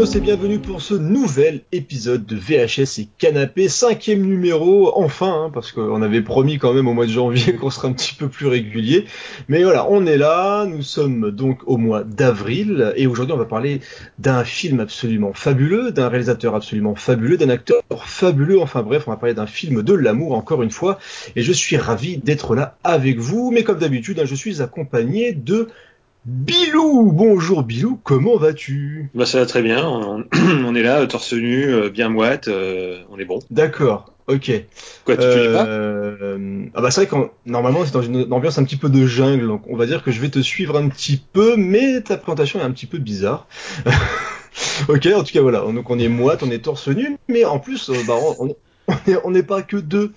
et bienvenue pour ce nouvel épisode de VHS et Canapé, cinquième numéro, enfin, hein, parce qu'on avait promis quand même au mois de janvier qu'on serait un petit peu plus régulier. Mais voilà, on est là, nous sommes donc au mois d'avril, et aujourd'hui on va parler d'un film absolument fabuleux, d'un réalisateur absolument fabuleux, d'un acteur fabuleux, enfin bref, on va parler d'un film de l'amour encore une fois, et je suis ravi d'être là avec vous, mais comme d'habitude, hein, je suis accompagné de Bilou, bonjour Bilou, comment vas-tu? Bah ça va très bien, on, est là, torse nu, euh, bien moite, euh, on est bon. D'accord, ok. Quoi, tu te dis pas? Euh, Ah bah c'est vrai que normalement c'est dans une ambiance un petit peu de jungle, donc on va dire que je vais te suivre un petit peu, mais ta présentation est un petit peu bizarre. ok, en tout cas voilà, donc on est moite, on est torse nu, mais en plus, bah, on, on n'est pas que deux.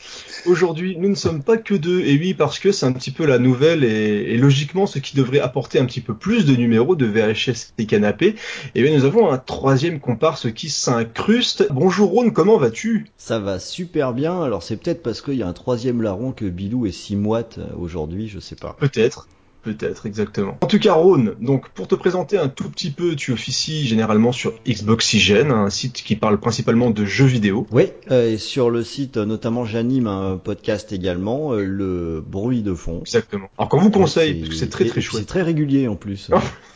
Aujourd'hui, nous ne sommes pas que deux. Et oui, parce que c'est un petit peu la nouvelle et, logiquement ce qui devrait apporter un petit peu plus de numéros de VHS et canapé. Et eh bien, nous avons un troisième comparse qui s'incruste. Bonjour Ron, comment vas-tu? Ça va super bien. Alors c'est peut-être parce qu'il y a un troisième larron que Bilou est si moite euh, aujourd'hui, je sais pas. Peut-être. Peut-être, exactement. En tout cas, Rhône, donc pour te présenter un tout petit peu, tu officies généralement sur Xboxygène, un site qui parle principalement de jeux vidéo. Oui, euh, et sur le site, notamment, j'anime un podcast également, euh, le bruit de fond. Exactement. Alors, qu'on vous conseille, parce que c'est très très chouette. C'est très régulier en plus.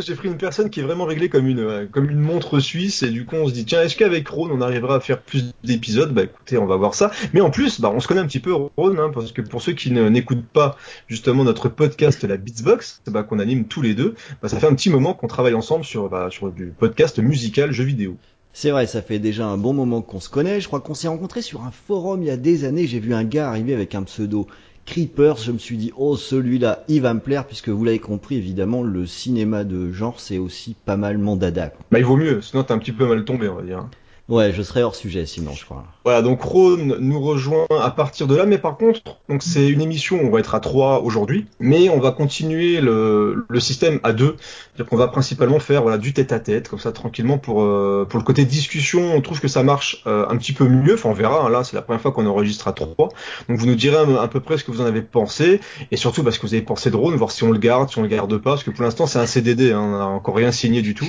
j'ai pris une personne qui est vraiment réglée comme une euh, comme une montre suisse et du coup on se dit tiens est-ce qu'avec Ron on arrivera à faire plus d'épisodes? Bah écoutez on va voir ça mais en plus bah on se connaît un petit peu Ron hein, parce que pour ceux qui n'écoutent pas justement notre podcast la Beatsbox bah, qu'on anime tous les deux bah ça fait un petit moment qu'on travaille ensemble sur bah, sur du podcast musical jeux vidéo c'est vrai, ça fait déjà un bon moment qu'on se connaît. Je crois qu'on s'est rencontrés sur un forum il y a des années. J'ai vu un gars arriver avec un pseudo Creepers, je me suis dit, oh celui-là, il va me plaire, puisque vous l'avez compris, évidemment, le cinéma de genre, c'est aussi pas mal mon dada. Bah il vaut mieux, sinon t'es un petit peu mal tombé, on va dire. Ouais, je serais hors sujet sinon, je crois. Voilà, donc Rhône nous rejoint à partir de là, mais par contre, donc c'est une émission, on va être à trois aujourd'hui, mais on va continuer le, le système à deux, c'est-à-dire qu'on va principalement faire voilà du tête à tête, comme ça tranquillement pour euh, pour le côté discussion, on trouve que ça marche euh, un petit peu mieux, enfin on verra, hein, là c'est la première fois qu'on enregistre à trois, donc vous nous direz à, peu près ce que vous en avez pensé, et surtout parce que vous avez pensé de Rhône, voir si on le garde, si on le garde pas, parce que pour l'instant c'est un CDD, hein, on n'a encore rien signé du tout.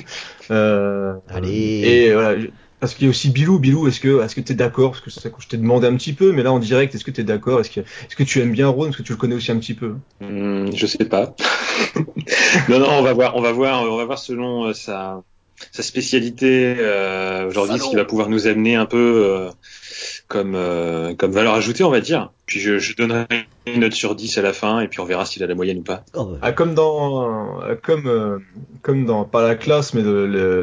Euh, Allez. Et voilà parce qu'il y a aussi Bilou. Bilou, est-ce que est-ce que t'es d'accord? Parce que c'est ça que je t'ai demandé un petit peu, mais là en direct, est-ce que t'es d'accord? Est-ce que est-ce que tu aimes bien Ron Est-ce que tu le connais aussi un petit peu? Hmm, Je sais pas. non, non, on va voir, on va voir, on va voir selon euh, sa sa spécialité euh, aujourd'hui, ce qui va pouvoir nous amener un peu euh, comme euh, comme valeur ajoutée, on va dire. Puis je, je, donnerai une note sur 10 à la fin et puis on verra s'il a la moyenne ou pas. Oh, ah, comme dans comme euh, comme dans pas la classe mais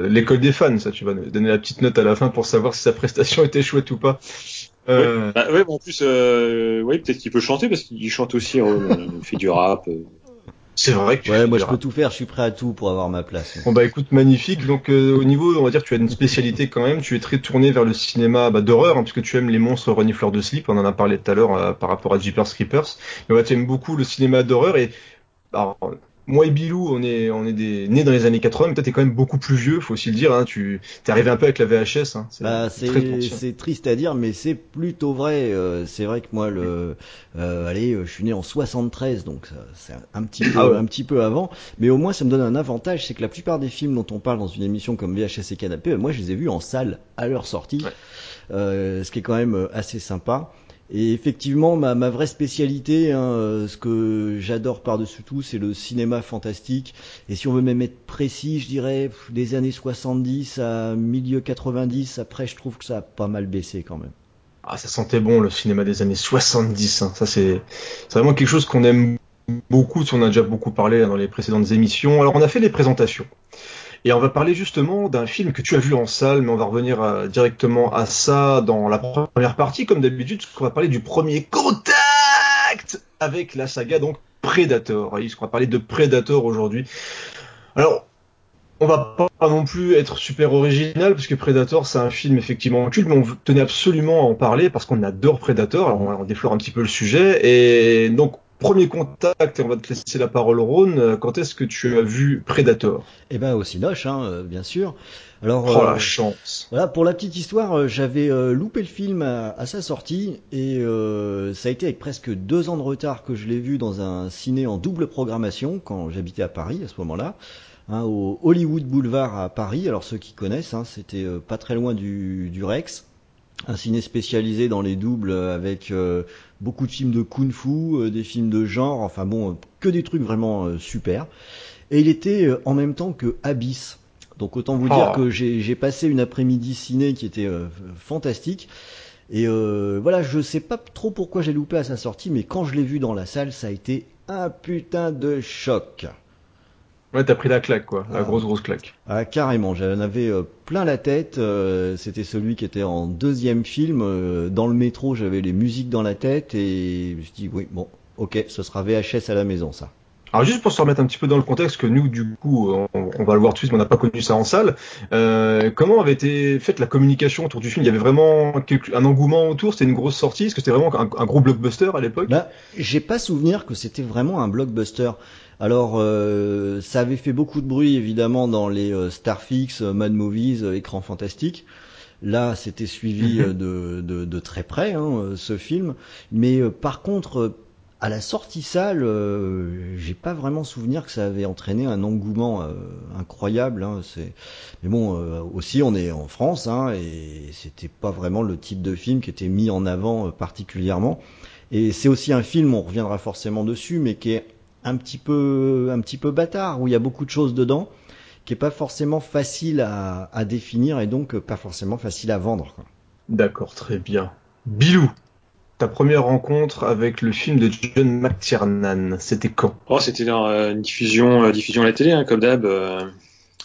l'école des fans, ça tu vas donner la petite note à la fin pour savoir si sa prestation était chouette ou pas. Euh... Bah, ouais, en plus, euh, ouais, peut-être qu'il peut chanter parce qu'il chante aussi, il fait du rap. C'est vrai que tu ouais, moi je peux tout faire, je suis prêt à tout pour avoir ma place. Bon bah écoute, magnifique. Donc euh, au niveau, on va dire, tu as une spécialité quand même. Tu es très tourné vers le cinéma bah, d'horreur, hein, puisque tu aimes les monstres renifleurs de slip. On en a parlé tout à l'heure euh, par rapport à Jeepers Creepers. Mais ouais, tu aimes beaucoup le cinéma d'horreur et alors, moi et Bilou, on est, on est des, nés dans les années 80, mais toi t'es quand même beaucoup plus vieux, faut aussi le dire. Hein, tu t'es arrivé un peu avec la VHS. Hein, c'est bah, c'est triste à dire, mais c'est plutôt vrai. Euh, c'est vrai que moi, le, euh, allez, je suis né en 73, donc c'est un petit peu, ah un petit peu avant. Mais au moins, ça me donne un avantage, c'est que la plupart des films dont on parle dans une émission comme VHS et Canapé, moi, je les ai vus en salle à leur sortie, euh, ce qui est quand même assez sympa. Et effectivement, ma, ma vraie spécialité, hein, euh, ce que j'adore par-dessus tout, c'est le cinéma fantastique. Et si on veut même être précis, je dirais des années 70 à milieu 90. Après, je trouve que ça a pas mal baissé quand même. Ah, ça sentait bon le cinéma des années 70. Hein. Ça, c'est vraiment quelque chose qu'on aime beaucoup. On a déjà beaucoup parlé dans les précédentes émissions. Alors, on a fait les présentations. Et on va parler justement d'un film que tu as vu en salle, mais on va revenir euh, directement à ça dans la première partie, comme d'habitude, qu'on va parler du premier contact avec la saga donc Predator. On va parler de Predator aujourd'hui. Alors, on va pas non plus être super original parce que Predator c'est un film effectivement culte, mais on tenait absolument à en parler parce qu'on adore Predator. Alors on, on déflore un petit peu le sujet et donc Premier contact, et on va te laisser la parole, Rhône. Quand est-ce que tu as vu Predator? Eh ben au Cinoche, hein, euh, bien sûr. Alors, oh la euh, chance. Voilà, pour la petite histoire, euh, j'avais loupé le film à, sa sortie et ça a été avec presque deux ans de retard que je l'ai vu dans un ciné en double programmation quand j'habitais à Paris à ce moment-là. hein, au Hollywood Boulevard à Paris. Alors ceux qui connaissent, hein, c'était euh, pas très loin du, du, Rex, un ciné spécialisé dans les doubles avec euh, beaucoup de films de kung-fu, des films de genre, enfin bon, que des trucs vraiment super. Et il était en même temps que Abyss. Donc autant vous dire oh. que j'ai passé une après-midi ciné qui était fantastique. Et euh, voilà, je sais pas trop pourquoi j'ai loupé à sa sortie, mais quand je l'ai vu dans la salle, ça a été un putain de choc. Ouais, t'as pris la claque, quoi, la ah. grosse grosse claque. Ah, carrément, j'en avais euh, plein la tête. Euh, c'était celui qui était en deuxième film. Euh, dans le métro, j'avais les musiques dans la tête et je me suis dit, oui, bon, ok, ce sera VHS à la maison, ça. Alors juste pour se remettre un petit peu dans le contexte, que nous du coup on, va le voir tout de suite, mais on n'a pas connu ça en salle. Euh, comment avait été faite la communication autour du film? Il y avait vraiment un engouement autour? C'était une grosse sortie? Est-ce que c'était vraiment un, gros blockbuster à l'époque? Bah, J'ai pas souvenir que c'était vraiment un blockbuster. Alors euh, ça avait fait beaucoup de bruit évidemment dans les euh, Starfix, euh, Mad Movies, euh, écran fantastique. Là, c'était suivi mhm. de, de, de, très près hein, ce film. Mais par contre à la sortie salle, euh, j'ai pas vraiment souvenir que ça avait entraîné un engouement euh, incroyable. Hein, mais bon, euh, aussi on est en France hein, et c'était pas vraiment le type de film qui était mis en avant particulièrement. Et c'est aussi un film, on reviendra forcément dessus, mais qui est un petit peu, un petit peu bâtard où il y a beaucoup de choses dedans, qui est pas forcément facile à, à définir et donc pas forcément facile à vendre. D'accord, très bien. Bilou, ta première rencontre avec le film de John McTiernan, c'était quand? Oh, c'était dans euh, une diffusion, euh, diffusion à la télé, hein, comme d'hab. Euh,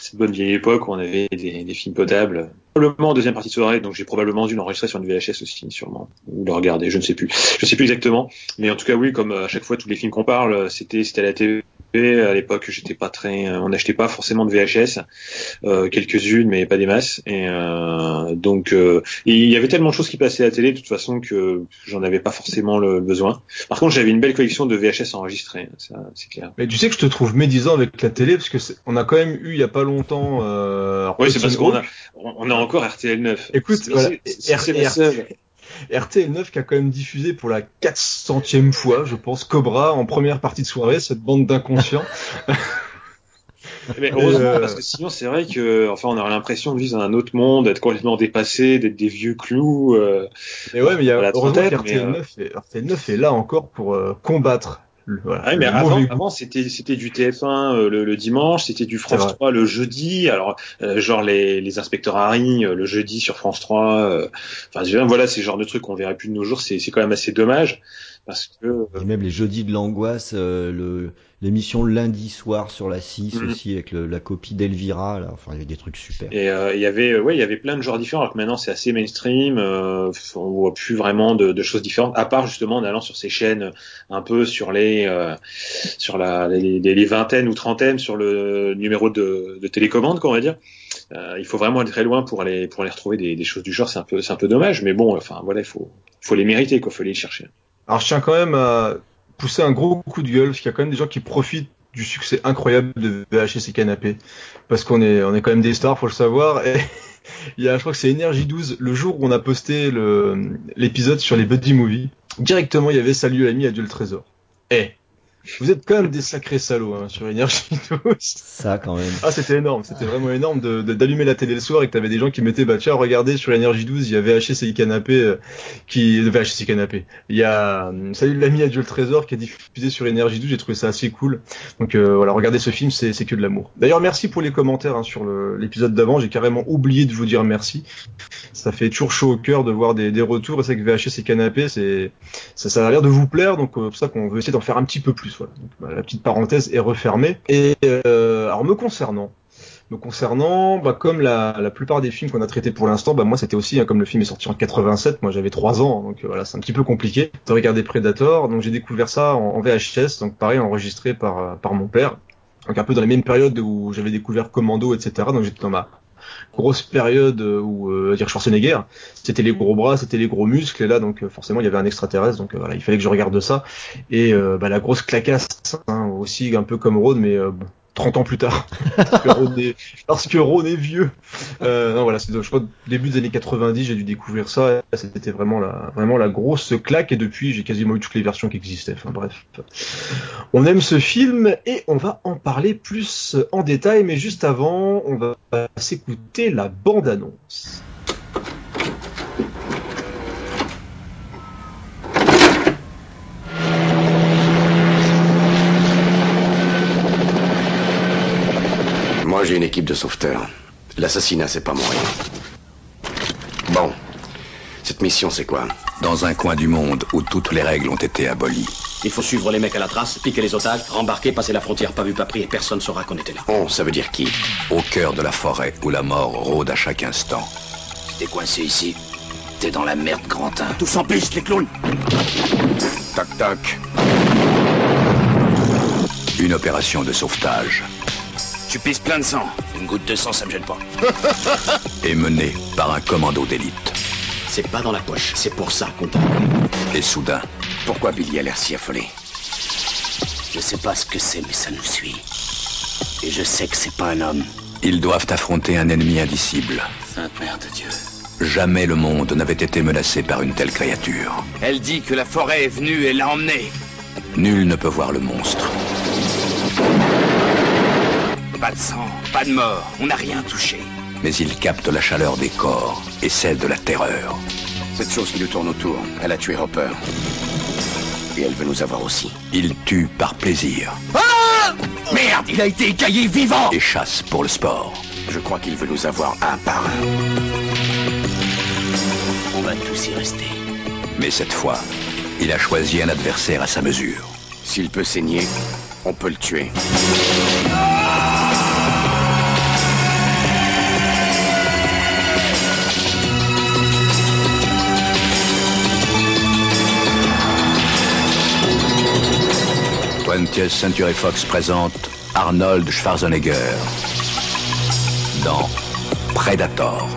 cette bonne vieille époque où on avait des, des, films potables. Probablement en deuxième partie de soirée, donc j'ai probablement dû l'enregistrer sur une VHS aussi, sûrement, ou le regarder, je ne sais plus. Je ne sais plus exactement, mais en tout cas oui, comme à chaque fois tous les films qu'on parle, c'était c'était à la télé à l'époque, j'étais pas très, on n'achetait pas forcément de VHS, euh, quelques-unes, mais pas des masses. Et euh, donc, euh, il y avait tellement de choses qui passaient à la télé, de toute façon, que j'en avais pas forcément le besoin. Par contre, j'avais une belle collection de VHS enregistrées, ça, c'est clair. Mais tu sais que je te trouve médisant avec la télé, parce que on a quand même eu il y a pas longtemps. Euh, oui, c'est parce qu'on a, on a encore RTL 9. Écoute, voilà, RTL9 qui a quand même diffusé pour la 400e fois, je pense, Cobra en première partie de soirée, cette bande d'inconscients. Mais heureusement, euh, parce que sinon c'est vrai que, enfin, on aurait l'impression de vivre dans un autre monde, d'être complètement dépassé, d'être des vieux clous. Euh, mais ouais, mais il y a heureusement RTL9, euh, RTL9 est là encore pour euh, ah mais avant, avant c'était c'était du TF1 euh, le, dimanche, c'était du France 3 le jeudi. Alors euh, genre les, les inspecteurs Harry euh, le jeudi sur France 3. enfin voilà, c'est le genre de trucs qu'on verrait plus de nos jours. C'est c'est quand même assez dommage parce que et même les jeudis de l'angoisse, le l'émission lundi soir sur la 6 mhm. aussi avec le, la copie d'Elvira là enfin il y avait des trucs super. Et euh, il y avait ouais il y avait plein de genres différents. Alors que maintenant c'est assez mainstream euh, on voit plus vraiment de, de, choses différentes à part justement en allant sur ces chaînes un peu sur les euh, sur la les, les, vingtaines ou trentaines sur le numéro de, de télécommande qu'on va dire. Euh, il faut vraiment aller très loin pour aller pour aller retrouver des, des choses du genre. C'est un peu c'est un peu dommage mais bon enfin voilà il faut faut les mériter quoi. Faut les chercher alors je tiens quand même à pousser un gros coup de gueule, parce qu'il y a quand même des gens qui profitent du succès incroyable de VHS et Canapé, parce qu'on est, on est quand même des stars, faut le savoir. Et il y a, je crois que c'est Energy 12, le jour où on a posté l'épisode sur les buddy movies, directement il y avait Salut l'ami, adieu le trésor. Eh, vous êtes quand même des sacrés salauds hein, sur Énergie Ça quand même. Ah c'était énorme, c'était vraiment énorme de, d'allumer la télé le soir et que t'avais des gens qui mettaient bah tiens regardez sur Énergie 12 il y a VHS et Canapé euh, qui VHS et Canapé. Il y a euh, Salut l'ami adieu le trésor qui est diffusé sur Énergie 12, j'ai trouvé ça assez cool. Donc euh, voilà, regardez ce film, c'est, c'est que de l'amour. D'ailleurs merci pour les commentaires hein, sur l'épisode d'avant, j'ai carrément oublié de vous dire merci. Ça fait toujours chaud au cœur de voir des, des retours et c'est que et Canapé, c'est ça, ça a l'air de vous plaire donc c'est pour ça qu'on veut essayer d'en faire un petit peu plus. Bah, la petite parenthèse est refermée. Et euh, alors me concernant, me concernant, bah, comme la, plupart des films qu'on a traités pour l'instant, bah, moi c'était aussi, hein, comme le film est sorti en 87, moi j'avais 3 ans, donc euh, voilà, c'est un petit peu compliqué de regarder Predator, donc j'ai découvert ça en, VHS, donc pareil, enregistré par, euh, par mon père, donc un peu dans la même période où j'avais découvert Commando, etc., donc j'étais dans ma grosse période où euh, dire Schwarzenegger, c'était les gros bras, c'était les gros muscles et là donc euh, forcément il y avait un extraterrestre donc euh, voilà il fallait que je regarde ça. Et bah, la grosse clacasse hein, aussi un peu comme Road mais 30 ans plus tard, parce que Ron est, vieux. Euh, non, voilà, je crois, début des années 90, j'ai dû découvrir ça. C'était vraiment la, vraiment la grosse claque, et depuis, j'ai quasiment eu toutes les versions qui existaient. Enfin, bref. On aime ce film, et on va en parler plus en détail, mais juste avant, on va s'écouter la bande-annonce. Moi, j'ai une équipe de sauveteurs. L'assassinat, c'est pas mon. Bon. Cette mission, c'est quoi? Dans un coin du monde où toutes les règles ont été abolies. Il faut suivre les mecs à la trace, piquer les otages, rembarquer, passer la frontière pas vu pas pris et personne saura qu'on était là. Oh, ça veut dire qui? Au cœur de la forêt où la mort rôde à chaque instant. Si t'es coincé ici, t'es dans la merde, Grantin. Tous en piste, les clowns Toc toc. Une opération de sauvetage. Tu pisses plein de sang. Une goutte de sang, ça me gêne pas. est menée par un commando d'élite. C'est pas dans la poche, c'est pour ça qu'on t'a Et soudain, Pourquoi Billy a l'air si affolé? Je sais pas ce que c'est, mais ça nous suit. Et je sais que c'est pas un homme. ils doivent affronter un ennemi indicible. Sainte mère de Dieu. Jamais le monde n'avait été menacé par une telle créature. Elle dit que la forêt est venue et l'a emmené. Nul ne peut voir le monstre. Pas de sang, pas de mort, on n'a rien touché. Mais il capte la chaleur des corps et celle de la terreur. Cette chose qui nous tourne autour, elle a tué Hopper. Et elle veut nous avoir aussi. Il tue par plaisir Merde, il a été écaillé vivant et chasse pour le sport. Je crois qu'il veut nous avoir un par un. On va tous y rester. Mais cette fois, il a choisi un adversaire à sa mesure. S'il peut saigner, on peut le tuer. Century Fox présente Arnold Schwarzenegger dans Predator.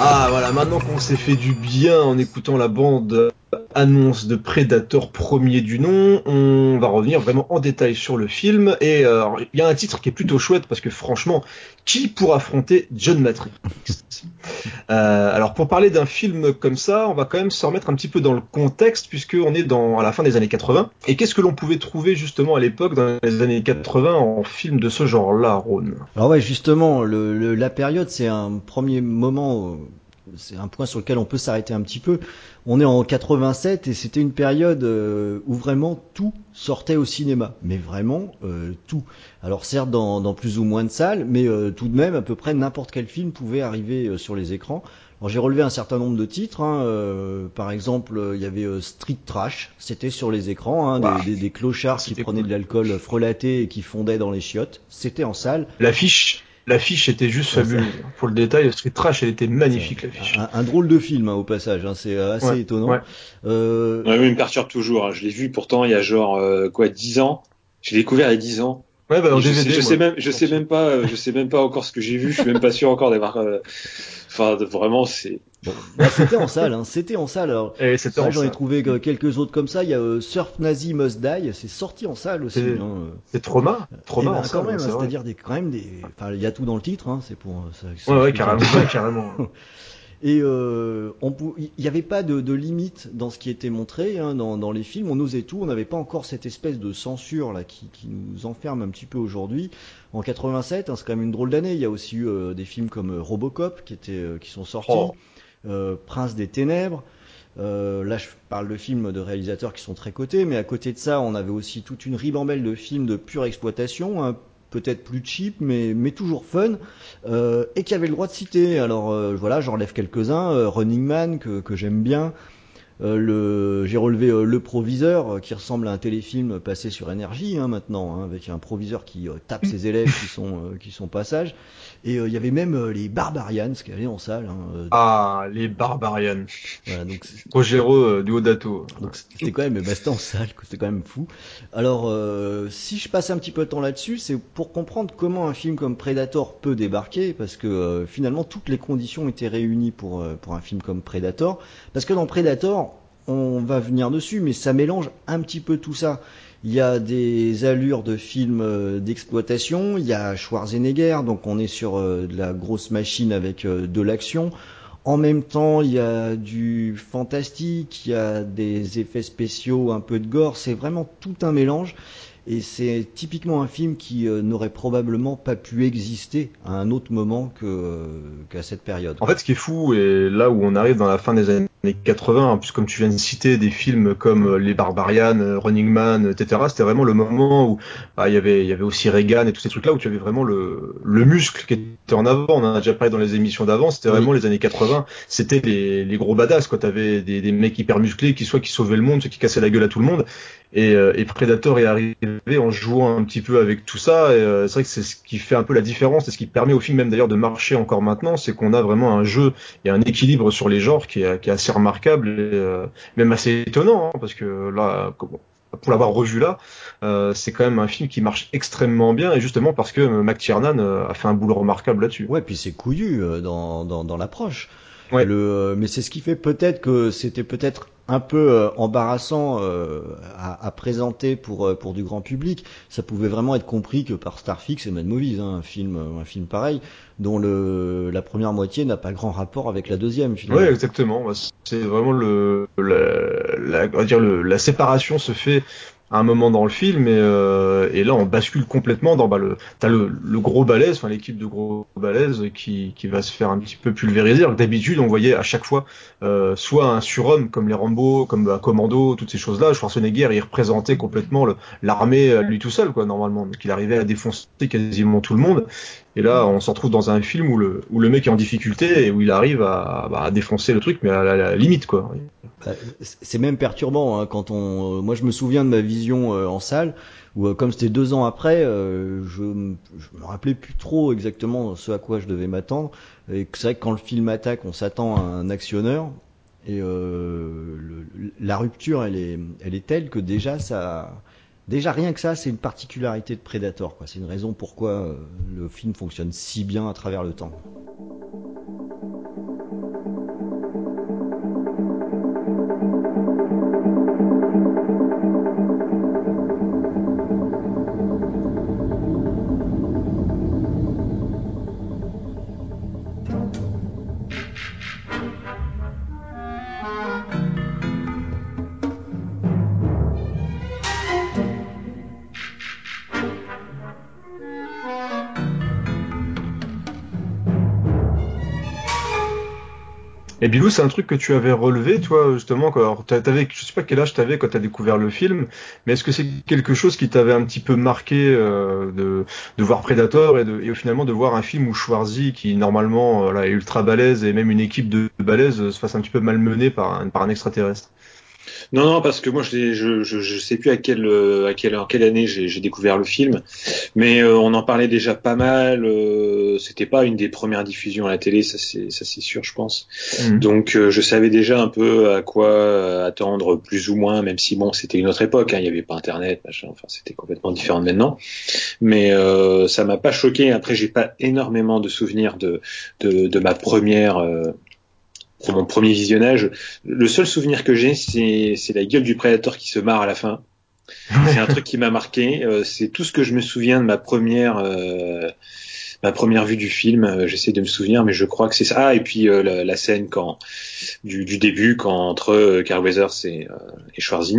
Ah voilà, maintenant qu'on s'est fait du bien en écoutant la bande annonce de Predator premier du nom, on va revenir vraiment en détail sur le film. Et euh, il y a un titre qui est plutôt chouette parce que franchement, qui pour affronter John Matrix? Euh, Alors pour parler d'un film comme ça, on va quand même se remettre un petit peu dans le contexte puisque on est dans à la fin des années 80 et qu'est-ce que l'on pouvait trouver justement à l'époque dans les années 80 en film de ce genre-là, Ron Alors ouais, justement, la période, c'est un premier moment, euh, c'est un point sur lequel on peut s'arrêter un petit peu. On est en 87 et c'était une période euh, où vraiment tout sortait au cinéma, mais vraiment euh, tout. Alors certes dans, dans plus ou moins de salles, mais euh, tout de même à peu près n'importe quel film pouvait arriver euh, sur les écrans. Alors j'ai relevé un certain nombre de titres. hein, euh, par exemple, euh, il y avait euh, Street Trash, c'était sur les écrans, hein, des, des- des clochards qui prenaient cool. de l'alcool frelaté et qui fondaient dans les chiottes. C'était en salle. L'affiche, l'affiche était juste Ouais, fabuleuse. Pour le détail, Street Trash, elle était magnifique l'affiche. Un, un drôle de film hein, au passage, hein, c'est assez Ouais, étonnant. ouais. Euh, Ouais, mais il me perturbe toujours. hein. Je l'ai vu pourtant il y a genre euh, quoi 10 ans. Je l'ai découvert il y a 10 ans. Ouais, bah, en je, DVD, sais, je sais même, je sais même pas, euh, je sais même pas encore ce que j'ai vu. Je suis même pas sûr encore d'avoir. euh, Enfin, de- vraiment, c'est. bah, c'était en salle, hein, c'était en salle. Alors, Et c'était c'est vrai en que j'en ai trouvé que quelques autres comme ça. Il y a euh, Surf Nazi Must Die, c'est sorti en salle aussi. C'est- hein. C'est Trauma, Eh Trauma ben, en quand salle, même, c'est vrai. c'est-à-dire des quand même des. Enfin, il y a tout dans le titre, hein, c'est pour. euh, Ça, ça Ouais, ouais, carrément, carrément. Et euh, on il n'y avait pas de, de limite dans ce qui était montré hein, dans, dans les films. On osait tout. On n'avait pas encore cette espèce de censure là qui, qui nous enferme un petit peu aujourd'hui. En 87, hein, c'est quand même une drôle d'année. Il y a aussi eu euh, des films comme euh, Robocop qui étaient euh, qui sont sortis, Oh. euh, Prince des Ténèbres. Là, je parle de films de réalisateurs qui sont très cotés, mais à côté de ça, on avait aussi toute une ribambelle de films de pure exploitation, hein, peut-être plus cheap, mais, mais toujours fun, et qui avaient le droit de citer. Alors voilà, j'en relève quelques-uns. Running Man, que, que j'aime bien. Euh, le, j'ai relevé euh, Le Proviseur, euh, qui ressemble à un téléfilm passé sur énergie hein, maintenant, hein, avec un proviseur qui tape ses élèves qui sont, euh, qui sont passage. Et euh, il y avait même euh, les Barbarians qui allaient en salle. Hein, euh, Ah, les Barbarians. voilà, donc Rogero du Odato. donc c'était quand même, bah, c'était en salle, c'était quand même fou. Alors, si je passe un petit peu de temps là-dessus, c'est pour comprendre comment un film comme Predator peut débarquer, parce que finalement toutes les conditions étaient réunies pour pour un film comme Predator, parce que dans Predator, on va venir dessus, mais ça mélange un petit peu tout ça. Il y a des allures de films d'exploitation. Il y a Schwarzenegger, donc on est sur de la grosse machine avec de l'action. En même temps, il y a du fantastique, il y a des effets spéciaux, un peu de gore. C'est vraiment tout un mélange. Et c'est typiquement un film qui euh, n'aurait probablement pas pu exister à un autre moment que euh, qu'à cette période. En fait, ce qui est fou, et là où on arrive dans la fin des années 80, en plus comme tu viens de citer des films comme euh, Les Barbarians, Running Man, etc., c'était vraiment le moment où bah, il y avait il y avait aussi Reagan et tous ces trucs-là où tu avais vraiment le, le muscle qui était en avant. On en a déjà parlé dans les émissions d'avant. C'était vraiment les années 80. C'était les, les gros badass. Quoi, t'avais des, des mecs hyper musclés qui soit qui sauvaient le monde, soit qui cassaient la gueule à tout le monde. Et, et Predator est arrivé en jouant un petit peu avec tout ça. Et euh, c'est vrai que c'est ce qui fait un peu la différence et ce qui permet au film même d'ailleurs de marcher encore maintenant, c'est qu'on a vraiment un jeu et un équilibre sur les genres qui est, qui est assez remarquable et euh, même assez étonnant hein, parce que là, pour l'avoir revu là, euh, c'est quand même un film qui marche extrêmement bien et justement parce que McTiernan a fait un boulot remarquable là-dessus. Ouais, puis c'est couillu dans, dans, dans l'approche. Ouais. Le, mais c'est ce qui fait peut-être que c'était peut-être un peu euh, embarrassant euh, à, à, présenter pour euh, pour du grand public. Ça pouvait vraiment être compris que par Starfix et Mad Movies, hein, un film un film pareil, dont le la première moitié n'a pas grand rapport avec la deuxième. Oui, exactement. C'est vraiment le la, la, dire le, la séparation se fait à un moment dans le film et, euh, et là on bascule complètement dans bah, le t'as le, le gros balèze enfin l'équipe de gros balèze qui, qui va se faire un petit peu pulvériser. D'habitude on voyait à chaque fois euh, soit un surhomme comme les Rambo comme bah, Commando toutes ces choses là Schwarzenegger il représentait complètement l'armée euh, lui tout seul quoi normalement. Donc il arrivait à défoncer quasiment tout le monde et là, on se retrouve dans un film où le, où le mec est en difficulté et où il arrive à, bah, défoncer le truc, mais à la, limite, quoi. Bah, c'est même perturbant hein, quand on. Moi, je me souviens de ma vision euh, en salle où, euh, comme c'était deux ans après, euh, je, je me rappelais plus trop exactement ce à quoi je devais m'attendre. Et c'est vrai que quand le film attaque, on s'attend à un actionneur. Et la rupture, elle est, elle est telle que déjà ça Déjà rien que ça, c'est une particularité de Predator. C'est une raison pourquoi euh, le film fonctionne si bien à travers le temps. Et Bilou, c'est un truc que tu avais relevé, toi, justement, quand t'avais, je sais pas quel âge t'avais quand t'as découvert le film, mais est-ce que c'est quelque chose qui t'avait un petit peu marqué euh, de, voir Predator et, finalement de voir un film où Schwarzy, qui normalement euh, est ultra balèze et même une équipe de balèze, se fasse un petit peu malmener par par un extraterrestre? Non, non, parce que moi, je, je, je, je sais plus à quelle, à quelle, en quelle année j'ai découvert le film, mais euh, on en parlait déjà pas mal. Euh, C'était pas une des premières diffusions à la télé, ça c'est, ça c'est sûr, je pense. Mm. Donc, euh, je savais déjà un peu à quoi attendre, plus ou moins, même si bon, c'était une autre époque, hein, il n'y avait pas Internet, machin, enfin, c'était complètement différent de maintenant. Mais euh, ça m'a pas choqué. Après, j'ai pas énormément de souvenirs de, de, de ma première pour mon premier visionnage. Le seul souvenir que j'ai, c'est la gueule du prédateur qui se marre à la fin. c'est un truc qui m'a marqué. Euh, c'est tout ce que je me souviens de ma première euh, ma première vue du film. Euh, j'essaie de me souvenir, mais je crois que c'est ça. Ah, et puis la, la, scène quand du, du, début, quand entre Carl Weathers et, et Schwarzy.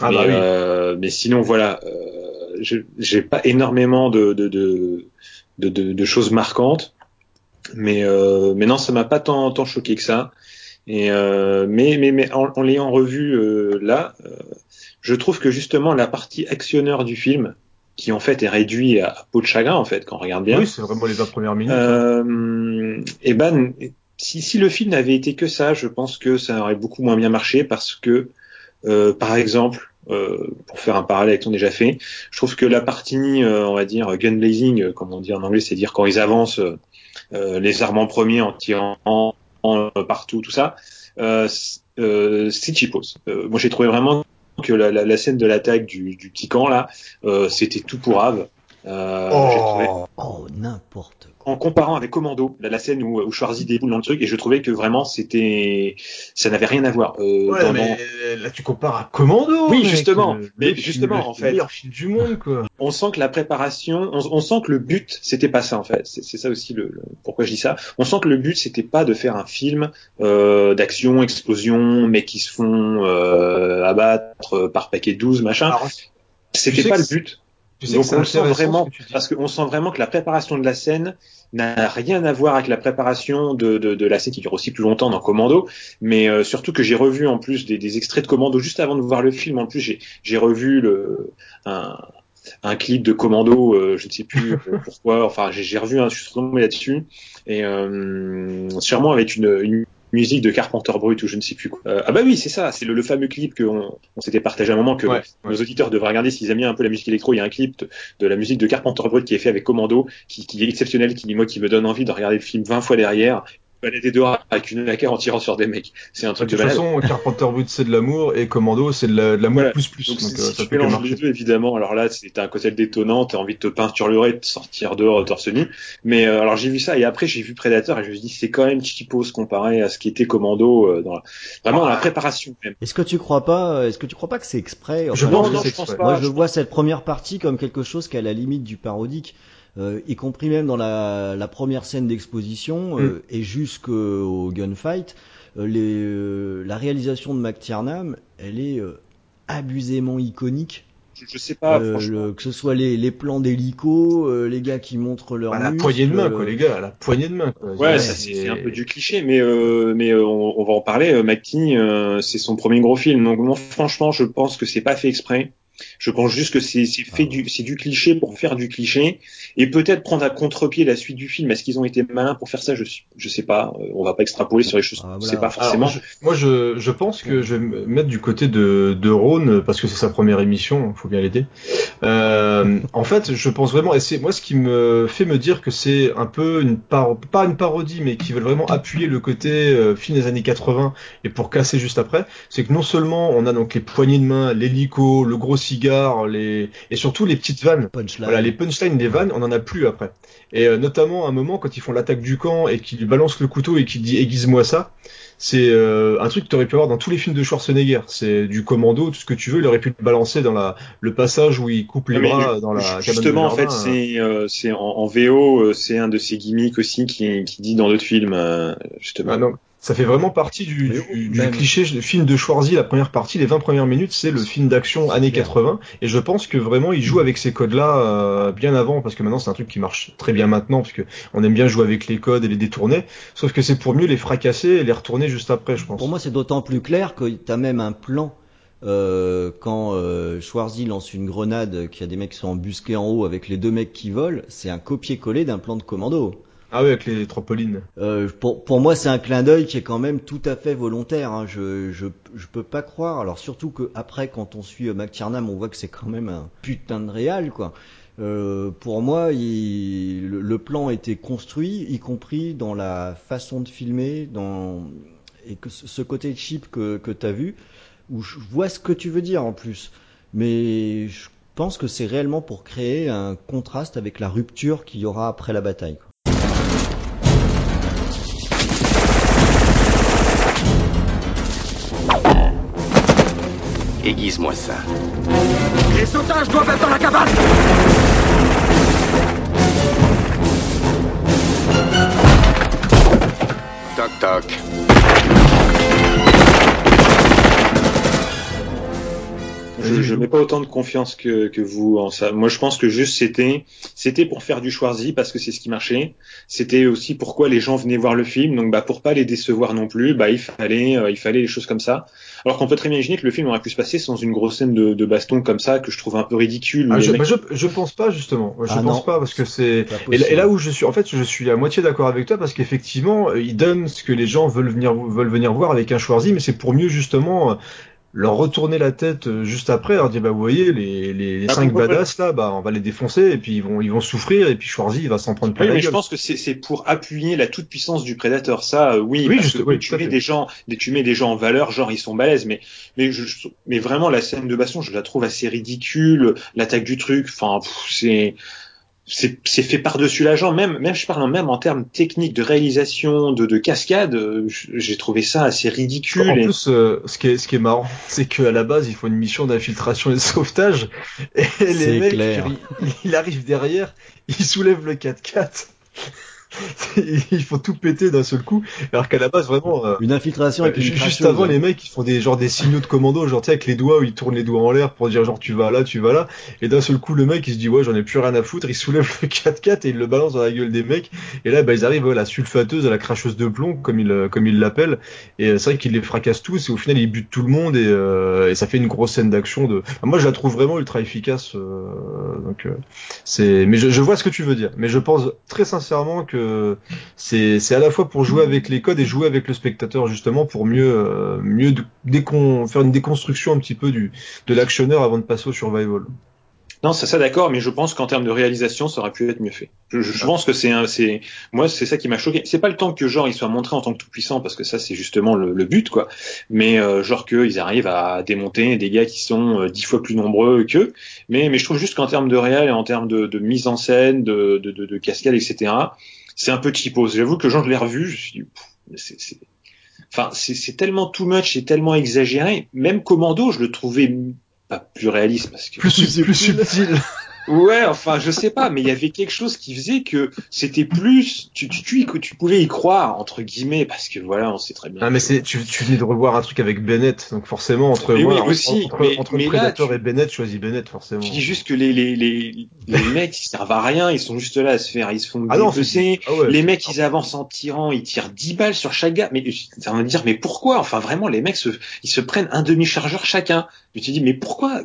Ah, mais, bah oui. mais sinon, voilà, j'ai pas énormément de de, de, de, de choses marquantes. Mais, euh, mais non, ça m'a pas tant, tant choqué que ça. Et euh, mais, mais, mais en, en l'ayant revu euh, là, euh, je trouve que justement la partie actionneur du film, qui en fait est réduit à, peau de chagrin en fait quand on regarde bien. Oui, c'est vraiment les 20 premières minutes. Euh, et ben, si, si le film n'avait été que ça, je pense que ça aurait beaucoup moins bien marché parce que, euh, par exemple, euh, pour faire un parallèle avec ton déjà fait, je trouve que la partie, on va dire, gun blazing, comme on dit en anglais, c'est-à-dire quand ils avancent euh, les armes en premier en tirant partout, tout ça, euh, euh, c'est cheapos. moi, j'ai trouvé vraiment que la, la, la scène de l'attaque du, du, petit camp là, c'était tout pour Ave. Euh, oh, oh n'importe en comparant avec Commando, la, scène où, où Schwarzy déboule dans le truc, et je trouvais que vraiment c'était, ça n'avait rien à voir. Euh, ouais, mais là tu compares à Commando. Oui, justement. mais justement, en fait, le film du monde, quoi. On sent que la préparation, on, on sent que le but c'était pas ça en fait. C'est ça aussi le, pourquoi je dis ça. On sent que le but c'était pas de faire un film euh, d'action, explosion, mecs qui se font euh, abattre par paquet de 12, machin. C'était pas le but. Donc on sent vraiment, parce qu'on sent vraiment que la préparation de la scène n'a rien à voir avec la préparation de, de, de, la scène qui dure aussi plus longtemps dans Commando, mais euh, surtout que j'ai revu en plus des, des, extraits de Commando juste avant de voir le film. En plus, j'ai revu le, un, un clip de Commando, euh, je ne sais plus euh, pourquoi. Enfin, j'ai revu, un, je suis tombé là-dessus, et euh, sûrement avec une, une musique de Carpenter Brut ou je ne sais plus quoi. Euh, ah bah oui, c'est ça, c'est le, le, fameux clip qu'on on, s'était partagé à un moment que ouais, nos ouais. auditeurs devraient regarder s'ils aiment bien un peu la musique électro. Il y a un clip de, de, la musique de Carpenter Brut qui est fait avec Commando, qui, qui est exceptionnel, qui moi qui me donne envie de regarder le film 20 fois derrière balader dehors avec une laquelle en tirant sur des mecs. C'est un truc de, de toute façon, Carpenter Brut c'est de l'amour et Commando c'est de l'amour voilà. plus plus. Donc, donc si, euh, ça tu mélanges les deux évidemment, alors là c'est un côté détonnant, t'as envie de te peinturer, de sortir dehors torse nu. Mais euh, alors j'ai vu ça et après j'ai vu Predator et je me suis dit c'est quand même cheapos comparé à ce qui était Commando euh, dans la... vraiment dans la préparation même. Est-ce que tu crois pas, est-ce que tu crois pas que c'est exprès enfin, Je pense que c'est exprès. Moi je, je vois cette première partie comme quelque chose qui est à la limite du parodique euh, y compris même dans la, la première scène d'exposition euh, mm. et jusqu'au gunfight, euh, les, la réalisation de McTiernan, elle est abusément iconique. Je, je sais pas, le, que ce soit les, les plans d'hélico, les gars qui montrent leur à la poignée de main, quoi, les gars, à la poignée de main. Quoi. Ouais, ouais c'est un peu du cliché, mais mais on, on, va en parler. McKee, c'est son premier gros film, donc moi, franchement, je pense que c'est pas fait exprès. Je pense juste que c'est fait ah. du c'est du cliché pour faire du cliché et peut-être prendre à contre-pied la suite du film. Est-ce qu'ils ont été malins pour faire ça? Je je sais pas. On va pas extrapoler sur les choses. Ah, voilà. C'est pas forcément. Alors, je, moi, je, je pense que je vais me mettre du côté de de Rhône parce que c'est sa première émission. Faut bien l'aider. Euh, en fait, je pense vraiment et c'est moi ce qui me fait me dire que c'est un peu une par pas une parodie mais qui veulent vraiment appuyer le côté euh, film des années 80 et pour casser juste après, c'est que non seulement on a donc les poignées de main, l'hélico, le gros cigares, les et surtout les petites vannes. Punchline. Voilà, les punchlines des vannes, on en a plus après. Et euh, notamment à un moment quand ils font l'attaque du camp et qu'ils lui balancent le couteau et qu'il dit aiguise-moi ça, c'est euh, un truc que tu aurais pu avoir dans tous les films de Schwarzenegger. C'est du commando, tout ce que tu veux. Il aurait pu le balancer dans la le passage où il coupe les bras dans la justement cabane en fait c'est euh, c'est en, en, VO c'est un de ses gimmicks aussi qui qui dit dans d'autres films justement. Ah non ça fait vraiment partie du, du, du cliché du film de Schwarzy, la première partie, les 20 premières minutes, c'est le film d'action années 80, et je pense que vraiment il joue avec ces codes-là euh, bien avant, parce que maintenant c'est un truc qui marche très bien maintenant, parce que on aime bien jouer avec les codes et les détourner, sauf que c'est pour mieux les fracasser et les retourner juste après, je pense. Pour moi c'est d'autant plus clair que t'as même un plan euh, quand euh, Schwarzy lance une grenade, qu'il y a des mecs qui sont embusqués en haut avec les deux mecs qui volent, c'est un copier-coller d'un plan de commando. Ah oui, avec les trampolines. Euh, pour, pour moi, c'est un clin d'œil qui est quand même tout à fait volontaire. Hein. Je, je, je peux pas croire. Alors surtout que après, quand on suit McTiernan, on voit que c'est quand même un putain de réal, quoi. Euh, pour moi, il, le, plan était construit, y compris dans la façon de filmer, dans et que ce côté cheap que, que tu as vu, où je vois ce que tu veux dire en plus. Mais je pense que c'est réellement pour créer un contraste avec la rupture qu'il y aura après la bataille. Aiguise-moi ça. Les otages doivent être dans la cabane Toc toc. Je, je mets pas autant de confiance que, que vous en ça. Moi, je pense que juste c'était, c'était pour faire du Schwarzy parce que c'est ce qui marchait. C'était aussi pourquoi les gens venaient voir le film. Donc, bah, pour pas les décevoir non plus, bah, il fallait, euh, il fallait les choses comme ça. Alors qu'on peut très bien imaginer que le film aurait pu se passer sans une grosse scène de, de baston comme ça que je trouve un peu ridicule. Ah, je, mec... je, je, pense pas justement. Je ah, pense non. pas parce que c'est. Et, et, là où je suis, en fait, je suis à moitié d'accord avec toi parce qu'effectivement, il donne ce que les gens veulent venir veulent venir voir avec un Schwarzy, mais c'est pour mieux justement leur retourner la tête juste après, leur dire bah vous voyez les les, les ah, cinq badass là, bah on va les défoncer et puis ils vont ils vont souffrir et puis Schwarzy il va s'en prendre plein oui, la mais gueule. Je pense que c'est c'est pour appuyer la toute puissance du prédateur. Ça euh, oui, oui, parce juste, que oui, tu mets des gens tu mets des gens en valeur, genre ils sont balèzes, mais mais je, mais vraiment la scène de baston je la trouve assez ridicule, l'attaque du truc, enfin c'est c'est fait par-dessus la jambe, même, même je parle même en termes techniques de réalisation, de, de cascade, euh, j'ai trouvé ça assez ridicule. En plus, euh, ce qui est ce qui est marrant, c'est qu'à la base, il faut une mission d'infiltration et de sauvetage, et les mecs, il, il, arrive derrière, il soulève le 4x4. il faut tout péter d'un seul coup, alors qu'à la base vraiment euh, une infiltration avec juste avant les mecs ils font des genre des signaux de commando genre tu sais avec les doigts où ils tournent les doigts en l'air pour dire genre tu vas là tu vas là. Et d'un seul coup le mec il se dit ouais j'en ai plus rien à foutre. Il soulève le 4x4 et il le balance dans la gueule des mecs. Et là bah ils arrivent à la sulfateuse à la cracheuse de plomb comme il euh, comme il l'appelle et euh, c'est vrai qu'il les fracasse tous et au final il bute tout le monde et, et ça fait une grosse scène d'action de moi je la trouve vraiment ultra efficace donc c'est mais je, je vois ce que tu veux dire. Mais je pense très sincèrement que c'est c'est à la fois pour jouer avec les codes et jouer avec le spectateur justement pour mieux euh, mieux décon faire une déconstruction un petit peu du de l'actionneur avant de passer au survival. Non, c'est ça d'accord, mais je pense qu'en termes de réalisation, ça aurait pu être mieux fait. Je, je pense que c'est c'est moi c'est ça qui m'a choqué. C'est pas le temps que genre il soit montré en tant que tout puissant parce que ça c'est justement le, le, but quoi. Mais euh, genre qu'ils arrivent à démonter des gars qui sont euh, dix fois plus nombreux qu'eux. Mais mais je trouve juste qu'en termes de réel et en termes de, de mise en scène, de, de, de, de cascade, etc c'est un peu cheapos. J'avoue que quand je l'ai revu, je me suis dit, c'est, enfin, c'est tellement too much et tellement exagéré. Même Commando, je le trouvais pas plus réaliste parce que plus, plus subtil. Ouais, enfin, je sais pas, mais il y avait quelque chose qui faisait que c'était plus, tu, tu, tu, tu, pouvais y croire entre guillemets, parce que voilà, on sait très bien. Ah, mais c'est, tu, tu venais de revoir un truc avec Bennett, donc forcément entre moi, aussi, entre, mais, entre Predator et Bennett, choisis Bennett forcément. Tu dis juste que les les les les mecs ils servent à rien, ils sont juste là à se faire, ils se font ah non, ah les mecs ils avancent en tirant, ils tirent 10 balles sur chaque gars, mais ça va me dire mais pourquoi? Enfin vraiment les mecs se, ils se prennent un demi chargeur chacun. Je te dis mais pourquoi?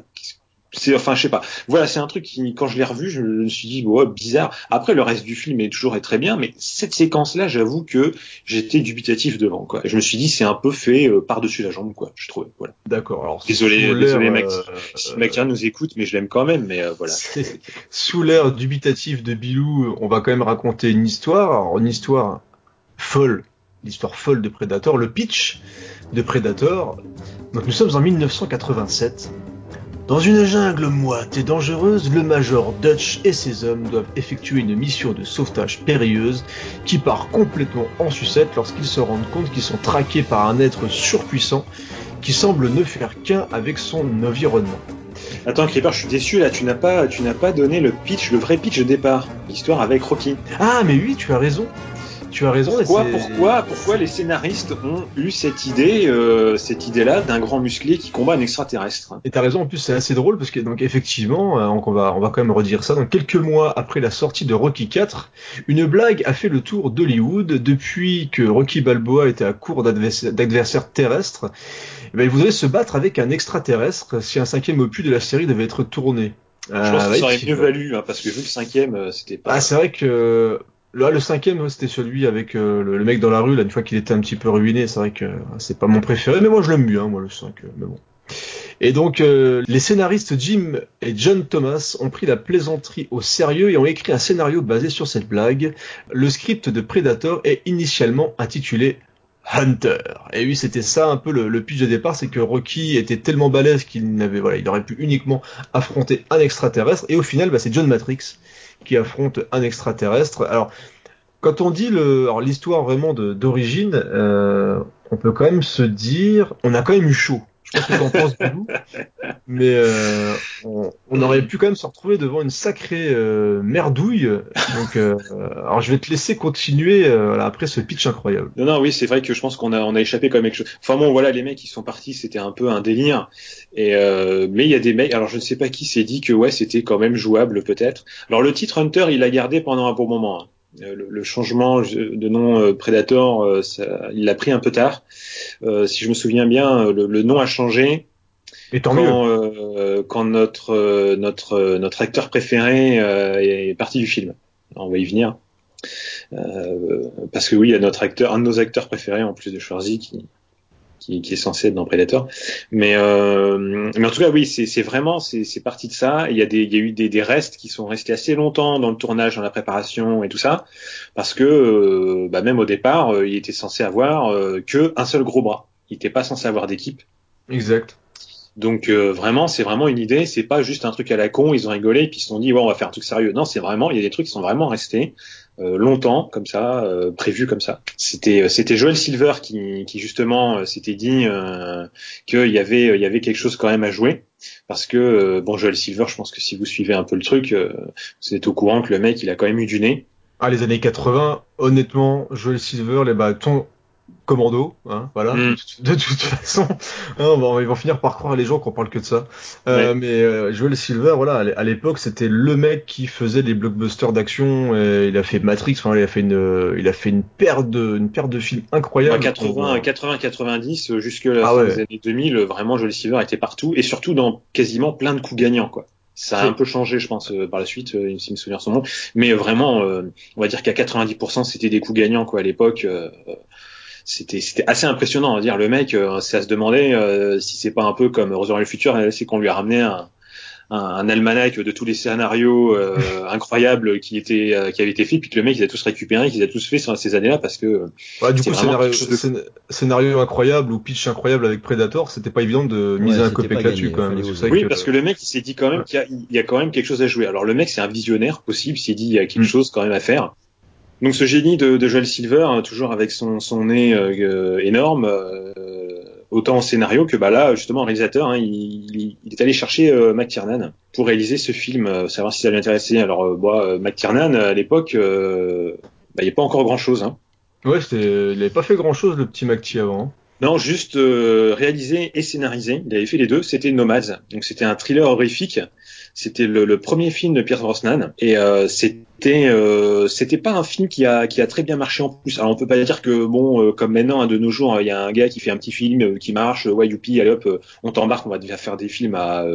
C'est enfin je sais pas. Voilà c'est un truc qui quand je l'ai revu je me suis dit ouais bizarre. Après le reste du film est toujours très bien mais cette séquence là j'avoue que j'étais dubitatif devant quoi. Je me suis dit c'est un peu fait euh, par dessus la jambe quoi je trouvais voilà. D'accord alors désolé désolé mec euh, si euh, nous écoute mais je l'aime quand même mais euh, voilà. Sous l'air dubitatif de Bilou on va quand même raconter une histoire. Alors une histoire folle l'histoire folle de Predator le pitch de Predator. Donc nous sommes en 1987 dans une jungle moite et dangereuse, le Major Dutch et ses hommes doivent effectuer une mission de sauvetage périlleuse qui part complètement en sucette lorsqu'ils se rendent compte qu'ils sont traqués par un être surpuissant qui semble ne faire qu'un avec son environnement. Attends, Creeper, je suis déçu là, tu n'as pas, tu n'as pas donné le pitch, le vrai pitch de départ, l'histoire avec Rocky. Ah, mais oui, tu as raison. Tu as raison. Pourquoi, pourquoi, pourquoi les scénaristes ont eu cette idée, euh, cette idée-là d'un grand musclé qui combat un extraterrestre? Et t'as raison. En plus, c'est assez drôle parce que donc effectivement, euh, on va, on va quand même redire ça. Donc quelques mois après la sortie de Rocky 4, une blague a fait le tour d'Hollywood depuis que Rocky Balboa était à court d'adversaires terrestres. Eh ben, il voudrait se battre avec un extraterrestre si un cinquième opus de la série devait être tourné. Je pense que ça aurait mieux valu, hein, parce que vu le cinquième, euh, c'était pas. Ah, c'est vrai que Là, le cinquième, c'était celui avec euh, le, mec dans la rue, là, une fois qu'il était un petit peu ruiné. C'est vrai que c'est pas mon préféré, mais moi je l'aime bien, moi le 5, euh, mais bon. Et donc, euh, les scénaristes Jim et John Thomas ont pris la plaisanterie au sérieux et ont écrit un scénario basé sur cette blague. Le script de Predator est initialement intitulé Hunter. Et oui, c'était ça un peu le, le pitch de départ, c'est que Rocky était tellement balèze qu'il n'avait, voilà, il aurait pu uniquement affronter un extraterrestre. Et au final, bah, c'est John Matrix qui affronte un extraterrestre. Alors, quand on dit le, l'histoire vraiment d'origine, euh, on peut quand même se dire, on a quand même eu chaud. Ce que beaucoup, mais euh, on, on, aurait pu quand même se retrouver devant une sacrée euh, merdouille. Donc, euh, alors je vais te laisser continuer euh, après ce pitch incroyable. Non, non, oui, c'est vrai que je pense qu'on a, on a échappé quand même quelque chose. Enfin bon, voilà, les mecs qui sont partis, c'était un peu un délire. Et euh, mais il y a des mecs, alors je ne sais pas qui s'est dit que ouais, c'était quand même jouable peut-être. Alors le titre Hunter, il l'a gardé pendant un bon moment. Hein. Euh, le, changement de nom euh, Predator, euh, ça, il l'a pris un peu tard. si je me souviens bien, le, nom a changé. Et tant quand, mieux. quand notre notre notre acteur préféré est parti du film. On va y venir. parce que oui, il y a notre acteur, un de nos acteurs préférés en plus de Schwarzy qui, qui, qui, est censé être dans Predator. Mais, euh, mais en tout cas, oui, c'est vraiment c'est parti de ça. Il y a des il y a eu des, des, restes qui sont restés assez longtemps dans le tournage, dans la préparation et tout ça, parce que euh, bah, même au départ, euh, il était censé avoir euh, que un seul gros bras. Il n'était pas censé avoir d'équipe. Exact. Donc euh, vraiment, c'est vraiment une idée. C'est pas juste un truc à la con. Ils ont rigolé et puis ils se sont dit ouais, on va faire un truc sérieux. Non, c'est vraiment. Il y a des trucs qui sont vraiment restés longtemps comme ça, euh, prévus comme ça. C'était c'était Joel Silver qui, qui justement s'était dit qu'il y avait il y avait quelque chose quand même à jouer parce que bon Joel Silver, je pense que si vous suivez un peu le truc, vous êtes au courant que le mec il a quand même eu du nez. Ah les années 80, honnêtement, Joel Silver, les bâtons commando, hein, voilà. Mm. De, toute façon, hein, ils vont finir par croire les gens qu'on parle que de ça. Euh, Mais euh, Joel Silver, voilà, à l'époque, c'était le mec qui faisait des blockbusters d'action. Il a fait Matrix, enfin, il a fait une, il a fait une paire de, une paire de films incroyables. 80, 80, 90, jusque la ah fin des années 2000, vraiment, Joel Silver était partout et surtout dans quasiment plein de coups gagnants, quoi. Ça a un peu changé, je pense, euh, par la suite, euh, si me souviens son nom. Mais vraiment, euh, on va dire qu'à 90%, c'était des coups gagnants, quoi, à l'époque c'était c'était assez impressionnant à dire le mec euh, c'est à se demander euh, si c'est pas un peu comme Retour le futur c'est qu'on lui a ramené un, un, un, almanach de tous les scénarios euh, incroyables qui étaient qui avaient été faits puis que le mec il a tous récupéré qu'ils a tous fait sur ces années-là parce que ouais, du coup scénario, scénario incroyable ou pitch incroyable avec Predator c'était pas évident de miser un copec là-dessus quand même oui parce que le mec il s'est dit quand même qu'il y, y, a quand même quelque chose à jouer. Alors le mec c'est un visionnaire possible il s'est dit il y a quelque mm. chose quand même à faire donc ce génie de, de Joel Silver, hein, toujours avec son, son nez euh, énorme, euh, autant en scénario que bah là justement réalisateur, hein, il, il, est allé chercher euh, McTiernan pour réaliser ce film, euh, savoir si ça l'intéressait. Alors bah, McTiernan à l'époque, bah, il n'y a pas encore grand chose. Hein. Ouais, il n'avait pas fait grand chose le petit McTie avant. Hein. Non, juste euh, réalisé et scénarisé. Il avait fait les deux. C'était Nomads. Donc c'était un thriller horrifique. C'était le, le, premier film de Pierce Brosnan et euh, c'était euh, c'était pas un film qui a qui a très bien marché en plus. Alors on peut pas dire que bon euh, comme maintenant hein, de nos jours il y a un gars qui fait un petit film euh, qui marche, ouais youpi allez hop on t'embarque on va devoir faire des films à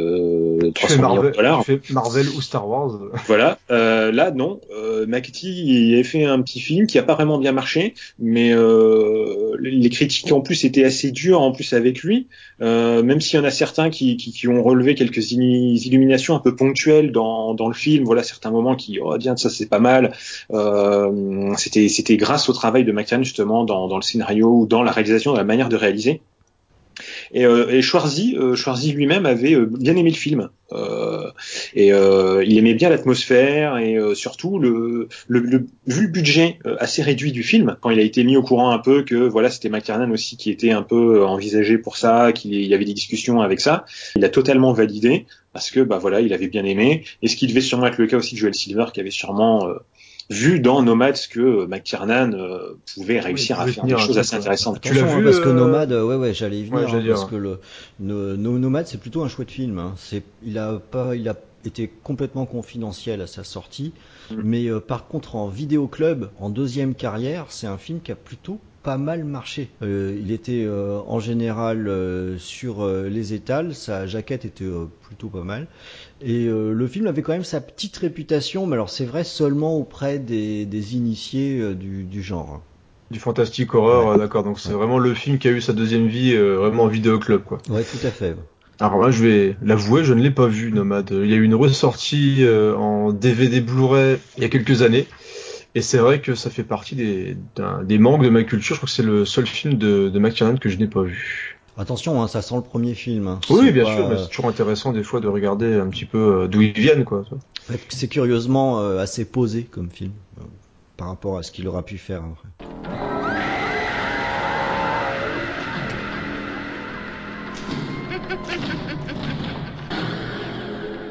300 millions de dollars. Tu fais Marvel ou Star Wars. Voilà là non euh, il a fait un petit film qui a pas vraiment bien marché mais les critiques en plus étaient assez dures en plus avec lui même s'il y en a certains qui, qui, qui ont relevé quelques illuminations un peu ponctuelles dans, dans le film voilà certains moments qui oh tiens ça c'est pas mal. Euh, c'était c'était grâce au travail de McCann justement dans, dans le scénario ou dans la réalisation, dans la manière de réaliser. Et, euh, et Schwarzy, euh, Schwarzy lui-même avait euh, bien aimé le film. Euh, et euh, il aimait bien l'atmosphère et euh, surtout le, le, le, vu le budget assez réduit du film, quand il a été mis au courant un peu que voilà c'était McTiernan aussi qui était un peu envisagé pour ça, qu'il y avait des discussions avec ça, il a totalement validé parce que bah voilà il avait bien aimé et ce qui devait sûrement être le cas aussi de Joel Silver qui avait sûrement vu dans Nomads que euh, McTiernan euh, pouvait réussir à faire des choses assez intéressantes. Tu l'as vu parce que euh, Nomad, ouais ouais, j'allais y venir hein, parce que le, Nomad c'est plutôt un chouette film. Hein. C'est, il a pas, il a été complètement confidentiel à sa sortie, mm. mais par contre en vidéo club, en deuxième carrière, c'est un film qui a plutôt pas mal marché. Euh, il était euh, en général euh, sur les étals, sa jaquette était plutôt pas mal. Et le film avait quand même sa petite réputation, mais alors c'est vrai seulement auprès des, des initiés du, du, genre. Du fantastique horreur, d'accord. Donc c'est vraiment le film qui a eu sa deuxième vie vraiment en vidéo club, quoi. Ouais, tout à fait. Alors là, je vais l'avouer, je ne l'ai pas vu, Nomade. Il y a eu une ressortie en DVD Blu-ray il y a quelques années. Et c'est vrai que ça fait partie des, des manques de ma culture. Je crois que c'est le seul film de, de McTiernan que je n'ai pas vu. Attention, hein, ça sent le premier film. Hein. Oui, bien sûr, mais c'est toujours intéressant des fois de regarder un petit peu euh, d'où ils viennent, quoi. C'est curieusement euh, assez posé comme film euh, par rapport à ce qu'il aura pu faire après.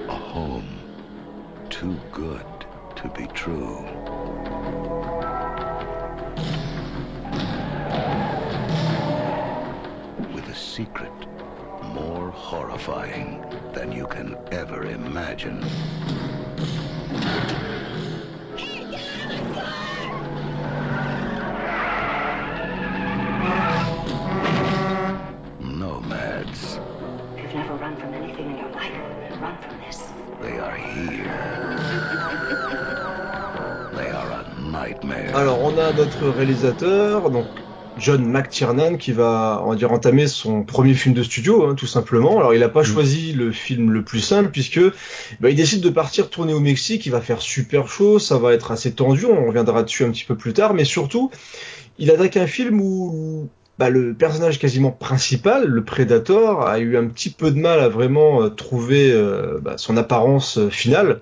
A home too good to be true. Secret more horrifying than you can ever imagine. Nomads. You've never run from anything in your life, run from this. They are here. They are a nightmare. Alors, on a notre réalisateur, donc John McTiernan qui va on va dire entamer son premier film de studio hein, tout simplement. Alors il n'a pas mm. choisi le film le plus simple puisque bah, il décide de partir tourner au Mexique. Il va faire super chaud, ça va être assez tendu. On reviendra dessus un petit peu plus tard, mais surtout il attaque un film où bah, le personnage quasiment principal, le Predator, a eu un petit peu de mal à vraiment euh, trouver euh, bah, son apparence euh, finale.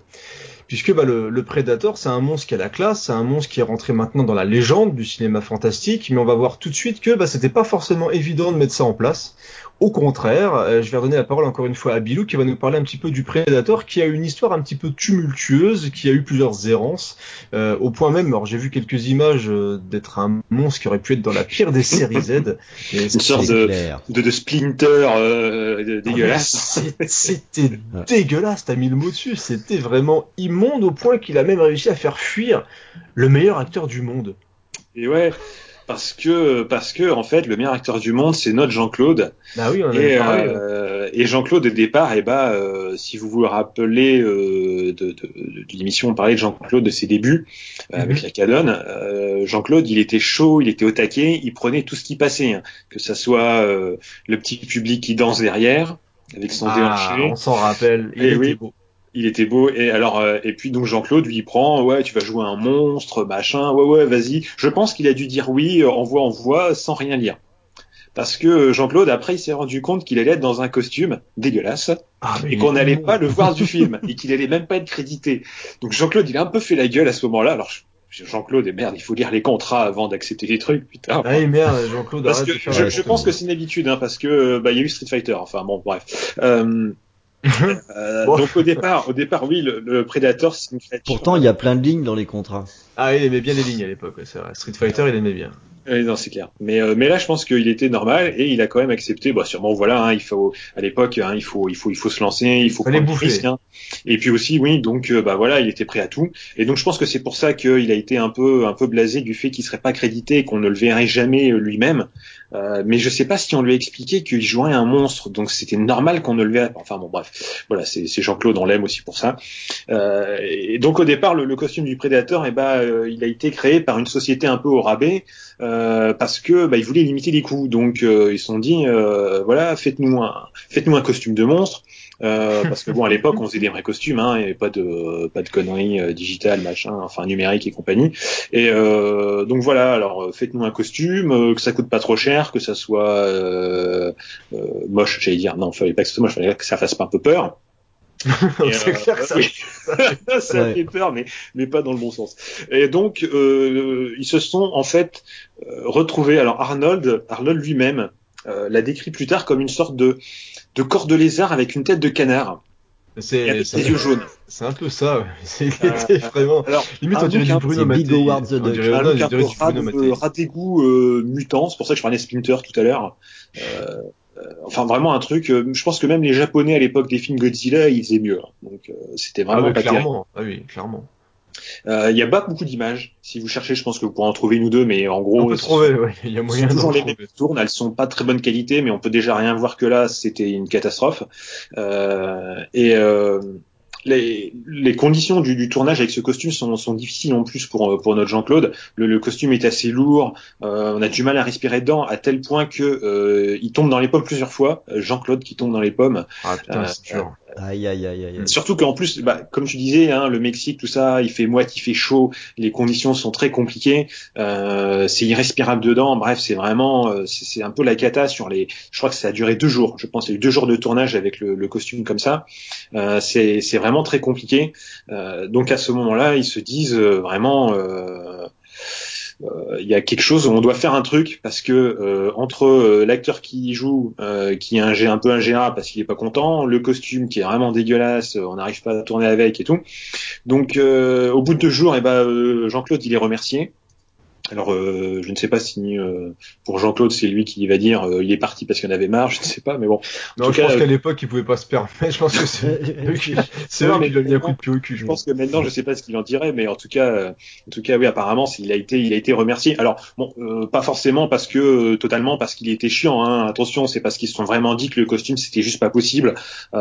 Puisque bah, le, le Predator, c'est un monstre qui a la classe, c'est un monstre qui est rentré maintenant dans la légende du cinéma fantastique, mais on va voir tout de suite que bah, c'était pas forcément évident de mettre ça en place. Au contraire, euh, je vais redonner la parole encore une fois à Bilou qui va nous parler un petit peu du Predator qui a une histoire un petit peu tumultueuse, qui a eu plusieurs errances, euh, au point même, alors j'ai vu quelques images euh, d'être un monstre qui aurait pu être dans la pire des séries Z. Une sorte de, de, de, splinter euh, dégueulasse. C'était dégueulasse, t'as mis le mot dessus, c'était vraiment immonde au point qu'il a même réussi à faire fuir le meilleur acteur du monde. Et ouais, parce que parce que en fait le meilleur acteur du monde c'est notre Jean-Claude. Bah oui, on et, euh, et Jean-Claude au départ, et eh bah euh, si vous vous rappelez euh, de, de, de l'émission, on parlait de Jean-Claude de ses débuts mm -hmm. avec la Canon. Euh, Jean-Claude, il était chaud, il était au taquet, il prenait tout ce qui passait, hein. que ça soit euh, le petit public qui danse derrière avec son ah, déhanché. On s'en rappelle. Il et était oui. beau il était beau et alors euh, et puis donc Jean-Claude lui il prend ouais tu vas jouer un monstre machin ouais ouais vas-y je pense qu'il a dû dire oui envoie envoie sans rien lire parce que Jean-Claude après il s'est rendu compte qu'il allait être dans un costume dégueulasse ah, et qu'on n'allait pas le voir du film et qu'il allait même pas être crédité donc Jean-Claude il a un peu fait la gueule à ce moment-là alors Jean-Claude, et merde, il faut lire les contrats avant d'accepter les trucs, putain. Ah, merde, Jean-Claude. Parce que je, je pense que c'est une habitude, hein, parce que bah il y a eu Street Fighter. Enfin bon, bref. Euh, euh, bon. Donc au départ, au départ, oui, le, le Predator, c'est une créature. Pourtant, il y a plein de lignes dans les contrats. Ah, il aimait bien les lignes à l'époque, ouais, c'est vrai. Street Fighter, il aimait bien. Oui, non, c'est clair. Mais euh, mais là, je pense qu'il était normal et il a quand même accepté. Bah, sûrement, voilà, hein, il faut à l'époque, hein, il faut il faut il faut se lancer, il faut prendre bouffer. risque. Hein. Et puis aussi, oui, donc euh, bah voilà, il était prêt à tout. Et donc je pense que c'est pour ça qu'il a été un peu un peu blasé du fait qu'il serait pas crédité et qu'on ne le verrait jamais euh, lui-même. Euh, mais je sais pas si on lui a expliqué qu'il jouait un monstre, donc c'était normal qu'on ne le verrait. Enfin bon, bref, voilà, c'est Jean-Claude, on l'aime aussi pour ça. Euh, et donc au départ, le, le costume du Prédateur, eh ben, euh, il a été créé par une société un peu au rabais euh, parce que bah, ils voulaient limiter les coûts. Donc ils se sont dit, voilà, faites-nous un, faites-nous un costume de monstre. Euh, parce que bon à l'époque on faisait des vrais costumes, hein, il n'y avait pas de pas de conneries euh, digitales, machin, enfin numérique et compagnie. Et euh, donc voilà, alors faites-nous un costume, que ça coûte pas trop cher, que ça soit moche, j'allais dire. Non, fallait pas que ce soit moche, fallait que ça fasse pas un peu peur. c'est clair que ça, oui. ça ouais. fait peur, mais mais pas dans le bon sens. Et donc euh, ils se sont en fait retrouvés. Alors Arnold, Arnold lui-même euh, l'a décrit plus tard comme une sorte de de corps de lézard avec une tête de canard. C'est des yeux jaunes. C'est un peu ça. Ouais. C'était euh, vraiment. Alors, limite on dirait du Bruno Mattei. Rat, euh, rat d'égout euh, mutant. C'est pour ça que je parlais Splinter tout à l'heure. Euh, enfin vraiment un truc. je pense que même les Japonais à l'époque des films Godzilla, ils faisaient mieux. Hein. Donc c'était vraiment ah ouais, clairement. Ah oui, clairement. Il euh, y a pas beaucoup d'images. Si vous cherchez, je pense que vous pourrez en trouver une ou deux, mais en gros, on peut trouver. Ouais. Il y a moyen. Toujours les mêmes tournes. Elles sont pas de très bonne qualité, mais on peut déjà rien voir que là, c'était une catastrophe. Euh, et euh, les, les, conditions du, du, tournage avec ce costume sont, sont, difficiles en plus pour, pour notre Jean-Claude. Le, le, costume est assez lourd, euh, on a du mal à respirer dedans, à tel point que euh, il tombe dans les pommes plusieurs fois. Jean-Claude qui tombe dans les pommes. Ah putain, c'est dur. Aïe, aïe, aïe, aïe. Surtout qu'en plus, bah, comme tu disais, hein, le Mexique, tout ça, il fait moite, il fait chaud, les conditions sont très compliquées, euh, c'est irrespirable dedans. Bref, c'est vraiment, euh, c'est un peu la cata sur les. Je crois que ça a duré deux jours. Je pense qu'il y a eu deux jours de tournage avec le, le costume comme ça. Euh, c'est vraiment très compliqué. Euh, donc à ce moment-là, ils se disent euh, vraiment il y a quelque chose où on doit faire un truc parce que euh, entre euh, l'acteur qui joue euh, qui est un, peu ingérable parce qu'il est pas content le costume qui est vraiment dégueulasse on n'arrive pas à tourner avec et tout. Donc au bout de deux jours eh ben Jean-Claude il est remercié alors, euh, je ne sais pas si euh, pour Jean-Claude, c'est lui qui va dire euh, il est parti parce qu'il en avait marre, je ne sais pas, mais bon. Non, je cas, pense qu'à l'époque, il pouvait pas se permettre. Je pense que c'est eux qui, c'est eux qui lui ont mis un coup de pied au cul. Je, je pense que maintenant, je sais pas ce qu'il en dirait, mais en tout cas, en tout cas, oui, apparemment, il a été, il a été remercié. Alors, bon, pas forcément parce que totalement parce qu'il était chiant. Hein. Attention, c'est parce qu'ils se sont vraiment dit que le costume c'était juste pas possible,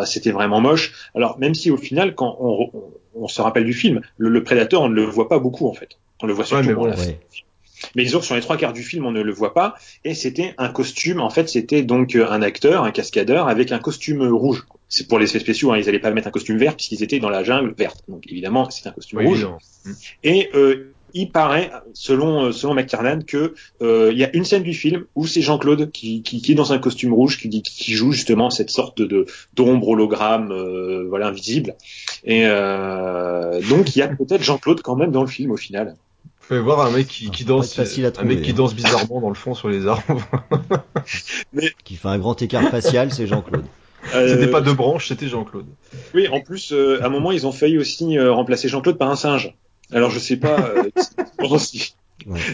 c'était vraiment moche. Alors, même si au final, quand on, on, on se rappelle du film, le, le, prédateur, on ne le voit pas beaucoup en fait. On le voit surtout ouais, bon, la ouais. Mais disons que sur les trois quarts du film, on ne le voit pas. Et c'était un costume. En fait, c'était donc un acteur, un cascadeur, avec un costume rouge. C'est pour les effets spéciaux. Hein, ils n'allaient pas mettre un costume vert puisqu'ils étaient dans la jungle verte. Donc évidemment, c'est un costume oui, rouge. Non. Et euh, il paraît, selon euh, selon McTiernan, que euh, il y a une scène du film où c'est Jean-Claude qui, qui, qui, est dans un costume rouge, qui, qui joue justement cette sorte de d'ombre hologramme, euh, voilà invisible. Et donc il y a peut-être Jean-Claude quand même dans le film au final. Vous voir un mec qui, qui danse, un mec qui hein. danse bizarrement dans le fond sur les arbres. Mais... Qui fait un grand écart facial, c'est Jean-Claude. C'était pas deux branches, c'était Jean-Claude. Oui, en plus, à un moment, ils ont failli aussi remplacer Jean-Claude par un singe. Alors je sais pas euh, si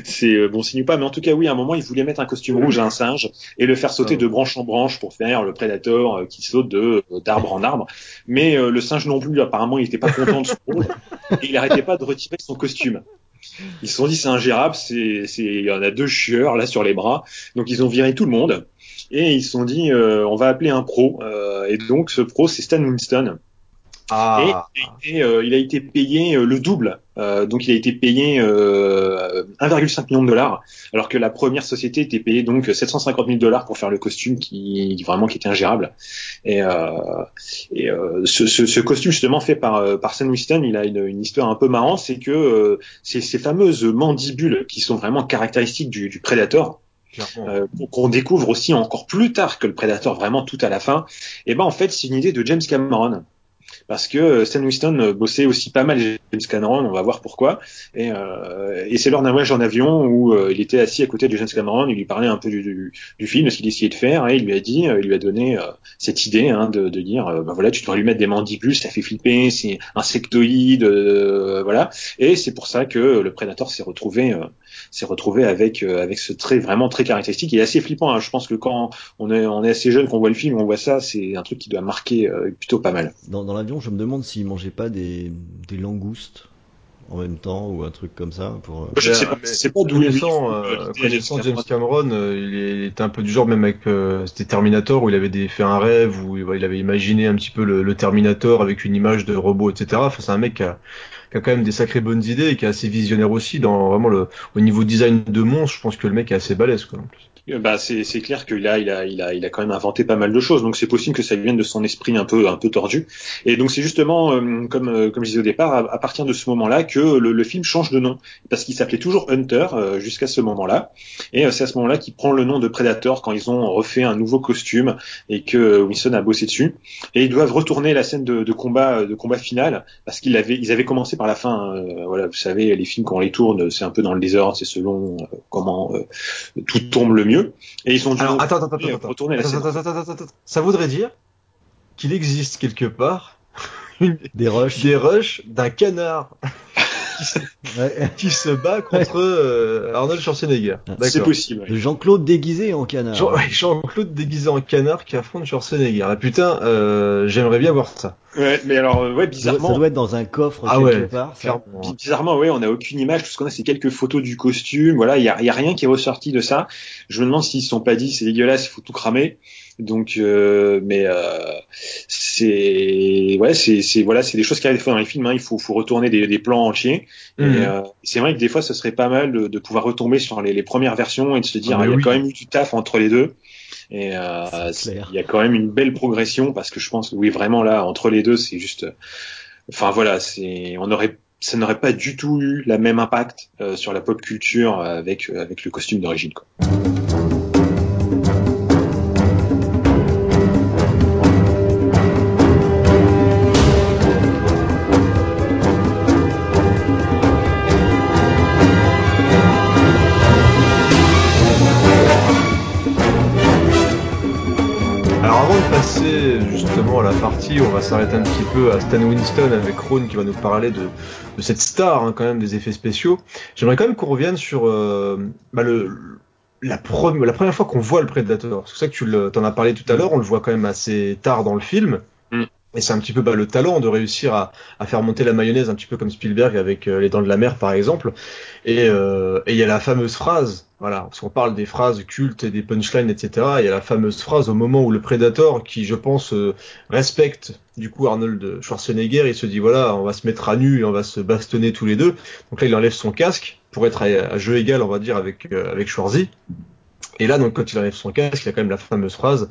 c'est euh, bon signe ou pas, mais en tout cas oui, à un moment il voulait mettre un costume rouge à un singe et le faire sauter de branche en branche pour faire le prédateur euh, qui saute de d'arbre en arbre. Mais le singe non plus, apparemment il était pas content de ce rôle et il arrêtait pas de retirer son costume. Ils se sont dit c'est ingérable, c'est c'est il y en a deux chieurs là sur les bras, donc ils ont viré tout le monde et ils se sont dit on va appeler un pro et donc ce pro c'est Stan Winston ah. Et, euh, il a été payé euh, le double. Euh, donc il a été payé 1,5 million de dollars, alors que la première société était payée donc 750 000 dollars pour faire le costume qui vraiment qui était ingérable. Et, et ce, ce, ce, costume justement fait par par Sam Winston, il a une, une histoire un peu marrante, c'est que ces, ces fameuses mandibules qui sont vraiment caractéristiques du, du Predator, euh, qu'on découvre aussi encore plus tard que le Predator, vraiment tout à la fin, et ben en fait c'est une idée de James Cameron parce que euh, Stan Winston euh, bossait aussi pas mal James Cameron, on va voir pourquoi. Et, euh, et c'est lors d'un voyage en avion où euh, il était assis à côté de James Cameron, il lui parlait un peu du, du, du film, ce qu'il essayait de faire, et il lui a dit, il lui a donné cette idée hein, de, de, dire, bah voilà, tu devrais lui mettre des mandibules, ça fait flipper, c'est insectoïde, voilà. Et c'est pour ça que le Predator s'est retrouvé, s'est retrouvé avec avec ce trait vraiment très caractéristique et assez flippant. Hein. Je pense que quand on est on est assez jeune, qu'on voit le film, on voit ça, c'est un truc qui doit marquer plutôt pas mal. Dans l'avion, je me demande s'il mangeait pas des, des langoustes en même temps ou un truc comme ça pour euh, je sais pas. c'est pas connaissant, euh, connaissant James Cameron. Euh, il, était un peu du genre même avec euh, c'était Terminator où il avait des, fait un rêve où il avait imaginé un petit peu le, le Terminator avec une image de robot etc enfin c'est un mec qui a, qui a, quand même des sacrées bonnes idées et qui est assez visionnaire aussi dans vraiment le au niveau design de monstre je pense que le mec est assez balèze quoi en plus bah c'est clair qu'il a il a il a il a quand même inventé pas mal de choses. Donc c'est possible que ça vienne de son esprit un peu un peu tordu. Et donc c'est justement euh, comme euh, comme je disais au départ à, partir de ce moment-là que le, le, film change de nom. Parce qu'il s'appelait toujours Hunter euh, jusqu'à ce moment-là. Et c'est à ce moment-là qu'il prend le nom de Predator quand ils ont refait un nouveau costume et que Wilson a bossé dessus. Et ils doivent retourner la scène de, combat de combat final parce qu'ils avaient ils avaient commencé par la fin voilà vous savez les films quand on les tourne c'est un peu dans le désordre c'est selon comment tout tombe le mieux et ils ont dû attends, attends, attends, retourner la. Ça voudrait dire qu'il existe quelque part des rushs, des rushs d'un canard qui, se, bat contre euh, Arnold Schwarzenegger. Ah, c'est possible. Jean-Claude déguisé en canard. Jean-Claude déguisé en canard qui affronte Schwarzenegger. Ah putain, euh, j'aimerais bien voir ça. Ouais, mais alors, euh, ouais, bizarrement. Ça doit être dans un coffre ah quelque part. Bizarrement, ouais, on n'a aucune image. Tout ce qu'on a, c'est quelques photos du costume. Voilà, il y a, y a, rien qui est ressorti de ça. Je me demande s'ils se sont pas dit, c'est dégueulasse, il faut tout cramer. Donc, euh, mais euh, c'est ouais, c'est voilà, c'est des choses qui arrivent des fois dans les films. Hein. il faut faut retourner des, des plans entiers. Et mhm. euh, c'est vrai que des fois, ce serait pas mal de, de pouvoir retomber sur les, les, premières versions et de se dire, ah, il y a quand même eu du taf entre les deux. Et euh, il y a quand même une belle progression parce que je pense, oui, vraiment là, entre les deux, c'est juste. Enfin voilà, c'est on aurait ça n'aurait pas du tout eu la même impact euh, sur la pop culture avec avec le costume d'origine. Quoi. Partie, on va s'arrêter un petit peu à Stan Winston avec Ron qui va nous parler de, cette star hein, quand même des effets spéciaux. J'aimerais quand même qu'on revienne sur euh, bah, la, la première fois qu'on voit le Predator. C'est ça que tu t'en as parlé tout à l'heure, on le voit quand même assez tard dans le film. Et c'est un petit peu bah, le talent de réussir à, à, faire monter la mayonnaise, un petit peu comme Spielberg avec euh, Les Dents de la Mer par exemple. Euh, et il y a la fameuse phrase, voilà, parce qu'on parle des phrases cultes et des punchlines, etc. Il y a la fameuse phrase au moment où le Predator, qui je pense euh, respecte du coup Arnold Schwarzenegger, il se dit voilà, on va se mettre à nu et on va se bastonner tous les deux. Donc là, il enlève son casque pour être à, jeu égal, on va dire, avec avec Schwarzy. Et là, donc quand il enlève son casque, il y a quand même la fameuse phrase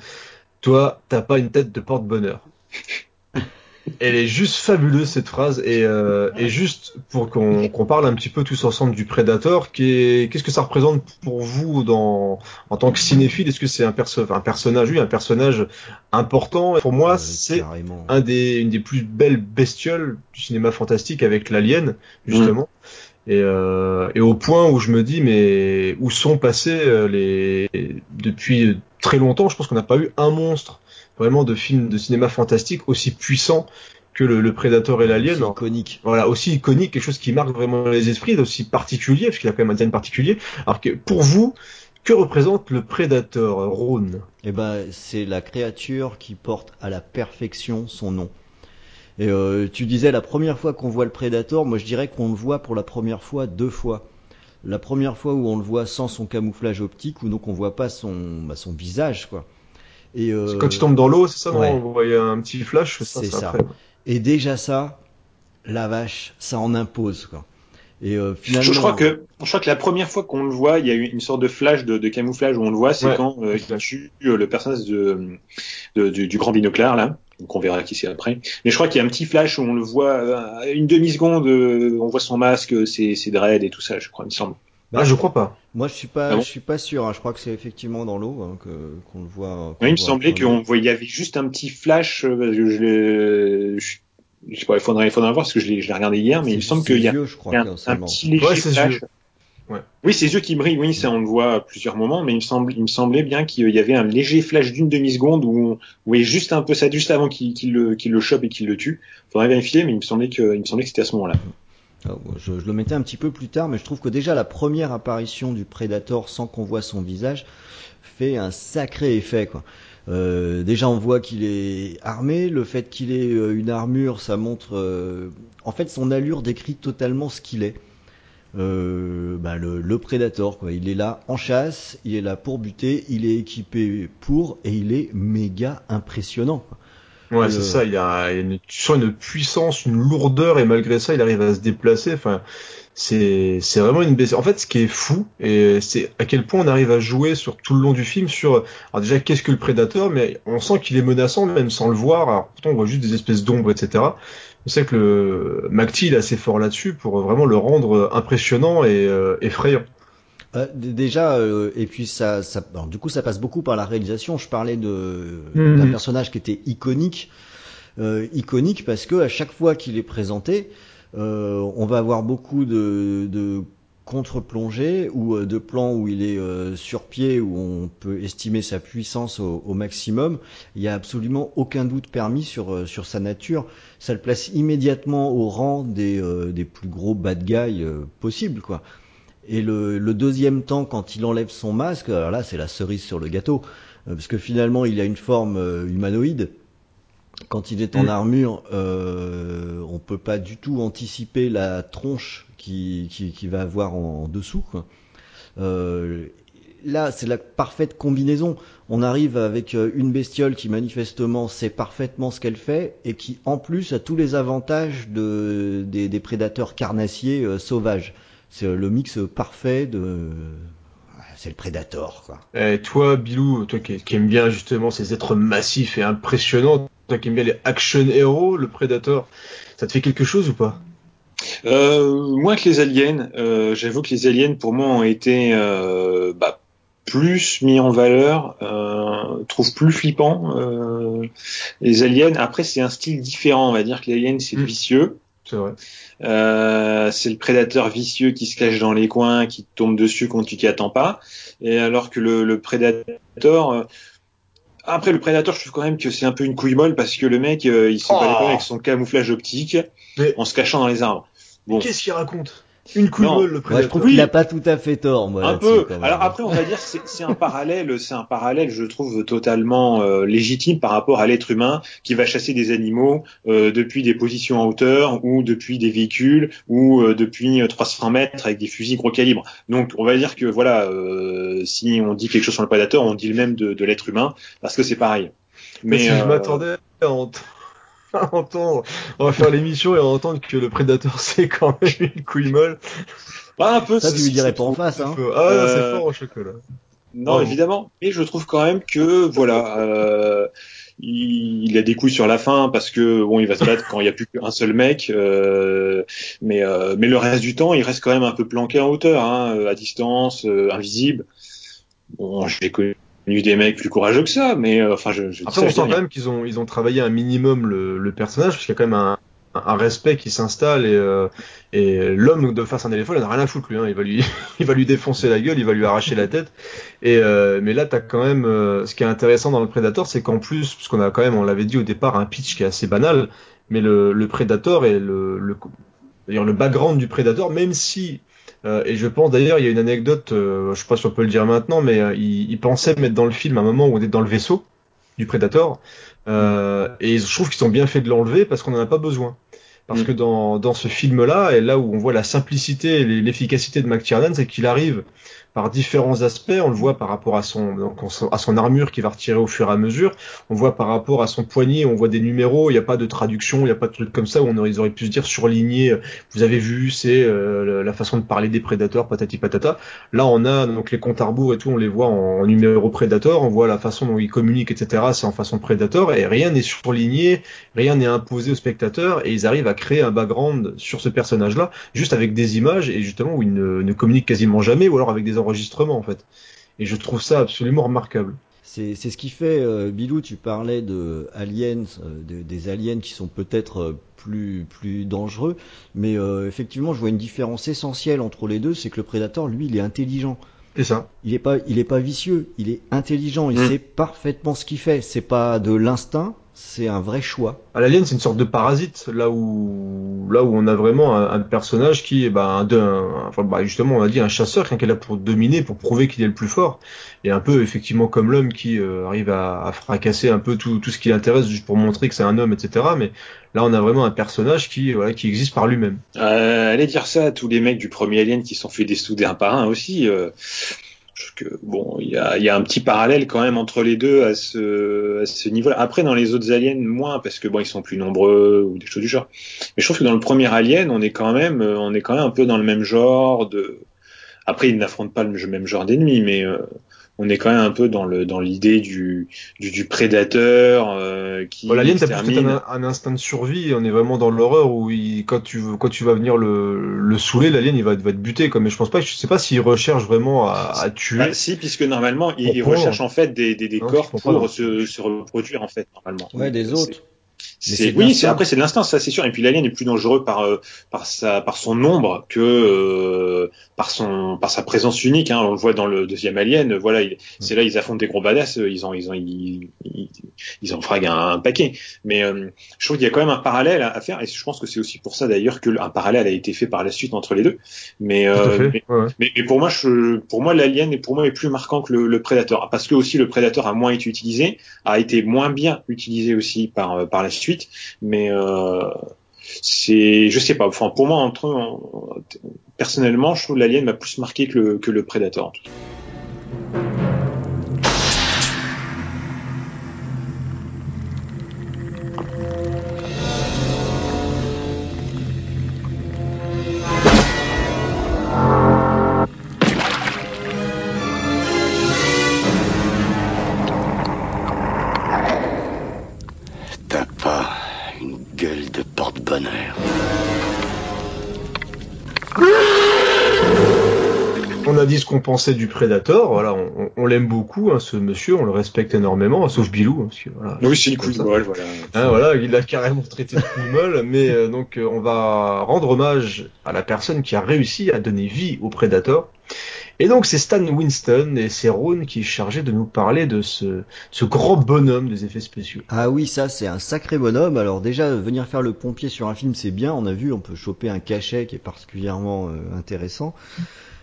toi, t'as pas une tête de porte-bonheur. Elle est juste fabuleuse cette phrase et, euh, et juste pour qu'on parle un petit peu tous ensemble du Predator, qu'est-ce que ça représente pour vous dans en tant que cinéphile? Est-ce que c'est un, perso un personnage, oui, un personnage important. Pour moi, c'est un des une des plus belles bestioles du cinéma fantastique avec l'Alien justement. Et, euh, et, au point où je me dis mais où sont passés euh, les depuis très longtemps je pense qu'on n'a pas eu un monstre vraiment de films de cinéma fantastique aussi puissant que le, le Predator et l'Alien. Aussi iconique. Voilà, aussi iconique, quelque chose qui marque vraiment les esprits, aussi particulier, parce qu'il a quand même un design particulier. Alors que pour vous, que représente le Predator, Rhône Eh ben, c'est la créature qui porte à la perfection son nom. Et euh, tu disais la première fois qu'on voit le Predator, moi je dirais qu'on le voit pour la première fois deux fois. La première fois où on le voit sans son camouflage optique, ou donc on voit pas son, bah, son visage, quoi. Et euh... Quand il tombe dans l'eau, c'est ça, ouais. on voyait un petit flash. C'est ça. ça. Et déjà ça, la vache, ça en impose, quoi. Et euh, finalement, je, je, crois que je crois que la première fois qu'on le voit, il y a eu une sorte de flash de, de camouflage où on le voit, c'est ouais, quand euh, il tue euh, le personnage de, de du, du, grand binoclard là. Donc on verra qui c'est après. Mais je crois qu'il y a un petit flash où on le voit euh, une demi seconde, euh, on voit son masque, ses, ses dreads et tout ça, je crois, il me semble. Bah, ah, je crois pas. Moi, je suis pas, ah bon je suis pas sûr. Hein. Je crois que c'est effectivement dans l'eau hein, que qu'on le voit. Qu oui, il me semblait qu'on voyait, il y avait juste un petit flash. Euh, parce que je, je, je sais pas, il faudrait, il faudrait voir parce que je l'ai, regardé hier, mais il me semble qu'il y a, yeux, y a un, un, petit léger ouais, flash. Ouais. Oui, ses yeux qui brillent, oui, ça on le voit à plusieurs moments, mais il me semble, il me semblait bien qu'il y avait un léger flash d'une demi seconde où on voyait juste un peu ça juste avant qu'il, le, chope et qu'il le tue. Faudrait vérifier, mais il me semblait que, il me semblait que c'était à ce moment-là. Ah, je, le mettais un petit peu plus tard, mais je trouve que déjà la première apparition du Predator sans qu'on voit son visage fait un sacré effet. Quoi. Euh, déjà, on voit qu'il est armé. Le fait qu'il ait euh, une armure, ça montre. Euh, en fait, son allure décrit totalement ce qu'il est. Bah, le, le, Predator, quoi. Il est là en chasse, il est là pour buter, il est équipé pour, et il est méga impressionnant. Ouais, c'est ça. Il y a, il y a une, tu sens une puissance, une lourdeur, et malgré ça, il arrive à se déplacer. Enfin, c'est, c'est vraiment une baisse. En fait, ce qui est fou, et c'est à quel point on arrive à jouer sur tout le long du film sur, alors déjà, qu'est-ce que le prédateur, mais on sent qu'il est menaçant même sans le voir. Alors, pourtant, on voit juste des espèces d'ombres, etc. Je sais que le McTee, il est assez fort là-dessus pour vraiment le rendre impressionnant et euh, effrayant. Euh, déjà, euh, et puis ça, ça alors, du coup, ça passe beaucoup par la réalisation. Je parlais de mmh. d'un personnage qui était iconique, euh, iconique parce que à chaque fois qu'il est présenté, on va avoir beaucoup de, de contre-plongée ou de plans où il est euh, sur pied, où on peut estimer sa puissance au, au maximum, il n'y a absolument aucun doute permis sur, euh, sur sa nature. Ça le place immédiatement au rang des, euh, des plus gros bad guys possibles, quoi. Et le, le, deuxième temps, quand il enlève son masque, alors là, c'est la cerise sur le gâteau, parce que finalement, il a une forme humanoïde. Quand il est en mmh. armure, euh, on peut pas du tout anticiper la tronche qui, qui, qui va avoir en, en dessous. Quoi. Euh, là, c'est la parfaite combinaison. On arrive avec une bestiole qui manifestement sait parfaitement ce qu'elle fait et qui, en plus, a tous les avantages de, des, des prédateurs carnassiers euh, sauvages. C'est le mix parfait de. C'est le Predator, quoi. Et toi, Bilou, toi qui, qui aime bien justement ces êtres massifs et impressionnants, toi qui aime bien les action héros, le Predator, ça te fait quelque chose ou pas? Euh, Moins que les aliens. Euh, J'avoue que les aliens, pour moi, ont été euh, bah, plus mis en valeur, euh, trouve plus flippant. Euh, les aliens, après, c'est un style différent. On va dire que l'alien, c'est mmh. vicieux. C'est vrai. Euh, c'est le prédateur vicieux qui se cache dans les coins, qui tombe dessus quand tu t'y attends pas. Et alors que le, le prédateur, euh, après le prédateur, je trouve quand même que c'est un peu une couille molle parce que le mec, euh, il se oh. pas avec son camouflage optique, Mais... en se cachant dans les arbres. Bon. Qu'est-ce qu'il raconte? Une couille molle, le prédateur. Ouais, je trouve qu'il a pas tout à fait tort, moi. Un peu. Alors après, on va dire c'est c'est un parallèle, c'est un parallèle, je trouve totalement euh, légitime par rapport à l'être humain qui va chasser des animaux euh, depuis des positions en hauteur ou depuis des véhicules ou euh, depuis 300 mètres avec des fusils gros calibre. Donc, on va dire que voilà, euh, si on dit quelque chose sur le prédateur, on dit le même de, de l'être humain parce que c'est pareil. Mais, si je m'attendais à entendre, on va faire l'émission et entendre que le prédateur c'est quand même une couille molle. Pas un peu. Ça, tu lui dirais pas en face, hein. Ah, euh... c'est fort au chocolat. Non, oh. évidemment. Mais je trouve quand même que, voilà, euh, il, a des couilles sur la fin parce que bon, il va se battre quand il y a plus qu'un seul mec, euh, mais euh, mais le reste du temps, il reste quand même un peu planqué en hauteur, hein, à distance, euh, invisible. Bon, j'ai connu des mecs plus courageux que ça, mais euh, enfin, je, je Après, on sent quand même qu'ils ont ils ont travaillé un minimum le, le personnage parce qu'il y a quand même un, un respect qui s'installe et, euh, et l'homme de face à un éléphant il en a rien à foutre lui hein. il va lui il va lui défoncer la gueule il va lui arracher la tête et euh, mais là t'as quand même euh, ce qui est intéressant dans le Predator c'est qu'en plus parce qu'on a quand même on l'avait dit au départ un pitch qui est assez banal mais le, le Predator et le le, le background du Predator même si euh, et je pense d'ailleurs il y a une anecdote je sais pas si on peut le dire maintenant mais il, il pensait mettre dans le film un moment où on est dans le vaisseau du Predator euh, et je trouve qu'ils ont bien fait de l'enlever parce qu'on en a pas besoin. Parce mm. que dans, dans ce film-là, et là où on voit la simplicité et l'efficacité de McTiernan, c'est qu'il arrive par différents aspects. On le voit par rapport à son, à son armure qui va retirer au fur et à mesure. On voit par rapport à son poignet, on voit des numéros. Il n'y a pas de traduction, il n'y a pas de truc comme ça où on aurait, ils auraient pu se dire surligné. Vous avez vu, c'est euh, la façon de parler des prédateurs, patati patata. Là, on a donc les comptes à rebours et tout, on les voit en, numéro prédateur. On voit la façon dont ils communiquent, etc. C'est en façon prédateur et rien n'est surligné, rien n'est imposé au spectateur et ils arrivent à créer un background sur ce personnage-là juste avec des images et justement où ils ne, ne communiquent quasiment jamais ou alors avec des enregistrement en fait. Et je trouve ça absolument remarquable. C'est ce qui fait, euh, Bilou, tu parlais de aliens, euh, des aliens qui sont peut-être euh, plus plus dangereux, mais effectivement, je vois une différence essentielle entre les deux, c'est que le prédateur, lui, il est intelligent. C'est ça. Il est pas, il est pas vicieux, il est intelligent, il mm. sait parfaitement ce qu'il fait. C'est pas de l'instinct, c'est un vrai choix. À l'alien, c'est une sorte de parasite, là où là où on a vraiment un, personnage qui est bah, un, enfin, bah, justement on a dit un chasseur, quelqu'un qui est là pour dominer, pour prouver qu'il est le plus fort, et un peu effectivement comme l'homme qui euh, arrive à, à, fracasser un peu tout, tout ce qui l'intéresse juste pour montrer que c'est un homme, etc. Mais là on a vraiment un personnage qui voilà qui existe par lui-même. Euh, allez dire ça à tous les mecs du premier Alien qui sont fait dessouder un par un aussi. Euh, que bon, il y a, y a, un petit parallèle quand même entre les deux à ce, à ce niveau-là. Après, dans les autres aliens, moins parce que bon, ils sont plus nombreux ou des choses du genre. Mais je trouve que dans le premier Alien, on est quand même, on est quand même un peu dans le même genre de. Après, ils n'affrontent pas le même genre d'ennemis, mais euh, on est quand même un peu dans le dans l'idée du, du, du prédateur euh, qui bon, l'alien t'as peut-être un, un, instinct de survie on est vraiment dans l'horreur où il, quand tu quand tu vas venir le, le saouler l'alien il va, va te buter comme mais je pense pas je sais pas s'il recherche vraiment à, à tuer. ah, si puisque normalement il, il recherche en fait des, des, des corps pour se, se reproduire en fait normalement. Ouais des autres c'est oui, c'est après c'est de l'instinct, ça c'est sûr. Et puis l'alien est plus dangereux par euh, par sa par son nombre que euh, par son par sa présence unique. Hein. On le voit dans le deuxième alien. Voilà, c'est là ils affrontent des gros badass. Ils en ils ont ils, ils, en fraguent un, paquet. Mais euh, je trouve qu'il y a quand même un parallèle à, faire. Et je pense que c'est aussi pour ça d'ailleurs que un parallèle a été fait par la suite entre les deux. Mais mais, mais, pour moi je, pour moi l'alien est pour moi est plus marquant que le, le prédateur parce que aussi le prédateur a moins été utilisé, a été moins bien utilisé aussi par par la suite mais euh, c'est, je sais pas. Enfin, pour moi, entre personnellement, je trouve l'Alien m'a plus marqué que le, que le Predator. On a dit pensait du Predator, voilà, on, l'aime beaucoup, hein, ce monsieur, on le respecte énormément, sauf Bilou, hein, parce que, voilà. Oui, c'est une couille voilà. Hein, voilà, il a carrément traité de couille mais euh, donc euh, on va rendre hommage à la personne qui a réussi à donner vie au Predator. Et donc c'est Stan Winston et c'est Ron qui est chargé de nous parler de ce, ce grand bonhomme des effets spéciaux. Ah oui, ça c'est un sacré bonhomme. Alors déjà venir faire le pompier sur un film c'est bien, on a vu, on peut choper un cachet qui est particulièrement euh, intéressant.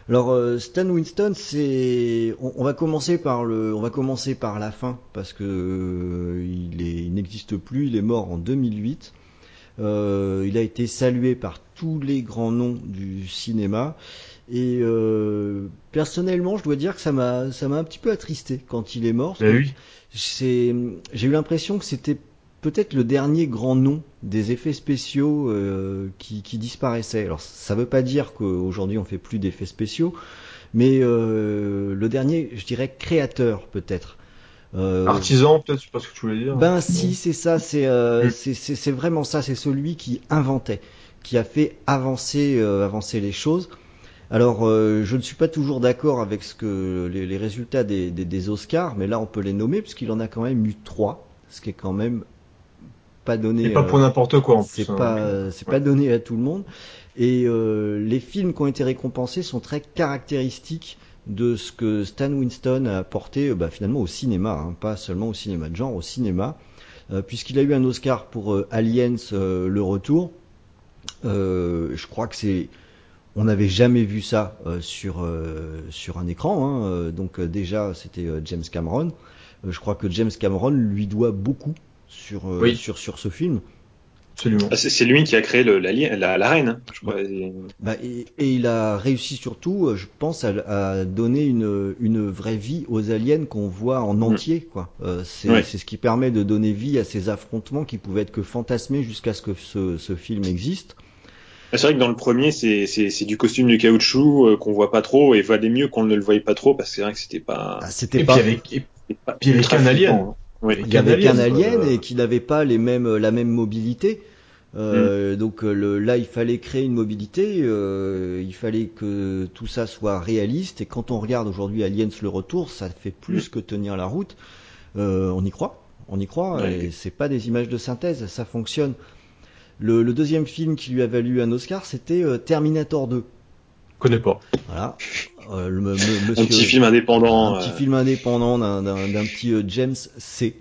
Alors euh, Stan Winston, c'est, on, va commencer par le, on va commencer par la fin parce que euh, il n'existe plus, il est mort en 2008. Euh, il a été salué par tous les grands noms du cinéma et euh, personnellement, je dois dire que ça m'a ça m'a un petit peu attristé quand il est mort. Ben oui. C'est j'ai eu l'impression que c'était peut-être le dernier grand nom des effets spéciaux euh, qui, qui disparaissait. Alors ça veut pas dire qu'aujourd'hui on fait plus d'effets spéciaux, mais euh, le dernier, je dirais créateur peut-être. Euh, Artisan, peut-être, je sais pas ce que tu voulais dire. Ben si, c'est ça, c'est euh, mm. c'est vraiment ça, c'est celui qui inventait, qui a fait avancer avancer les choses. Alors, euh, je ne suis pas toujours d'accord avec ce que les, les résultats des, des, des, Oscars, mais là on peut les nommer puisqu'il en a quand même eu trois, ce qui est quand même pas donné. Pas pour n'importe quoi. C'est hein, pas c'est pas donné à tout le monde. Et les films qui ont été récompensés sont très caractéristiques de ce que Stan Winston a apporté euh, bah, finalement au cinéma, hein, pas seulement au cinéma de genre, au cinéma, euh, puisqu'il a eu un Oscar pour euh, Aliens Le Retour. je crois que c'est on n'avait jamais vu ça sur sur un écran. Hein, donc déjà c'était James Cameron. je crois que James Cameron lui doit beaucoup sur sur sur ce film. Ah, c'est lui qui a créé le, la, la, la, reine. Hein, je crois. Bah, et, et, il a réussi surtout, euh, je pense, à, à, donner une, une vraie vie aux aliens qu'on voit en mm. entier. quoi. Euh, c'est ce qui permet de donner vie à ces affrontements qui pouvaient être que fantasmés jusqu'à ce que ce, ce film existe. C'est vrai que dans le premier, c'est du costume de caoutchouc euh, qu'on voit pas trop et valait mieux qu'on ne le voyait pas trop parce que c'est vrai que c'était pas. Ah, c'était pas. Puis avec, un alien. Il y avait qu'un alien et qui n'avait pas les mêmes, la même mobilité. Euh, mm. Donc euh, le, là, il fallait créer une mobilité, euh, il fallait que tout ça soit réaliste. Et quand on regarde aujourd'hui Aliens le retour, ça fait plus mm. que tenir la route. Euh, on y croit, on y croit. Et c'est pas des images de synthèse, ça fonctionne. Le, le deuxième film qui lui a valu un Oscar, c'était euh, Terminator 2. Connais pas. Voilà. Euh, le, monsieur, un petit film indépendant. Un petit film indépendant d'un petit James C.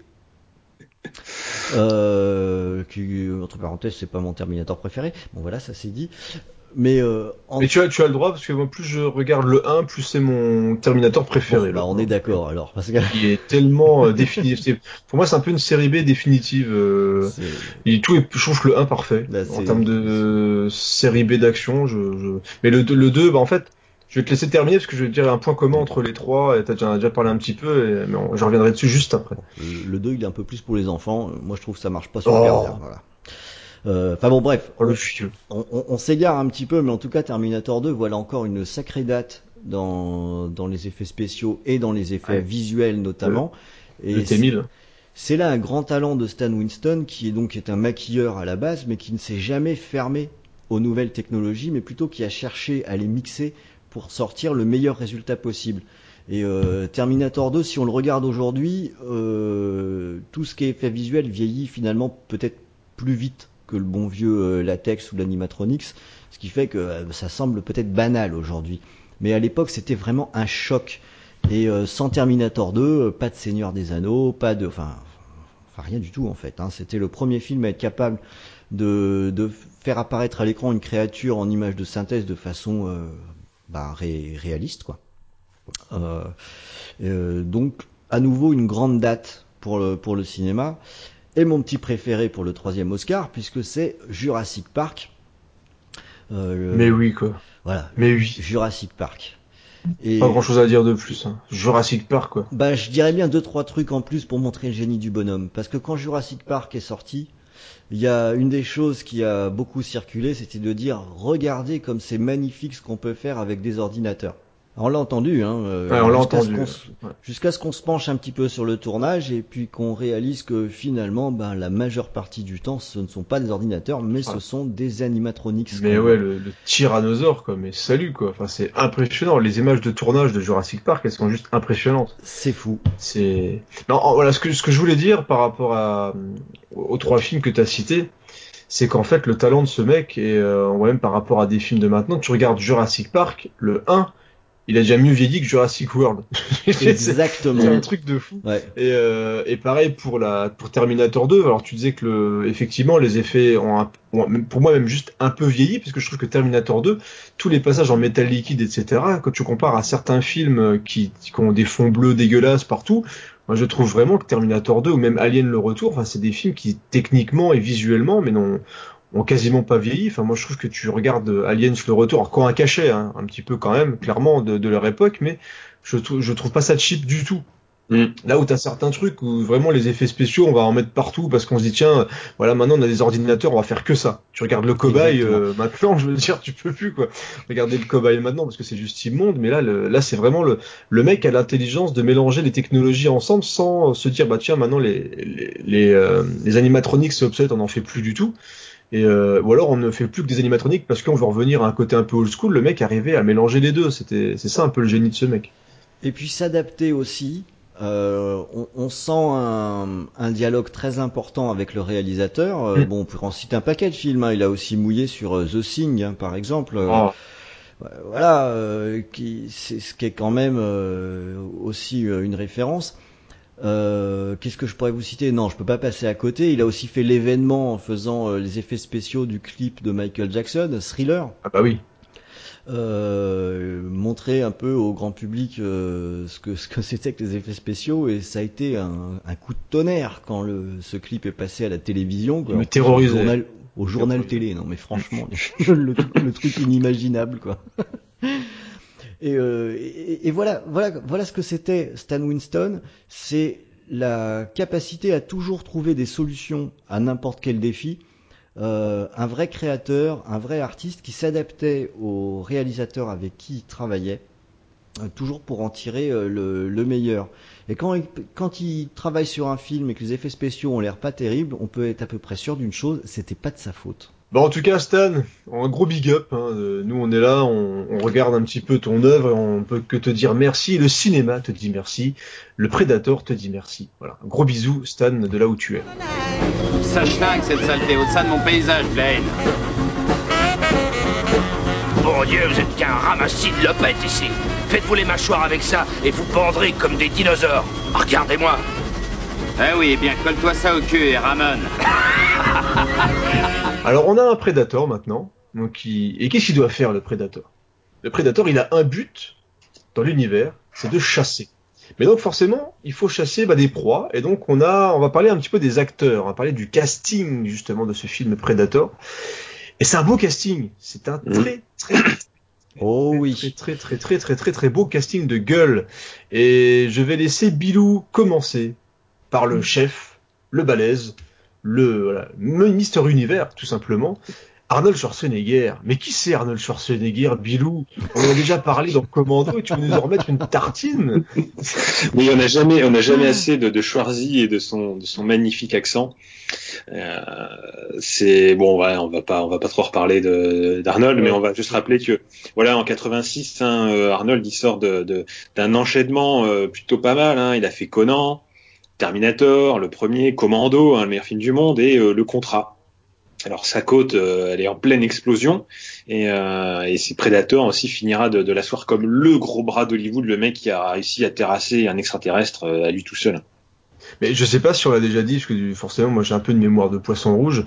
Euh, qui, entre parenthèses, c'est pas mon Terminator préféré. Bon voilà, ça c'est dit. Mais, euh, Mais tu as, tu as le droit parce que moi plus je regarde le 1, plus c'est mon Terminator préféré. Bon, bah, on est d'accord alors parce que il est tellement euh, définitif. Pour moi, c'est un peu une série B définitive. Euh, il tout est, je trouve le 1 parfait Là, en termes de série B d'action. Je, je... Mais le, le 2, bah en fait, je vais te laisser terminer parce que je vais te dire un point commun entre les trois. Tu as déjà parlé un petit peu, mais je reviendrai dessus juste après. Le 2, il est un peu plus pour les enfants. Moi, je trouve que ça marche pas super oh. bien. Voilà. Euh, enfin bon, bref. Le on, on, on s'égare un petit peu, mais en tout cas, Terminator 2, voilà encore une sacrée date dans, dans les effets spéciaux et dans les effets ouais. visuels notamment. Le, et T1000. C'est là un grand talent de Stan Winston, qui est donc est un maquilleur à la base, mais qui ne s'est jamais fermé aux nouvelles technologies, mais plutôt qui a cherché à les mixer pour sortir le meilleur résultat possible. Et euh, Terminator 2, si on le regarde aujourd'hui, euh, tout ce qui est effet visuel vieillit finalement peut-être plus vite que le bon vieux euh, latex ou l'animatronics, ce qui fait que euh, ça semble peut-être banal aujourd'hui. Mais à l'époque, c'était vraiment un choc. Et euh, sans Terminator 2, pas de Seigneur des Anneaux, pas de, enfin, rien du tout en fait. Hein. C'était le premier film à être capable de, faire apparaître à l'écran une créature en image de synthèse de façon ré, réaliste quoi. Donc à nouveau une grande date pour le cinéma et mon petit préféré pour le troisième Oscar puisque c'est Jurassic Park. Euh, Mais oui quoi. Voilà. Mais oui. Jurassic Park. Et pas grand chose à dire de plus. Hein. Jurassic Park quoi. Bah je dirais bien deux trois trucs en plus pour montrer le génie du bonhomme parce que quand Jurassic Park est sorti, il y a une des choses qui a beaucoup circulé, c'était de dire regardez comme c'est magnifique ce qu'on peut faire avec des ordinateurs. On l'a entendu, hein, euh, ouais, on l'a entendu. Jusqu'à ce qu'on se penche un petit peu sur le tournage et puis qu'on réalise que finalement, ben, la majeure partie du temps, ce ne sont pas des ordinateurs, mais ce sont des animatronics. Mais ouais, le, le, tyrannosaure, quoi. Mais salut, quoi. Enfin, c'est impressionnant. Les images de tournage de Jurassic Park, elles sont juste impressionnantes. C'est fou. C'est. Non, voilà, ce que ce que je voulais dire par rapport à aux trois films que tu as cités, c'est qu'en fait, le talent de ce mec et euh, même par rapport à des films de maintenant, tu regardes Jurassic Park, le 1 il a déjà mieux vieilli que Jurassic World. Exactement. c'est un truc de fou. Ouais. Et, euh, et pareil pour la pour Terminator 2. Alors tu disais que le, effectivement les effets ont, un, ont, pour moi même juste un peu vieilli parce que je trouve que Terminator 2, tous les passages en métal liquide, etc. Quand tu compares à certains films qui, qui ont des fonds bleus dégueulasses partout, moi je trouve vraiment que Terminator 2 ou même Alien le Retour, enfin c'est des films qui techniquement et visuellement, mais non ont quasiment pas vieilli. Enfin, moi, je trouve que tu regardes Aliens le retour, encore un cachet, hein, un petit peu quand même, clairement de, de leur époque, mais je, je trouve pas ça cheap du tout. Mm. Là où tu as certains trucs où vraiment les effets spéciaux, on va en mettre partout parce qu'on se dit tiens, voilà maintenant on a des ordinateurs, on va faire que ça. Tu regardes le cobaye euh, maintenant, je veux dire, tu peux plus quoi. Regardez le cobaye maintenant parce que c'est juste immonde, mais là, là c'est vraiment le, le mec a l'intelligence de mélanger les technologies ensemble sans se dire bah tiens maintenant les les les, euh, les animatroniques c'est obsolète, on n'en fait plus du tout. Et euh, ou alors on ne fait plus que des animatroniques parce qu'on veut revenir à un côté un peu old school. Le mec arrivait à mélanger les deux. C'était c'est ça un peu le génie de ce mec. Et puis s'adapter aussi euh, on, on, sent un, un, dialogue très important avec le réalisateur. Euh, mm. Bon, on peut en citer un paquet de films. Hein. Il a aussi mouillé sur euh, The Thing, hein, par exemple. Oh. Voilà, qui, c'est ce qui est quand même aussi une référence. Qu'est-ce que je pourrais vous citer? Non, je peux pas passer à côté. Il a aussi fait l'événement en faisant les effets spéciaux du clip de Michael Jackson, Thriller. Ah bah oui euh, montrer un peu au grand public euh, ce que ce que c'était que les effets spéciaux et ça a été un, un coup de tonnerre quand le, ce clip est passé à la télévision. Quoi. Terrorisé. Au journal, au journal télé, non mais franchement, le, le, truc inimaginable quoi. Et, euh, voilà, ce que c'était Stan Winston. C'est la capacité à toujours trouver des solutions à n'importe quel défi euh, un vrai créateur, un vrai artiste qui s'adaptait aux réalisateurs avec qui il travaillait, euh, toujours pour en tirer le, meilleur. Et quand, quand il travaille sur un film et que les effets spéciaux ont l'air pas terribles, on peut être à peu près sûr d'une chose, c'était pas de sa faute. Bon, en tout cas, Stan, un gros big up. Hein. Nous, on est là, on, regarde un petit peu ton œuvre et on peut que te dire merci. Le cinéma te dit merci. Le Predator te dit merci. Voilà. Un gros bisou, Stan, de là où tu es. Ça schlingue cette saleté au-delà de mon paysage, Blaine. Bon Dieu, vous êtes qu'un ramassis de lopettes ici. Faites-vous les mâchoires avec ça et vous pendrez comme des dinosaures. Regardez-moi. Ah oui, eh bien colle-toi ça au cul et ramène. Alors on a un prédateur maintenant. Donc Et qu'est-ce qu'il doit faire le prédateur? Le prédateur, il a un but dans l'univers, c'est de chasser. Mais donc forcément, il faut chasser bah, des proies. Et donc on a, on va parler un petit peu des acteurs, on va parler du casting justement de ce film Predator. Et c'est un beau casting. C'est un très très Oh oui. Très, très, très, très, très, très, très beau casting de gueule. Et je vais laisser Bilou commencer par le chef, le balèze, le voilà, Mister Univers, tout simplement. Arnold Schwarzenegger. Mais qui c'est Arnold Schwarzenegger, Bilou? On en a déjà parlé dans Commando et tu veux nous en remettre une tartine? Oui, on n'a jamais, on jamais assez de, de Schwarzy et de son, de son magnifique accent. Euh, c'est bon, ouais, on va pas, on va pas trop reparler d'Arnold, mais on va juste rappeler que voilà, en 86, hein, euh, Arnold il sort de d'un enchaînement euh, plutôt pas mal. Hein. Il a fait Conan, Terminator, le premier, Commando, hein, le meilleur film du monde, et euh, Le Contrat. Alors sa côte, euh, elle est en pleine explosion, et, euh, ses Predator aussi finira de, de l'asseoir comme le gros bras d'Hollywood, le mec qui a réussi à terrasser un extraterrestre à lui tout seul. Mais je sais pas si on l'a déjà dit, parce que forcément moi j'ai un peu de mémoire de poisson rouge,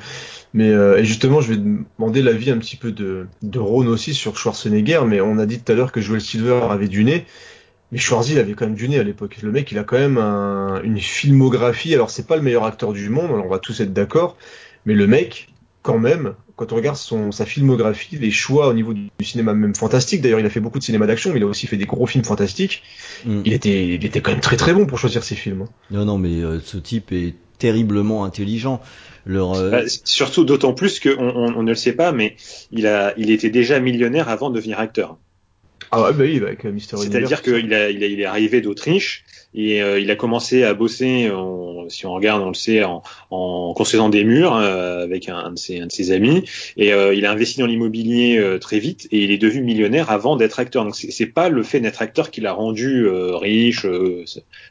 mais et justement je vais demander l'avis un petit peu de, de Ron aussi sur Schwarzenegger, mais on a dit tout à l'heure que Joel Silver avait du nez, mais Schwarzy, il avait quand même du nez à l'époque. Le mec, il a quand même une filmographie. Alors, c'est pas le meilleur acteur du monde, on va tous être d'accord. Mais le mec, quand même, quand on regarde son, sa filmographie, les choix au niveau du, cinéma même fantastique, d'ailleurs, il a fait beaucoup de cinéma d'action, mais il a aussi fait des gros films fantastiques. Mm. Il, était, il était quand même très très bon pour choisir ses films. Hein. Non, non, mais euh, ce type est terriblement intelligent. Leur, euh, bah, surtout d'autant plus qu'on on, on, ne le sait pas, mais il, a, il était déjà millionnaire avant de devenir acteur. Ah ouais, bah oui, avec euh, Mister C'est-à-dire qu'il a, il, a, il est arrivé d'Autriche et euh, il a commencé à bosser, si on regarde, on le sait, en, en construisant des murs euh, avec un, de ses, un, de ses, amis. Et il a investi dans l'immobilier très vite et il est devenu millionnaire avant d'être acteur. Donc c'est pas le fait d'être acteur qui l'a rendu riche,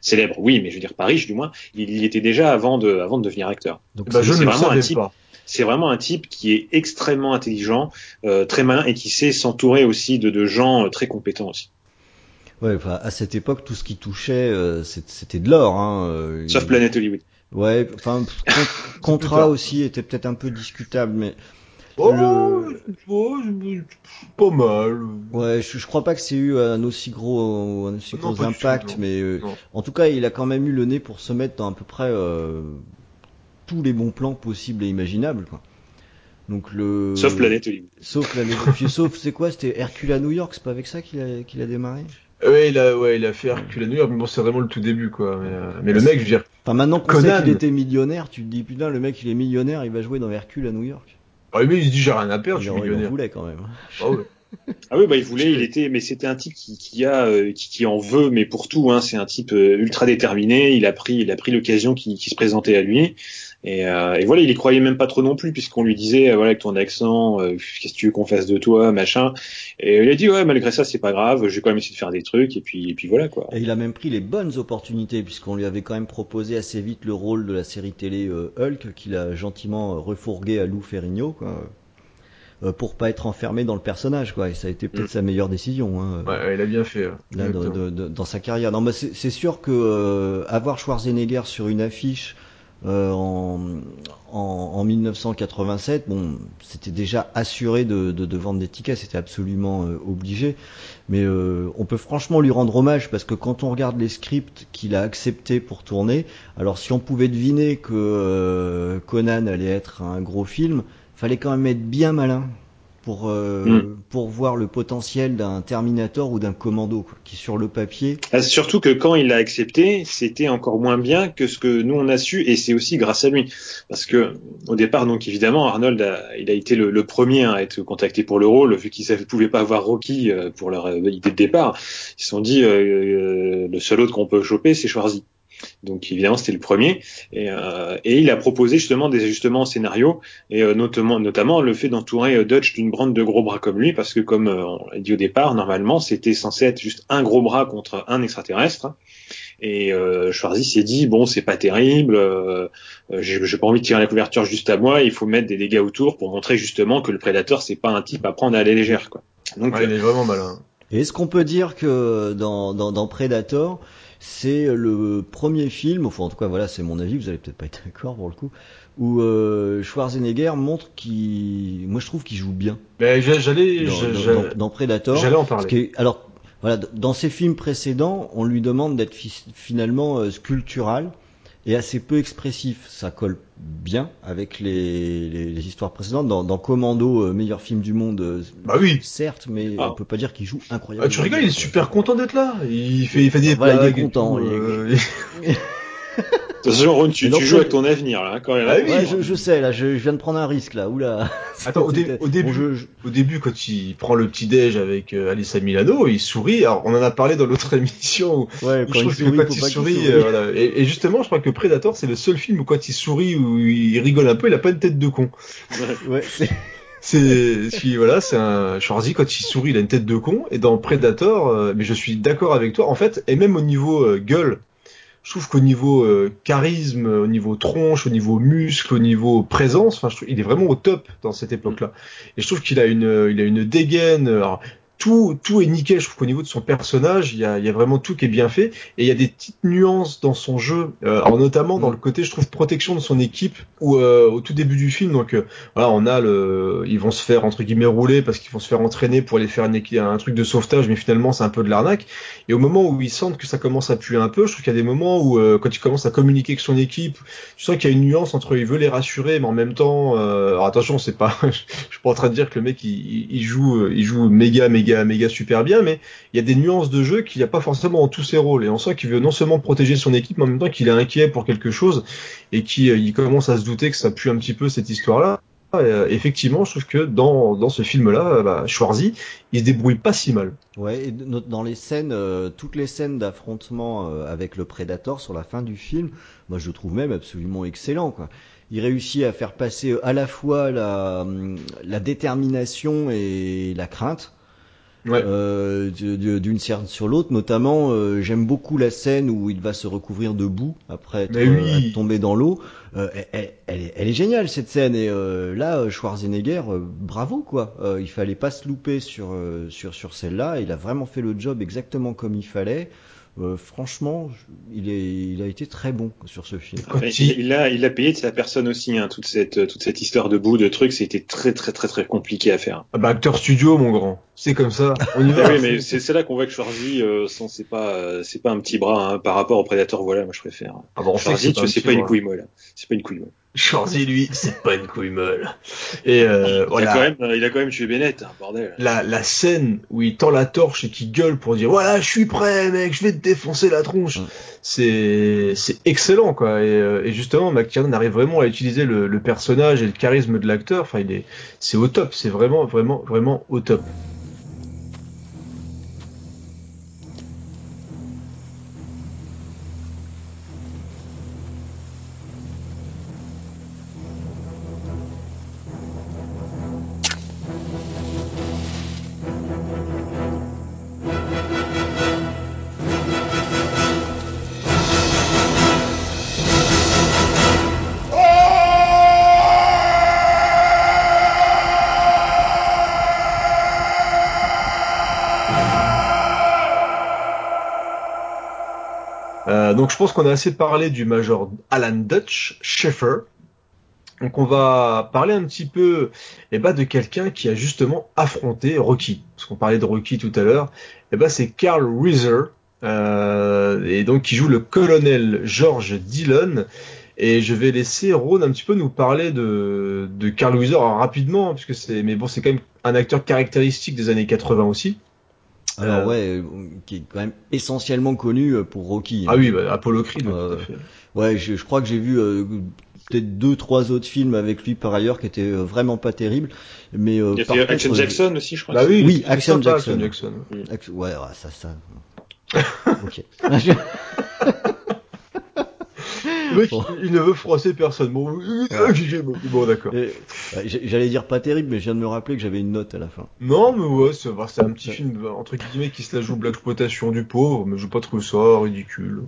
célèbre. Oui, mais je veux dire pas riche du moins. Il y était déjà avant de, avant de devenir acteur. Donc bah, je ne vraiment un type. Pas c'est vraiment un type qui est extrêmement intelligent, euh, très malin et qui sait s'entourer aussi de, de gens euh, très compétents aussi. Ouais, enfin, à cette époque, tout ce qui touchait, euh, c'était de l'or. Hein, Sauf Planète Hollywood. Ouais, enfin, contrat aussi était peut-être un peu discutable, mais. Oh, pas mal. Ouais, je, je crois pas que c'est eu un aussi gros, un aussi gros impact, mais en tout cas, il a quand même eu le nez pour se mettre dans à peu près tous les bons plans possibles et imaginables. Quoi. Donc le sauf Planète Sauf Planète sauf c'est quoi C'était Hercule à New York, c'est pas avec ça qu'il a qu'il a démarré? Ouais, il a, ouais, il a fait Hercule à New York, mais bon, c'est vraiment le tout début, quoi. Mais, euh, mais le mec, je veux dire. Enfin, maintenant qu'on sait qu'il était millionnaire, tu te dis, putain, le mec, il est millionnaire, il va jouer dans Hercule à New York. Ah, mais il se dit, j'ai rien à perdre, je suis Il en millionnaire. voulait quand même. Ah ouais. Ah oui, bah il voulait, il était, mais c'était un type qui, qui a, euh, qui, qui en veut, mais pour tout. Hein, c'est un type euh, ultra déterminé. Il a pris, il a pris l'occasion qui, qui se présentait à lui. Et, euh, et voilà, il y croyait même pas trop non plus, puisqu'on lui disait, euh, voilà, avec ton accent, euh, qu'est-ce que tu veux qu'on fasse de toi, machin. Et il a dit, ouais, malgré ça, c'est pas grave. J'ai quand même essayé de faire des trucs, et puis, et puis voilà quoi. Et il a même pris les bonnes opportunités, puisqu'on lui avait quand même proposé assez vite le rôle de la série télé euh, Hulk, qu'il a gentiment refourgué à Lou Ferrigno, quoi. pour pas être enfermé dans le personnage, quoi. Et ça a été peut-être Mm. sa meilleure décision. Hein. Ouais, il a bien fait. hein. là, de- Exactement. de- de- dans sa carrière. Non, mais c'est c'est sûr que euh, avoir Schwarzenegger sur une affiche euh, en, en, en 1987, bon, c'était déjà assuré de, de, de vendre des tickets, c'était absolument euh, obligé. Mais euh, on peut franchement lui rendre hommage parce que quand on regarde les scripts qu'il a acceptés pour tourner, alors si on pouvait deviner que euh, Conan allait être un gros film, fallait quand même être bien malin pour euh, Mm. pour voir le potentiel d'un Terminator ou d'un Commando quoi, qui sur le papier Ah, Surtout que quand il l'a accepté, c'était encore moins bien que ce que nous on a su, et c'est aussi grâce à lui, parce que au départ, donc évidemment, Arnold, a, il a été le, le premier à être contacté pour le rôle, vu qu'ils ne pouvaient pas avoir Rocky euh, pour leur euh, idée de départ. Ils se sont dit, euh, euh, le seul autre qu'on peut choper, c'est Schwarzy. Donc évidemment, c'était le premier, et, euh, et il a proposé justement des ajustements au scénario, et euh, notamment, notamment le fait d'entourer euh, Dutch d'une bande de gros bras comme lui, parce que comme euh, on l'a dit au départ, normalement, c'était censé être juste un gros bras contre un extraterrestre. Et euh, Schwarzy s'est dit bon c'est pas terrible, euh, j'ai pas envie de tirer la couverture juste à moi, il faut mettre des dégâts autour pour montrer justement que le prédateur c'est pas un type à prendre à la légère quoi. Donc Ouais, il est vraiment malin. Et est-ce qu'on peut dire que dans, dans, dans Predator, c'est le premier film, enfin en tout cas voilà c'est mon avis, vous allez peut-être pas être d'accord pour le coup, où euh, Schwarzenegger montre qu'il, moi je trouve qu'il joue bien j'a- j'allais, dans, Predator. j'allais en Parce parler. que, alors voilà, dans ses films précédents, on lui demande d'être fi- finalement euh, sculptural et assez peu expressif. Ça colle bien avec les, les, les histoires précédentes. Dans, dans Commando, euh, meilleur film du monde, euh, Bah oui. certes, mais Ah. on peut pas dire qu'il joue incroyable. Ah, tu rigoles, il est super content d'être là. Il fait, il fait des Voilà, il est blagues. content, tout, il est- euh, attention Ron, tu, tu joues ça- avec ton avenir là hein, quand même. Ah oui. Ouais, je, je sais, là, je, je viens de prendre un risque, là. Oula. Attends, au, dé- C'était- au début, Bon, je- je- au début, quand il prend le petit déj avec euh, Alissa Milano, il sourit. Alors, on en a parlé dans l'autre émission. Où, ouais, je quand il trouve que sourit, quand il pas sourit, euh, voilà. et, et justement, je crois que Predator, c'est le seul film où quand il sourit, où il rigole un peu, il a pas une tête de con. Ouais, c'est- voilà, c'est un Schwarzy quand il sourit, il a une tête de con. Et dans Predator, euh, mais je suis d'accord avec toi. En fait, et même au niveau euh, gueule, je trouve qu'au niveau euh, charisme, au niveau tronche, au niveau muscle, au niveau présence, enfin, je trouve, il est vraiment au top dans cette époque-là. Et je trouve qu'il a une, il a une dégaine. alors, tout, tout est nickel. Je trouve qu'au niveau de son personnage, il y a, y a vraiment tout qui est bien fait. Et il y a des petites nuances dans son jeu, euh, alors notamment dans le côté, je trouve, protection de son équipe, où euh, au tout début du film, donc euh, voilà, on a le, ils vont se faire entre guillemets rouler parce qu'ils vont se faire entraîner pour aller faire équi- un truc de sauvetage, mais finalement c'est un peu de l'arnaque. Et au moment où ils sentent que ça commence à puer un peu, je trouve qu'il y a des moments où euh, quand il commence à communiquer avec son équipe, tu sens qu'il y a une nuance entre il veut les rassurer, mais en même temps, euh, alors attention, c'est pas, je suis pas en train de dire que le mec il, il- joue, il joue méga méga méga super bien, mais il y a des nuances de jeu qu'il n'y a pas forcément dans tous ses rôles. Et on sent qu'il veut non seulement protéger son équipe, mais en même temps qu'il est inquiet pour quelque chose et qu'il il commence à se douter que ça pue un petit peu cette histoire-là. Euh, effectivement, je trouve que dans, dans ce film-là, bah, Schwarzy, il se débrouille pas si mal. Ouais, et dans les scènes, euh, toutes les scènes d'affrontement euh, avec le Predator sur la fin du film, moi je le trouve même absolument excellent. Quoi. Il réussit à faire passer euh, à la fois hum, la détermination et la crainte. Ouais. euh, d'une scène sur l'autre. Notamment, euh, j'aime beaucoup la scène où il va se recouvrir de boue après être, oui. euh, être tombé dans l'eau. Elle, elle- elle est, elle est géniale cette scène et là Schwarzenegger, bravo quoi. Il fallait pas se louper sur sur sur celle-là. Il a vraiment fait le job exactement comme il fallait. Euh, franchement, il est il a été très bon sur ce film. Mais il- il a, il a payé de sa personne aussi, hein, toute cette, toute cette histoire de bout, de trucs, c'était très, très, très, très compliqué à faire. Ah bah, acteur studio, mon grand. C'est comme ça. On y Ah va. oui, mais c'est c'est là qu'on voit que Schwarzy, euh, c'est pas, euh, c'est pas un petit bras hein, par rapport au Predator. Voilà, moi je préfère. Ah bah, on sait que Schwarzy, tu pas un pas une couille molle. C'est pas une couille molle. Schwarzy, lui, c'est pas une couille molle. Et euh, il, a quand même, il a quand même tué Bennett, hein, bordel. La, la scène où il tend la torche et qu'il gueule pour dire voilà, je suis prêt, mec, je vais te défoncer la tronche. C'est c'est excellent, quoi. Et, euh, et justement, McTiernan arrive vraiment à utiliser le, le personnage et le charisme de l'acteur. Enfin, il est, c'est au top. C'est vraiment, vraiment, vraiment au top. Donc je pense qu'on a assez parlé du major Alan Dutch Schaeffer. Donc on va parler un petit peu eh ben, de quelqu'un qui a justement affronté Rocky. Parce qu'on parlait de Rocky tout à l'heure. Eh ben, c'est Carl Reeser. Euh, et donc qui joue le colonel George Dillon. Et je vais laisser Ron un petit peu nous parler de, Carl rapidement, puisque c'est, mais bon, c'est quand même un acteur caractéristique des années 80 aussi. Alors euh, ouais, euh, qui est quand même essentiellement connu euh, pour Rocky. Hein. Ah oui, bah, Apollo Creed. Ouais, je, je, crois que j'ai vu peut-être deux, trois autres films avec lui par ailleurs qui étaient vraiment pas terribles. Mais il a fait Action Jackson aussi, je crois. Bah oui, oui Action Jackson. Jackson. Ouais, ça, ça. ok. il ne veut froisser personne. Bon, bon d'accord. J'allais dire pas terrible, mais je viens de me rappeler que j'avais une note à la fin. Non, mais ouais, c'est un petit film entre guillemets qui se la joue de l'exploitation du pauvre, mais je veux pas trouver ça ridicule.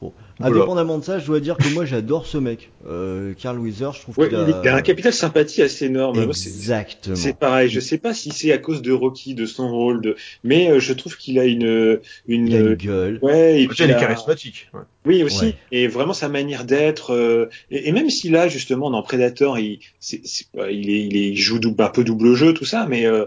Bon. Indépendamment de ça, je dois dire que moi j'adore ce mec, euh, Carl Weiser. Je trouve qu'il a... un capital sympathie assez énorme. Exactement. C'est pareil. Je sais pas si c'est à cause de Rocky, de son rôle, de... mais euh, je trouve qu'il a une une, il a une gueule. Ouais, et puis il est charismatique. Ouais. Oui aussi. Et vraiment sa manière d'être. Euh, et, même si là justement dans Predator, il il, est, il, est, il joue double, un peu double jeu tout ça, mais euh,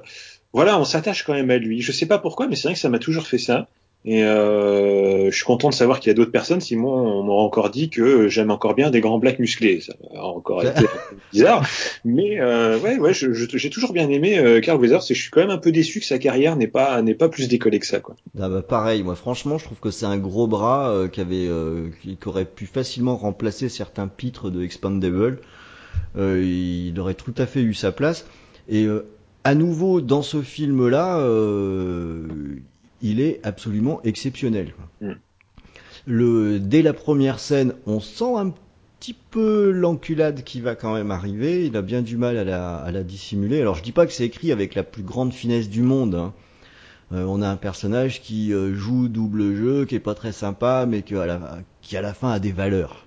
voilà, on s'attache quand même à lui. Je sais pas pourquoi, mais c'est vrai que ça m'a toujours fait ça. Et euh, je suis content de savoir qu'il y a d'autres personnes. Sinon, on m'aurait encore dit que j'aime encore bien des grands blacks musclés. Ça a encore été bizarre. Mais euh, ouais, ouais, j'ai toujours bien aimé euh, Carl Weathers. Et je suis quand même un peu déçu que sa carrière n'est pas n'est pas plus décollée que ça, quoi. Ah bah pareil. Moi, franchement, je trouve que c'est un gros bras euh, qui avait euh, qui, aurait pu facilement remplacer certains pitres de Expandable. Euh, il aurait tout à fait eu sa place. Et à nouveau dans ce film-là, euh, il est absolument exceptionnel. Mm. Le, dès la première scène, on sent un petit peu l'enculade qui va quand même arriver. Il a bien du mal à la, à la dissimuler. Alors je dis pas que c'est écrit avec la plus grande finesse du monde. Hein. Euh, on a un personnage qui euh, joue double jeu, qui est pas très sympa, mais qui à la, qui à la fin a des valeurs.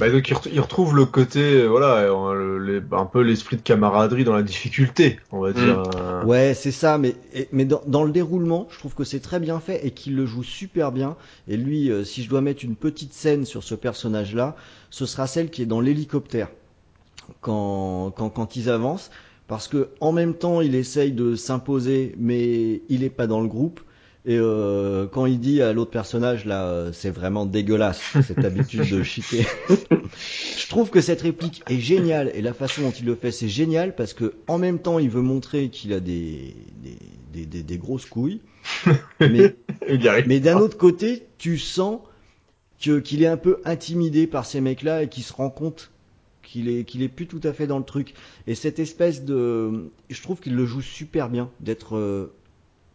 Bah, donc il, retrouve le côté, euh, voilà, un peu l'esprit de camaraderie dans la difficulté, on va dire. Mm. Ouais, c'est ça, mais mais dans, le déroulement, je trouve que c'est très bien fait et qu'il le joue super bien. Et lui, euh, si je dois mettre une petite scène sur ce personnage-là, ce sera celle qui est dans l'hélicoptère quand, quand quand ils avancent, parce que en même temps il essaye de s'imposer, mais il est pas dans le groupe. Et euh, quand il dit à l'autre personnage, là, euh, c'est vraiment dégueulasse, cette habitude de chiquer. je trouve que cette réplique est géniale et la façon dont il le fait, c'est génial parce que en même temps, il veut montrer qu'il a des, des, des, des, grosses couilles. Mais, mais d'un autre côté, tu sens que qu'il est un peu intimidé par ces mecs-là et qu'il se rend compte qu'il est qu'il est plus tout à fait dans le truc. Et cette espèce de, je trouve qu'il le joue super bien d'être euh,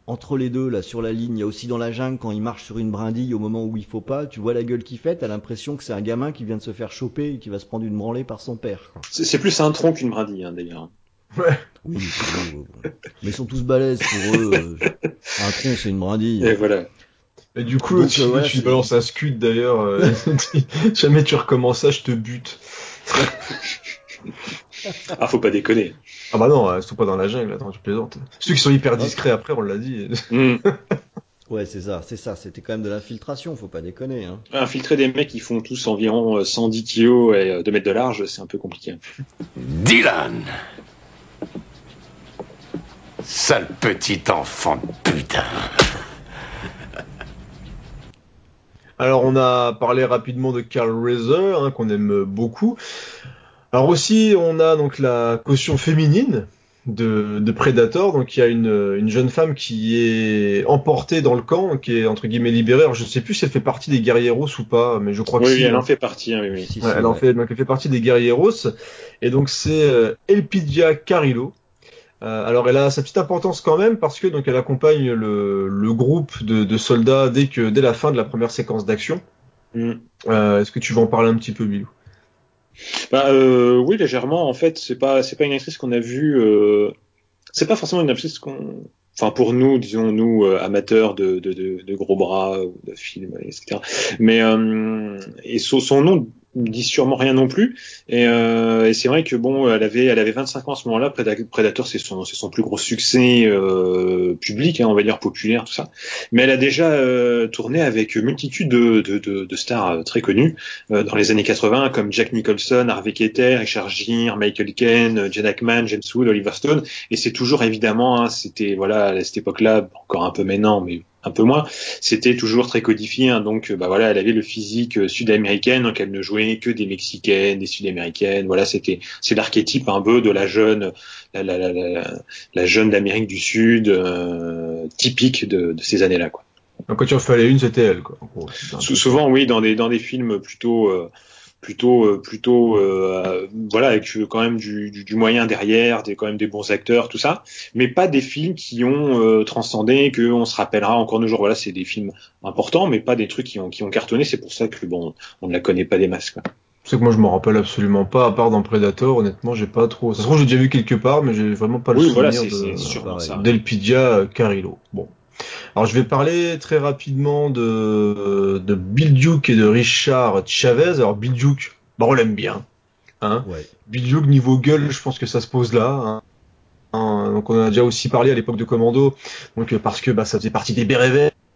entre les deux, là, sur la ligne, il y a aussi dans la jungle, quand il marche sur une brindille au moment où il faut pas, tu vois la gueule qu'il fait, t'as l'impression que c'est un gamin qui vient de se faire choper et qui va se prendre une branlée par son père. C'est plus un tronc qu'une brindille, hein, d'ailleurs. Ouais. Oui, mais ils sont tous balèzes pour eux. Euh, un tronc, c'est une brindille. Et voilà. Et du coup, tu, tu balances un scud d'ailleurs. Euh, jamais tu recommences ça, je te bute. ah, faut pas déconner. Ah bah non, elles sont pas dans la jungle, attends, tu plaisantes. Ceux qui sont hyper discrets après, on l'a dit. Mm. ouais, c'est ça, c'est ça. C'était quand même de l'infiltration, faut pas déconner. Hein. Infiltrer des mecs qui font tous environ 110 euh, kilos et 2 euh, mètres de large, c'est un peu compliqué. Dylan Sale petit enfant de putain Alors on a parlé rapidement de Carl Reiser, hein, qu'on aime beaucoup. Alors aussi on a donc la caution féminine de, de Predator. Donc il y a une, une jeune femme qui est emportée dans le camp, qui est entre guillemets libérée. Alors je sais plus si elle fait partie des guerrieros ou pas, mais je crois que oui, si. elle hein. en fait partie. hein, oui, oui. Si, Ouais, si, elle en fait, donc elle fait partie des guerrieros. Et donc c'est euh, Elpidia Carillo. Euh, alors elle a sa petite importance quand même parce que donc elle accompagne le, le groupe de, de soldats dès que dès la fin de la première séquence d'action. Mm. Euh, Est-ce que tu veux en parler un petit peu, Bilou? Bah, euh, oui, légèrement. En fait, c'est pas c'est pas une actrice qu'on a vue. Euh... C'est pas forcément une actrice qu'on. Enfin, pour nous, disons nous euh, amateurs de, gros bras ou de films, etc. Mais euh, et son nom dit sûrement rien non plus. Et, euh, et c'est vrai que bon, elle avait elle avait 25 ans à ce moment-là. Preda- Predator, c'est son c'est son plus gros succès euh, public, hein, on va dire populaire, tout ça. Mais elle a déjà euh, tourné avec multitude de, de, de, stars euh, très connues euh, dans les années 80 comme Jack Nicholson, Harvey Keitel, Richard Gere, Michael Caine, Gene Hackman, James Wood, Oliver Stone et c'est toujours évidemment hein, c'était voilà à cette époque-là encore un peu maintenant mais un peu moins c'était toujours très codifié hein, donc bah voilà elle avait le physique euh, sud-américaine donc elle ne jouait que des mexicaines des sud-américaines voilà c'était c'est l'archétype un peu de la jeune la, la, la, la, la jeune d'Amérique du Sud euh, typique de, de ces années-là quoi Donc quand tu en fallait une, c'était elle, quoi. gros. Souvent, oui, dans des dans des films plutôt euh, plutôt euh, plutôt euh, voilà avec euh, quand même du, du, du moyen derrière, des quand même des bons acteurs, tout ça, mais pas des films qui ont euh, transcendé, que on se rappellera encore nos jours. Voilà, c'est des films importants, mais pas des trucs qui ont qui ont cartonné. C'est pour ça que bon, on ne la connaît pas des masses. Quoi. C'est que moi je m'en rappelle absolument pas, à part dans Predator, honnêtement j'ai pas trop... Ça se trouve j'ai déjà vu quelque part, mais j'ai vraiment pas le Oui, souvenir voilà, de... ça. d'Elpidia Carillo. Bon. Alors je vais parler très rapidement de, de Bill Duke et de Richard Chavez. Alors Bill Duke, bah on l'aime bien. Hein Ouais. Bill Duke niveau gueule, je pense que ça se pose là. hein. Hein, donc on en a déjà aussi parlé à l'époque de Commando, donc euh, parce que bah, ça faisait partie des bérets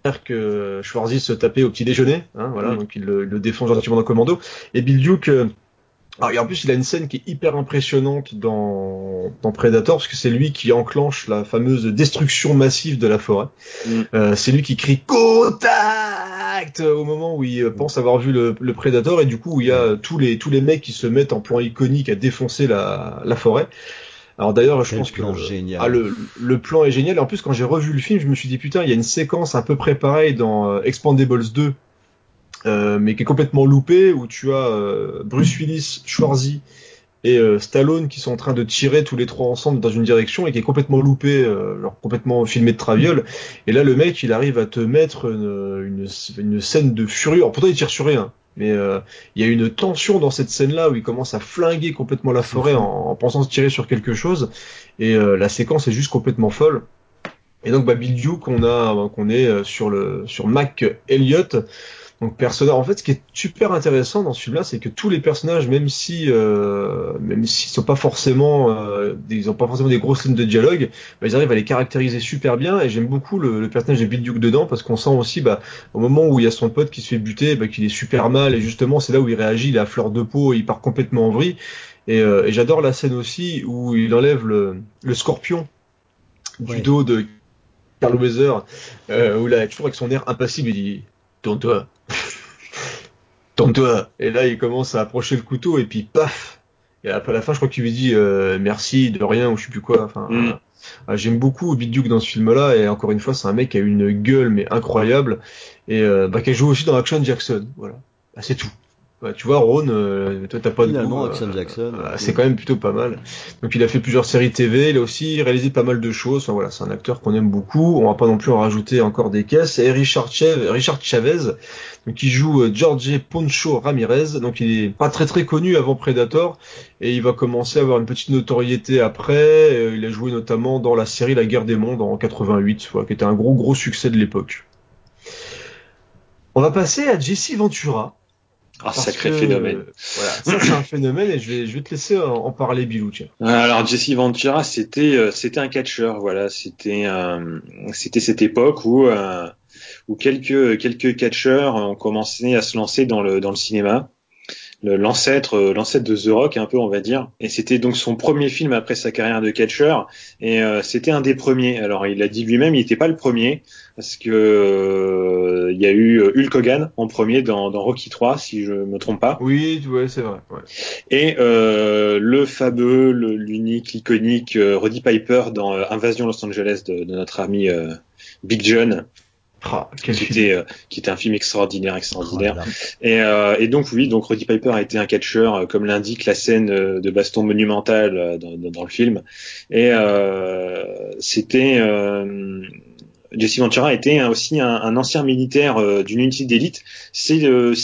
verts que Schwarzy se tapait au petit déjeuner, hein, voilà, donc il le, il le défend gentiment dans Commando. Et Bill Duke, alors, et en plus il a une scène qui est hyper impressionnante dans, dans Predator, parce que c'est lui qui enclenche la fameuse destruction massive de la forêt. Mm. Euh, c'est lui qui crie contact au moment où il pense avoir vu le, le Predator, et du coup où il y a tous les tous les mecs qui se mettent en plan iconique à défoncer la, la forêt. Alors d'ailleurs, je pense que plan génial. ah, le, le plan est génial. Et en plus, quand j'ai revu le film, je me suis dit putain, il y a une séquence à peu près pareille dans euh, Expandables 2, euh, mais qui est complètement loupée, où tu as euh, Bruce Willis, Schwarzy et euh, Stallone qui sont en train de tirer tous les trois ensemble dans une direction et qui est complètement loupé, euh, genre complètement filmé de traviole. Et là, le mec, il arrive à te mettre une, une, une scène de furieux. Alors pourtant, il tire sur rien. Mais euh, il y a une tension dans cette scène-là où il commence à flinguer complètement la forêt en, en pensant se tirer sur quelque chose. Et euh, la séquence est juste complètement folle. Et donc bah, Bill Duke, on a qu'on est euh, sur le sur Mac Elliott. Donc personnage. En fait, ce qui est super intéressant dans ce film-là, c'est que tous les personnages, même si euh, même s'ils sont pas forcément euh, des, ils ont pas forcément des grosses lignes de dialogue, bah, ils arrivent à les caractériser super bien. Et j'aime beaucoup le, le personnage de Bill Duke dedans parce qu'on sent aussi bah, au moment où il y a son pote qui se fait buter, bah, qu'il est super mal. Et justement, c'est là où il réagit, il est à fleur de peau, et il part complètement en vrille. Et, euh, et j'adore la scène aussi où il enlève le, le scorpion du Ouais. dos de Carl Weather, où là, toujours avec son air impassible, il dit Tourne-toi Tourne-toi Et là, il commence à approcher le couteau, et puis paf Et après la fin, je crois qu'il lui dit euh, merci de rien, ou je sais plus quoi. Enfin, Mm. euh, J'aime beaucoup Bill Duke dans ce film-là, et encore une fois, c'est un mec qui a une gueule, mais incroyable, et euh, bah, qui joue aussi dans Action Jackson. Voilà. Bah, c'est tout. Bah, tu vois, Ron, euh, toi t'as pas de Finalement, goût, Action Jackson, euh, ouais. c'est quand même plutôt pas mal. Donc il a fait plusieurs séries TV, il a aussi réalisé pas mal de choses. Enfin, voilà, c'est un acteur qu'on aime beaucoup. On va pas non plus en rajouter encore des caisses. Et Richard, Chev- Richard Chavez, donc il joue euh, Jorge Poncho Ramirez. Donc il est pas très très connu avant Predator et il va commencer à avoir une petite notoriété après. Euh, Il a joué notamment dans la série La Guerre des Mondes en 88, voilà, qui était un gros gros succès de l'époque. On va passer à Jesse Ventura. Ah, Parce sacré que, phénomène. euh, Voilà, ça c'est un phénomène et je vais, je vais te laisser en, en parler, Bilou. Tiens. Alors Jesse Ventura, c'était euh, c'était un catcheur, voilà, c'était euh, c'était cette époque où euh, où quelques quelques catcheurs ont commencé à se lancer dans le dans le cinéma, l'ancêtre l'ancêtre de The Rock un peu on va dire. Et c'était donc son premier film après sa carrière de catcher et c'était un des premiers. Alors il a dit lui-même il n'était pas le premier parce que il y a eu Hulk Hogan en premier dans, dans Rocky 3 si je me trompe pas. Oui ouais c'est vrai ouais. et le fameux l'unique l'iconique Roddy Piper dans Invasion Los Angeles de, de notre ami Big John ah, qui, était, euh, qui était un film extraordinaire, extraordinaire. et, euh, et, donc oui, donc Roddy Piper a été un catcheur, euh, comme l'indique la scène de baston monumentale dans, dans, dans le film. Et c'était Jesse Ventura était aussi un, un ancien militaire d'une unité d'élite. C'est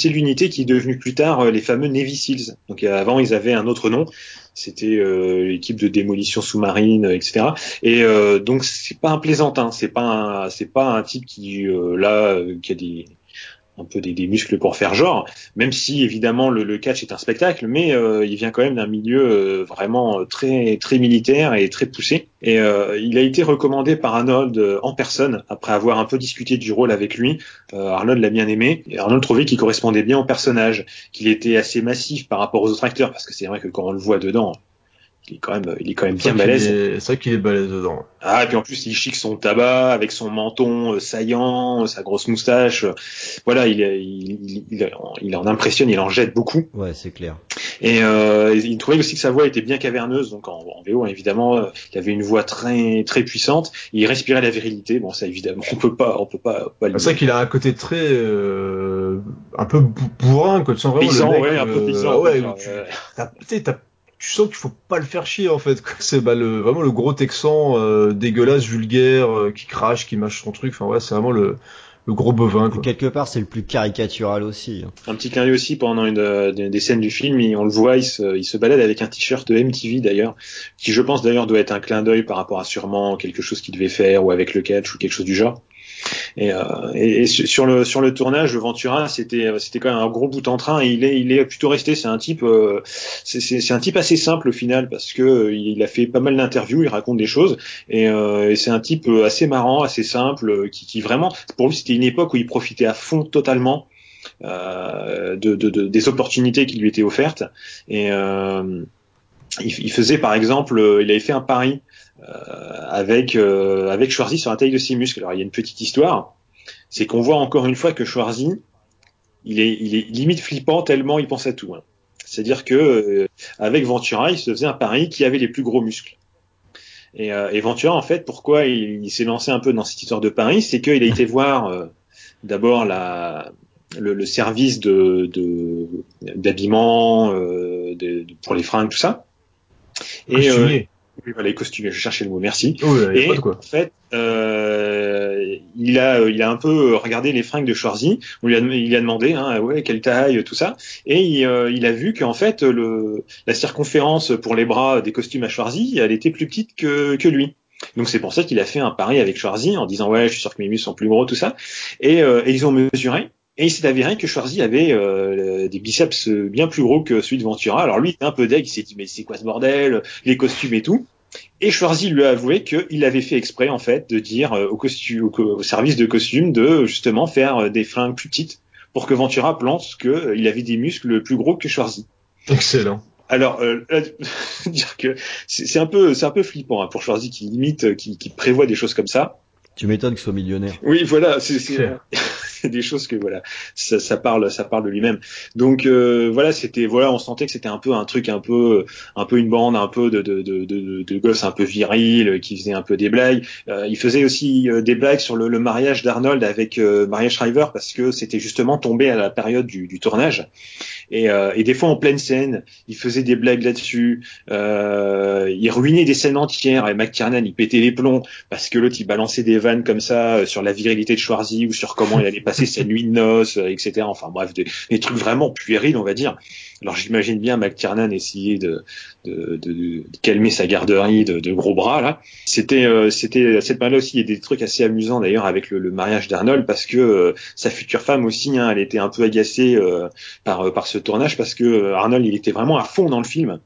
l'unité qui est devenue plus tard les fameux Navy Seals. Donc avant ils avaient un autre nom c'était euh, l'équipe de démolition sous-marine, etc. Et euh, donc c'est pas un plaisantin, c'est pas c'est pas un type qui euh, là qui a des un peu des, des, muscles pour faire genre, même si évidemment le, le catch est un spectacle, mais euh, il vient quand même d'un milieu euh, vraiment très très militaire et très poussé. Et euh, il a été recommandé par Arnold en personne après avoir un peu discuté du rôle avec lui. Arnold l'a bien aimé. Et Arnold trouvait qu'il correspondait bien au personnage, qu'il était assez massif par rapport aux autres acteurs, parce que c'est vrai que quand on le voit dedans, il est quand même, il est quand même bien balèze. C'est vrai qu'il est balèze dedans. Ah, et puis en plus, il chic son tabac avec son menton euh, saillant, sa grosse moustache. Voilà, il, il, il, il, en impressionne, il en jette beaucoup. Ouais, c'est clair. Et euh, il trouvait aussi que sa voix était bien caverneuse, donc en, en VO, évidemment, euh, il avait une voix très très puissante. Il respirait la virilité. Bon, ça évidemment, on peut pas, on peut pas. pas c'est vrai qu'il a un côté très, euh, un peu bourrin, quoi. Tu sens vraiment le mec, ouais, un peu paysan. ouais, tu, t'as tu sens qu'il faut pas le faire chier en fait. C'est bah, le, vraiment le gros Texan euh, dégueulasse, vulgaire, euh, qui crache, qui mâche son truc. Enfin ouais, c'est vraiment le, le gros bovin. Quoi. Quelque part, c'est le plus caricatural aussi. Hein. Un petit clin d'œil aussi pendant une, euh, des scènes du film, on le voit, il se, il se balade avec un t-shirt MTV d'ailleurs, qui je pense d'ailleurs doit être un clin d'œil par rapport à sûrement quelque chose qu'il devait faire ou avec le catch ou quelque chose du genre. Et, euh, et, sur le sur le tournage, Ventura, c'était c'était quand même un gros bout en train. Et il est il est plutôt resté. C'est un type euh, c'est un type assez simple au final parce que euh, il a fait pas mal d'interviews, il raconte des choses et, euh, et c'est un type assez marrant, assez simple, qui, qui vraiment pour lui c'était une époque où il profitait à fond totalement euh, de, de, de, des opportunités qui lui étaient offertes et euh, il, faisait par exemple, il avait fait un pari euh, avec euh, avec Schwarzy sur la taille de ses muscles. Alors il y a une petite histoire, c'est qu'on voit encore une fois que Schwarzy, il est il est limite flippant tellement il pense à tout. Hein. C'est-à-dire que euh, avec Ventura, il se faisait un pari qui avait les plus gros muscles. Et, et Ventura, en fait, pourquoi il, s'est lancé un peu dans cette histoire de Paris, c'est qu'il a été voir d'abord la le, le, service de d'habillement de, pour les fringues tout ça. Et, oui, voilà, les costumes, je cherchais le mot, merci. et en fait, euh, il a, il a un peu regardé les fringues de Schwarzy. On lui a, il a demandé, hein, ouais, quelle taille, tout ça, et il, euh, il a vu qu'en fait, le, la circonférence pour les bras des costumes à Schwarzy, elle était plus petite que, que lui. Donc c'est pour ça qu'il a fait un pari avec Schwarzy en disant ouais, je suis sûr que mes muscles sont plus gros, tout ça. Et, euh, et ils ont mesuré. Et il s'est avéré que Schwarzy avait euh, des biceps bien plus gros que celui de Ventura. Alors lui, il était un peu deg, il s'est dit mais c'est quoi ce bordel, les costumes et tout. Et Schwarzy lui a avoué qu'il avait fait exprès en fait de dire euh, au, costume, au, service de costume de justement faire euh, des fringues plus petites pour que Ventura pense qu'il avait des muscles plus gros que Schwarzy. Excellent. Alors, euh, dire que c'est un peu, c'est un peu flippant hein, pour Schwarzy qui limite, qui, qui prévoit des choses comme ça. Tu m'étonnes qu'il soit millionnaire. Oui, voilà, c'est des choses que voilà, ça, ça, parle, ça parle de lui-même. Donc euh, voilà, c'était voilà, on sentait que c'était un peu un truc un peu, un peu une bande, un peu de de de de, de gosses un peu viril qui faisait un peu des blagues. Euh, il faisait aussi euh, des blagues sur le, le mariage d'Arnold avec euh, Maria Shriver parce que c'était justement tombé à la période du, du tournage. Et, euh, et, des fois en pleine scène, il faisait des blagues là-dessus. il ruinait des scènes entières. Et McTiernan, il pétait les plombs parce que l'autre il balançait des vannes comme ça sur la virilité de Schwarzy ou sur comment il allait passer sa nuit de noces, euh, etc. Enfin bref, des, trucs vraiment puérils, on va dire. Alors j'imagine bien McTiernan essayer de, de, de, calmer sa garderie de, de gros bras là. C'était euh, c'était cette période aussi il y a des trucs assez amusants d'ailleurs avec le, le mariage d'Arnold parce que euh, sa future femme aussi, hein, elle était un peu agacée par par ce tournage parce que Arnold il était vraiment à fond dans le film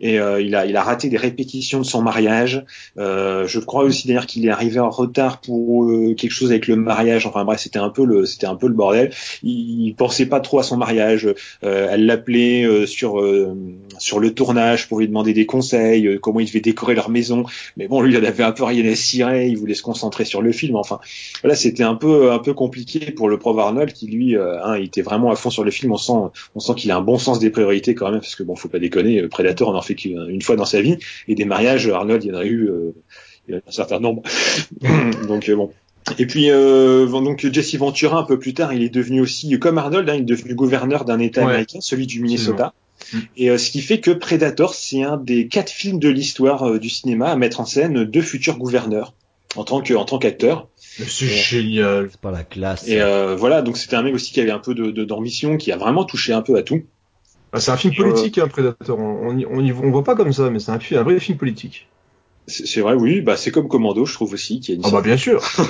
et euh, il a il a raté des répétitions de son mariage. Euh, je crois aussi d'ailleurs qu'il est arrivé en retard pour euh, quelque chose avec le mariage. Enfin bref, c'était un peu le c'était un peu le bordel. Il, il pensait pas trop à son mariage. Euh, elle l'appelait euh, sur sur le tournage pour lui demander des conseils, comment il devait décorer leur maison. Mais bon, lui, il avait un peu rien à cirer. Il voulait se concentrer sur le film. Enfin, là, c'était un peu un peu compliqué pour le prof Arnold qui lui, hein, était vraiment à fond sur le film. On sent on sent qu'il a un bon sens des priorités quand même parce que bon, faut pas déconner. Predator en fait qu'une fois dans sa vie et des mariages, Arnold, il y en a eu euh, un certain nombre. donc euh, bon. Et puis euh, donc Jesse Ventura un peu plus tard, il est devenu aussi comme Arnold, hein, il est devenu gouverneur d'un État américain, celui du Minnesota. Mm. Et ce qui fait que Predator, c'est un des quatre films de l'histoire du cinéma à mettre en scène deux futurs gouverneurs en tant que en tant qu'acteur. C'est génial. C'est pas la classe. Et voilà, donc c'était un mec aussi qui avait un peu de d'ambition, qui a vraiment touché un peu à tout. Bah, c'est un film politique, hein, Predator. On, on, on, voit pas comme ça, mais c'est un, un vrai film politique. C'est vrai, oui. Bah, c'est comme Commando, je trouve aussi, qui a une. Ah bah bien sûr.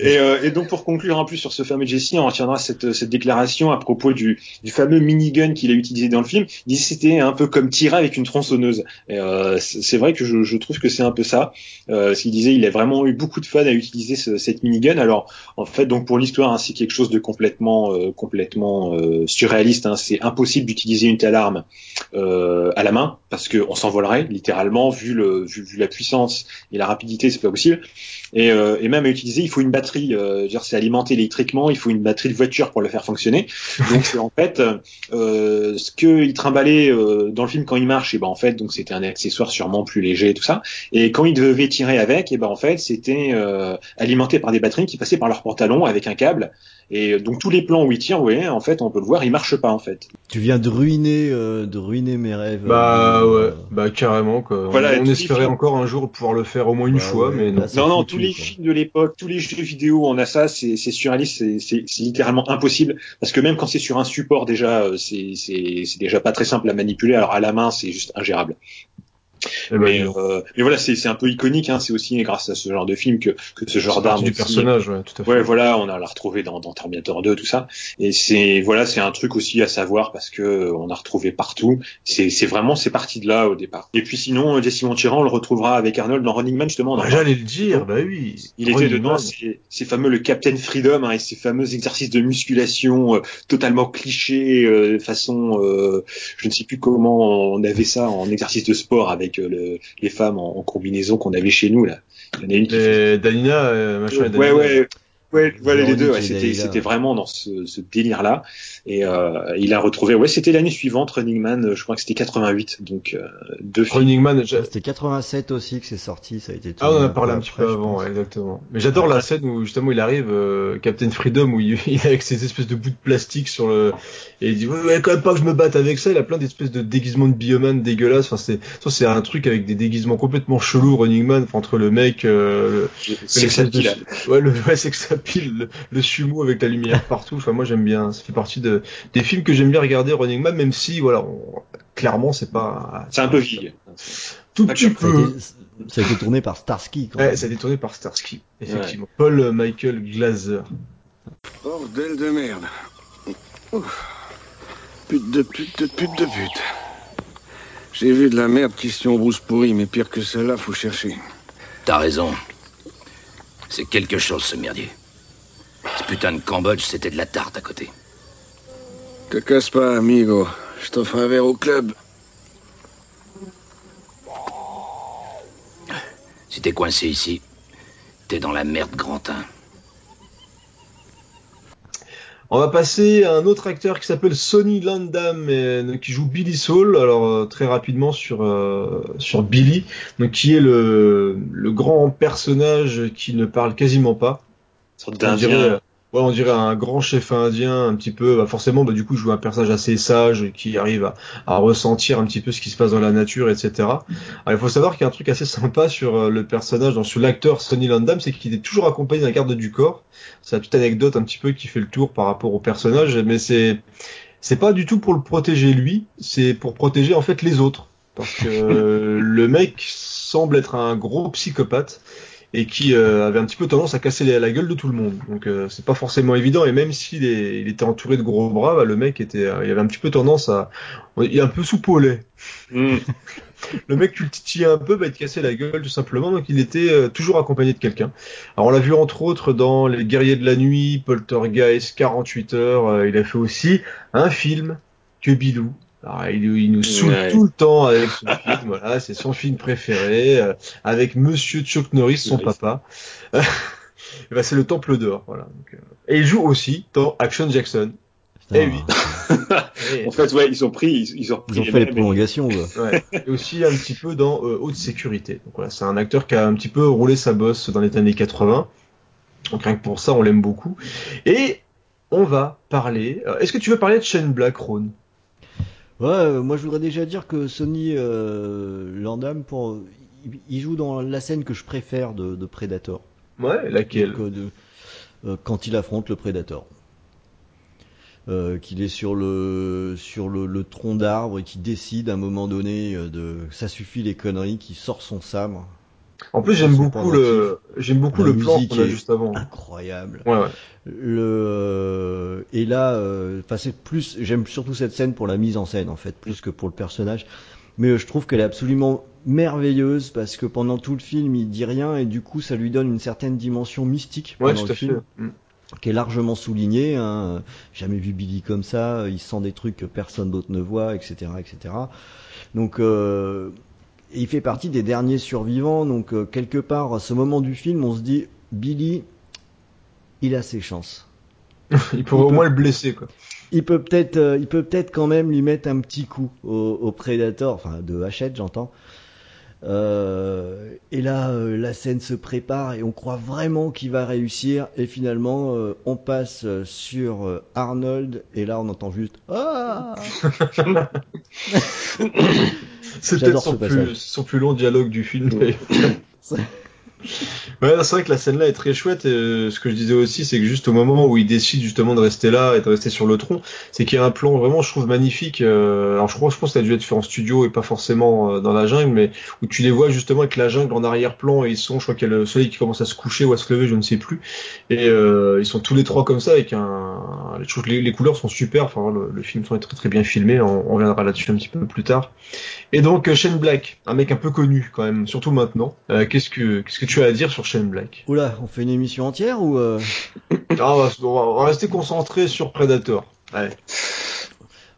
Et, euh, et, donc pour conclure un peu sur ce fameux Jesse, on retiendra cette, cette déclaration à propos du, du fameux minigun qu'il a utilisé dans le film. Il disait c'était un peu comme tirer avec une tronçonneuse. Euh, c'est vrai que je, je, trouve que c'est un peu ça. Euh, ce qu'il disait, il a vraiment eu beaucoup de fun à utiliser ce, cette minigun. Alors en fait, donc pour l'histoire, hein, c'est quelque chose de complètement euh, complètement euh, surréaliste. Hein. C'est impossible d'utiliser une telle arme euh, à la main parce qu'on s'envolerait littéralement vu, le, vu, vu, la puissance et la rapidité, c'est pas possible. Et, et même à utiliser, il faut une batterie, euh, c'est alimenté électriquement, il faut une batterie de voiture pour le faire fonctionner. Donc en fait, euh, ce qu'il trimballait euh, dans le film quand il marche, et ben en fait, donc c'était un accessoire sûrement plus léger et tout ça. Et quand il devait tirer avec, et ben en fait, c'était euh, alimenté par des batteries qui passaient par leur pantalon avec un câble. Et donc tous les plans où il tire, ouais, en fait, on peut le voir, il marche pas en fait. Tu viens de ruiner, euh, de ruiner mes rêves. Bah ouais, bah carrément quoi. Voilà, on, espérait encore un jour pouvoir le faire au moins une bah fois, mais non. non, non, tous les films de l'époque, tous les jeux vidéo, on a ça, c'est surréaliste, c'est littéralement impossible parce que même quand c'est sur un support déjà, euh, c'est déjà pas très simple à manipuler. Alors à la main, c'est juste ingérable. Eh ben, mais, euh, voilà, c'est un peu iconique. Hein, c'est aussi grâce à ce genre de film que, que ce genre d'arme du personnage, ouais, tout à fait. Ouais, voilà, on a la retrouvé dans, dans Terminator 2, tout ça. Et c'est voilà, c'est un truc aussi à savoir parce que euh, on a retrouvé partout. C'est vraiment c'est parti de là au départ. Et puis sinon, Jesse Ventura, on le retrouvera avec Arnold dans Running Man justement. Bah, J'allais le dire, bah oui. Il était dedans. Ces fameux le Captain Freedom hein, et ces fameux exercices de musculation euh, totalement clichés, euh, façon, je ne sais plus comment on avait ça en exercice de sport avec le, les femmes en, combinaison qu'on avait chez nous là. Il y en a une qui Dalina, euh, machin. Ouais, ouais, Ouais, voilà les deux. Ouais, c'était c'était vraiment dans ce, ce délire là. Et euh, il a retrouvé. Ouais, c'était l'année suivante Running Man. Je crois que c'était 88. Donc euh, deux Running Man. C'était 87 aussi que c'est sorti. Ça a été. Ah, on en a parlé un petit peu avant. Ouais, exactement. Mais j'adore la scène où justement il arrive, euh, Captain Freedom, où il, il, est avec ces espèces de bouts de plastique sur le et il dit ouais, quand même pas que je me batte avec ça. Il a plein d'espèces de déguisements de bioman dégueulasses. Enfin c'est ça c'est un truc avec des déguisements complètement chelous. Running Man entre le mec. Euh, c'est ça Ouais, le ouais c'est que ça pile le, sumo avec la lumière partout. Enfin, moi j'aime bien. Ça fait partie de des films que j'aime bien regarder Running Man, même si voilà, clairement c'est pas. C'est un peu vieille. Tout petit peu. Ça a été tourné par Starsky. Quand ouais, ça a été tourné par Starsky, effectivement. Paul Michael Glaser. Bordel de merde. Pute de pute de pute de pute. J'ai vu de la merde question brousse pourrie, mais pire que celle-là, faut chercher. T'as raison. C'est quelque chose, ce merdier. Ce putain de Cambodge, c'était de la tarte à côté. Te casse pas, amigo. Je t'offre un verre au club. Si t'es coincé ici, t'es dans la merde, Grantin. On va passer à un autre acteur qui s'appelle Sonny Landam, et, qui joue Billy Saul. Alors euh, très rapidement sur euh, sur Billy, donc qui est le, le grand personnage qui ne parle quasiment pas. Sorte d'Indien ouais, on dirait un grand chef indien, un petit peu. Bah forcément, bah, du coup, il joue un personnage assez sage qui arrive à, à, ressentir un petit peu ce qui se passe dans la nature, etc. Alors, il faut savoir qu'il y a un truc assez sympa sur euh, le personnage, dans, sur l'acteur Sonny Landam, c'est qu'il est toujours accompagné d'un garde du corps. C'est une petite anecdote un petit peu qui fait le tour par rapport au personnage, mais c'est c'est pas du tout pour le protéger lui, c'est pour protéger en fait les autres. Parce que le mec semble être un gros psychopathe et qui euh, avait un petit peu tendance à casser la, gueule de tout le monde. Donc euh, c'est pas forcément évident et même s'il il était entouré de gros bras, bah, le mec était, euh, il avait un petit peu tendance à, il est un peu soupolé. Mm. le mec tu le titillais un peu, bah il te cassait la gueule tout simplement. Donc il était toujours accompagné de quelqu'un. Alors on l'a vu entre autres dans Les Guerriers de la Nuit, Poltergeist, 48 heures. il a fait aussi un film que Bilou alors, il, nous saoule tout le temps avec ce film. Voilà, c'est son film préféré, euh, avec Monsieur Chuck Norris, son papa. ben, c'est le Temple d'Or. Voilà. Donc, euh, Et il joue aussi dans Action Jackson. Eh oui. en fait, ouais, ils ont pris, ils, ont, ils ont fait les prolongations. Ouais. Et aussi un petit peu dans euh, Haute Sécurité. Donc voilà, c'est un acteur qui a un petit peu roulé sa bosse dans les années 80. Donc rien que pour ça, on l'aime beaucoup. Et on va parler. Est-ce que tu veux parler de Shane Black, Ron? Ouais, euh, moi je voudrais déjà dire que Sony euh, Landam, pour, il joue dans la scène que je préfère de, de Predator. Ouais, laquelle? Euh, de, euh, Quand il affronte le Predator. Euh, qu'il est sur le sur le, le tronc d'arbre et qui décide à un moment donné de ça suffit les conneries, qui sort son sabre en plus, j'aime beaucoup le, j'aime beaucoup le plan qu'on a juste avant. Incroyable. Ouais, ouais. Le euh, et là, euh, c'est plus, j'aime surtout cette scène pour la mise en scène en fait, plus que pour le personnage. Mais euh, je trouve qu'elle est absolument merveilleuse parce que pendant tout le film, il dit rien et du coup, ça lui donne une certaine dimension mystique pendant le film. Mm. qui est largement soulignée. Hein. Jamais vu Billy comme ça. Il sent des trucs que personne d'autre ne voit, etc., etc. Donc euh, il fait partie des derniers survivants, donc euh, quelque part, à ce moment du film, on se dit, Billy, il a ses chances. il pourrait au moins le blesser, quoi. Il peut peut-être, euh, il peut peut-être quand même lui mettre un petit coup au, au Predator, enfin de Hachette, j'entends. Euh, et là, la scène se prépare et on croit vraiment qu'il va réussir. Et finalement, on passe sur Arnold et là, on entend juste ah. C'est peut-être son plus long dialogue du film. Ouais, c'est vrai que la scène là est très chouette. Et, euh, ce que je disais aussi, c'est que juste au moment où il décide justement de rester là et de rester sur le tronc, c'est qu'il y a un plan vraiment, je trouve magnifique. Euh, alors je crois, je pense que ça a dû être fait en studio et pas forcément euh, dans la jungle, mais où tu les vois justement avec la jungle en arrière-plan et ils sont, je crois qu'il y a le soleil qui commence à se coucher ou à se lever, je ne sais plus. Et ils sont tous les trois comme ça avec un. Que les, couleurs sont super. Enfin, le, le film est très très bien filmé. On, on reviendra là-dessus un petit peu plus tard. Et donc Shane Black, un mec un peu connu quand même, surtout maintenant. qu'est-ce que qu'est-ce que tu as à dire sur Shane Black? Oula, on fait une émission entière ou euh... ah, on, va, rester concentré sur Predator. Allez.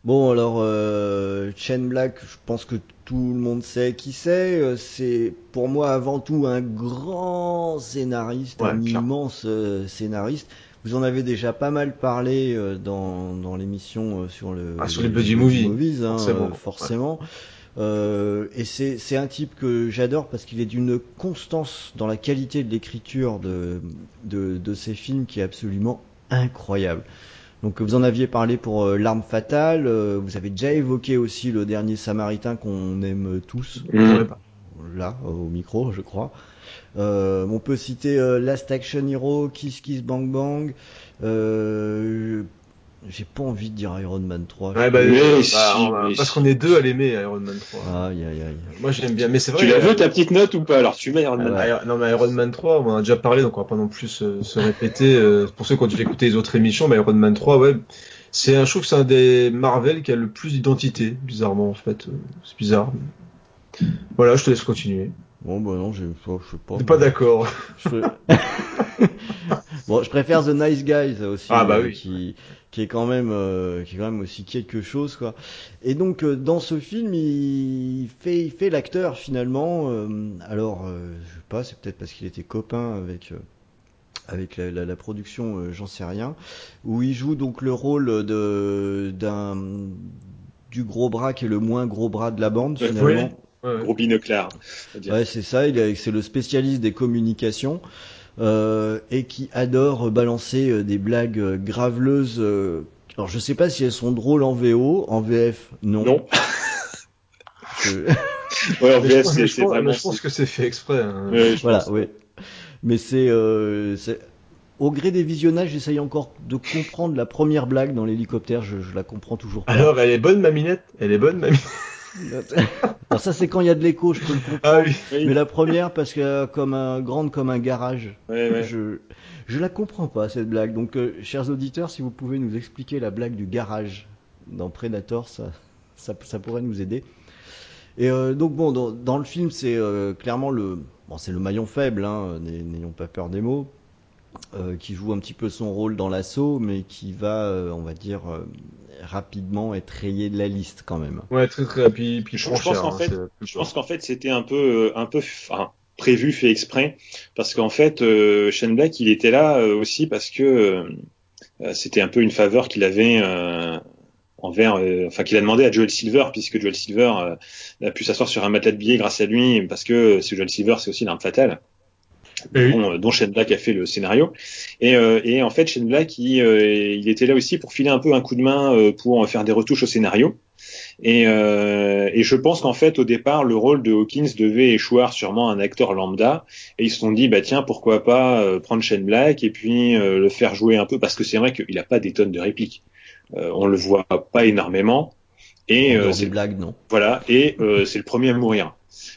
Bon alors, euh, Shane Black, je pense que tout le monde sait qui c'est. Euh, c'est pour moi avant tout un grand scénariste, un immense euh, scénariste. Vous en avez déjà pas mal parlé euh, dans, dans l'émission sur le ah, sur les, Buddy Movies, hein, forcément. Euh, et c'est un type que j'adore parce qu'il est d'une constance dans la qualité de l'écriture de, de, de, ses films qui est absolument incroyable. Donc vous en aviez parlé pour euh, L'arme fatale, euh, vous avez déjà évoqué aussi le dernier Samaritain qu'on aime tous, mmh. là au micro je crois. on peut citer Last Action Hero, Kiss Kiss Bang Bang, j'ai pas envie de dire Iron Man 3. Ouais, bah, bah, parce qu'on est deux à l'aimer, Iron Man 3. Aïe, aïe, aïe. Moi, j'aime bien, mais c'est vrai. Tu l'as vu ta petite note ou pas Alors, tu mets Iron Man. Ah, non, mais Iron Man 3, on en a déjà parlé, donc on va pas non plus se, répéter. Euh, pour ceux qui ont déjà écouté les autres émissions, mais Iron Man 3, ouais, c'est un, je trouve que c'est un des Marvel qui a le plus d'identité, bizarrement, en fait. Euh, c'est bizarre. Voilà, je te laisse continuer. Bon, bah non, je sais pas. T'es pas d'accord. bon, je préfère The Nice Guys aussi. Ah bah euh, oui. Qui, qui est quand même euh, qui est quand même aussi quelque chose quoi. Et donc euh, dans ce film il fait il fait l'acteur finalement euh, alors je sais pas c'est peut-être parce qu'il était copain avec avec la, la, la production j'en sais rien où il joue donc le rôle de d'un du gros bras qui est le moins gros bras de la bande finalement. Ouais, Gros binoclard. Ouais, c'est ça. Il c'est le spécialiste des communications. Euh, et qui adore balancer euh, des blagues euh, graveleuses. alors je sais pas si elles sont drôles en VO, en VF non. Non. ouais, en VF c'est vraiment. Je pense que c'est fait exprès. Hein. voilà, oui. Mais c'est au gré des visionnages, j'essaye encore de comprendre la première blague dans l'hélicoptère. Je, je la comprends toujours pas. Alors, elle est bonne, Maminette Elle est bonne, Maminette Alors ça c'est quand il y a de l'écho, je peux le comprendre. Ah oui. Mais la première parce que comme un grande comme un garage. Ouais, ouais. Je je la comprends pas cette blague. Donc euh, chers auditeurs, si vous pouvez nous expliquer la blague du garage dans Predator, ça ça, ça pourrait nous aider. Et euh, donc bon, dans, dans le film, c'est euh, clairement le, bon, c'est le maillon faible, hein, n'ay- n'ayons pas peur des mots, euh, qui joue un petit peu son rôle dans l'assaut, mais qui va, euh, on va dire, euh, rapidement être rayé de la liste quand même. Ouais, très très. Puis, puis Je, pense qu'en hein, fait, je pense qu'en fait c'était un peu, euh, un peu, enfin, prévu, fait exprès, parce qu'en fait, euh, Shane Black, il était là euh, aussi parce que euh, c'était un peu une faveur qu'il avait euh, envers, euh, enfin, qu'il a demandé à Joel Silver, puisque Joel Silver euh, a pu s'asseoir sur un matelas de billets grâce à lui, parce que c'est Joel Silver, c'est aussi l'arme fatale. Oui. dont, dont Shane Black a fait le scénario. Et, euh, et en fait, Shane Black, il, euh, il était là aussi pour filer un peu un coup de main euh, pour faire des retouches au scénario. Et, euh, et je pense qu'en fait, au départ, le rôle de Hawkins devait échoir sûrement à un acteur lambda. Et ils se sont dit, bah tiens, pourquoi pas euh, prendre Shane Black et puis euh, le faire jouer un peu, parce que c'est vrai qu'il a pas des tonnes de répliques. Euh, on le voit pas énormément. Et euh, c'est des blagues, non. voilà, et euh, c'est le premier à mourir.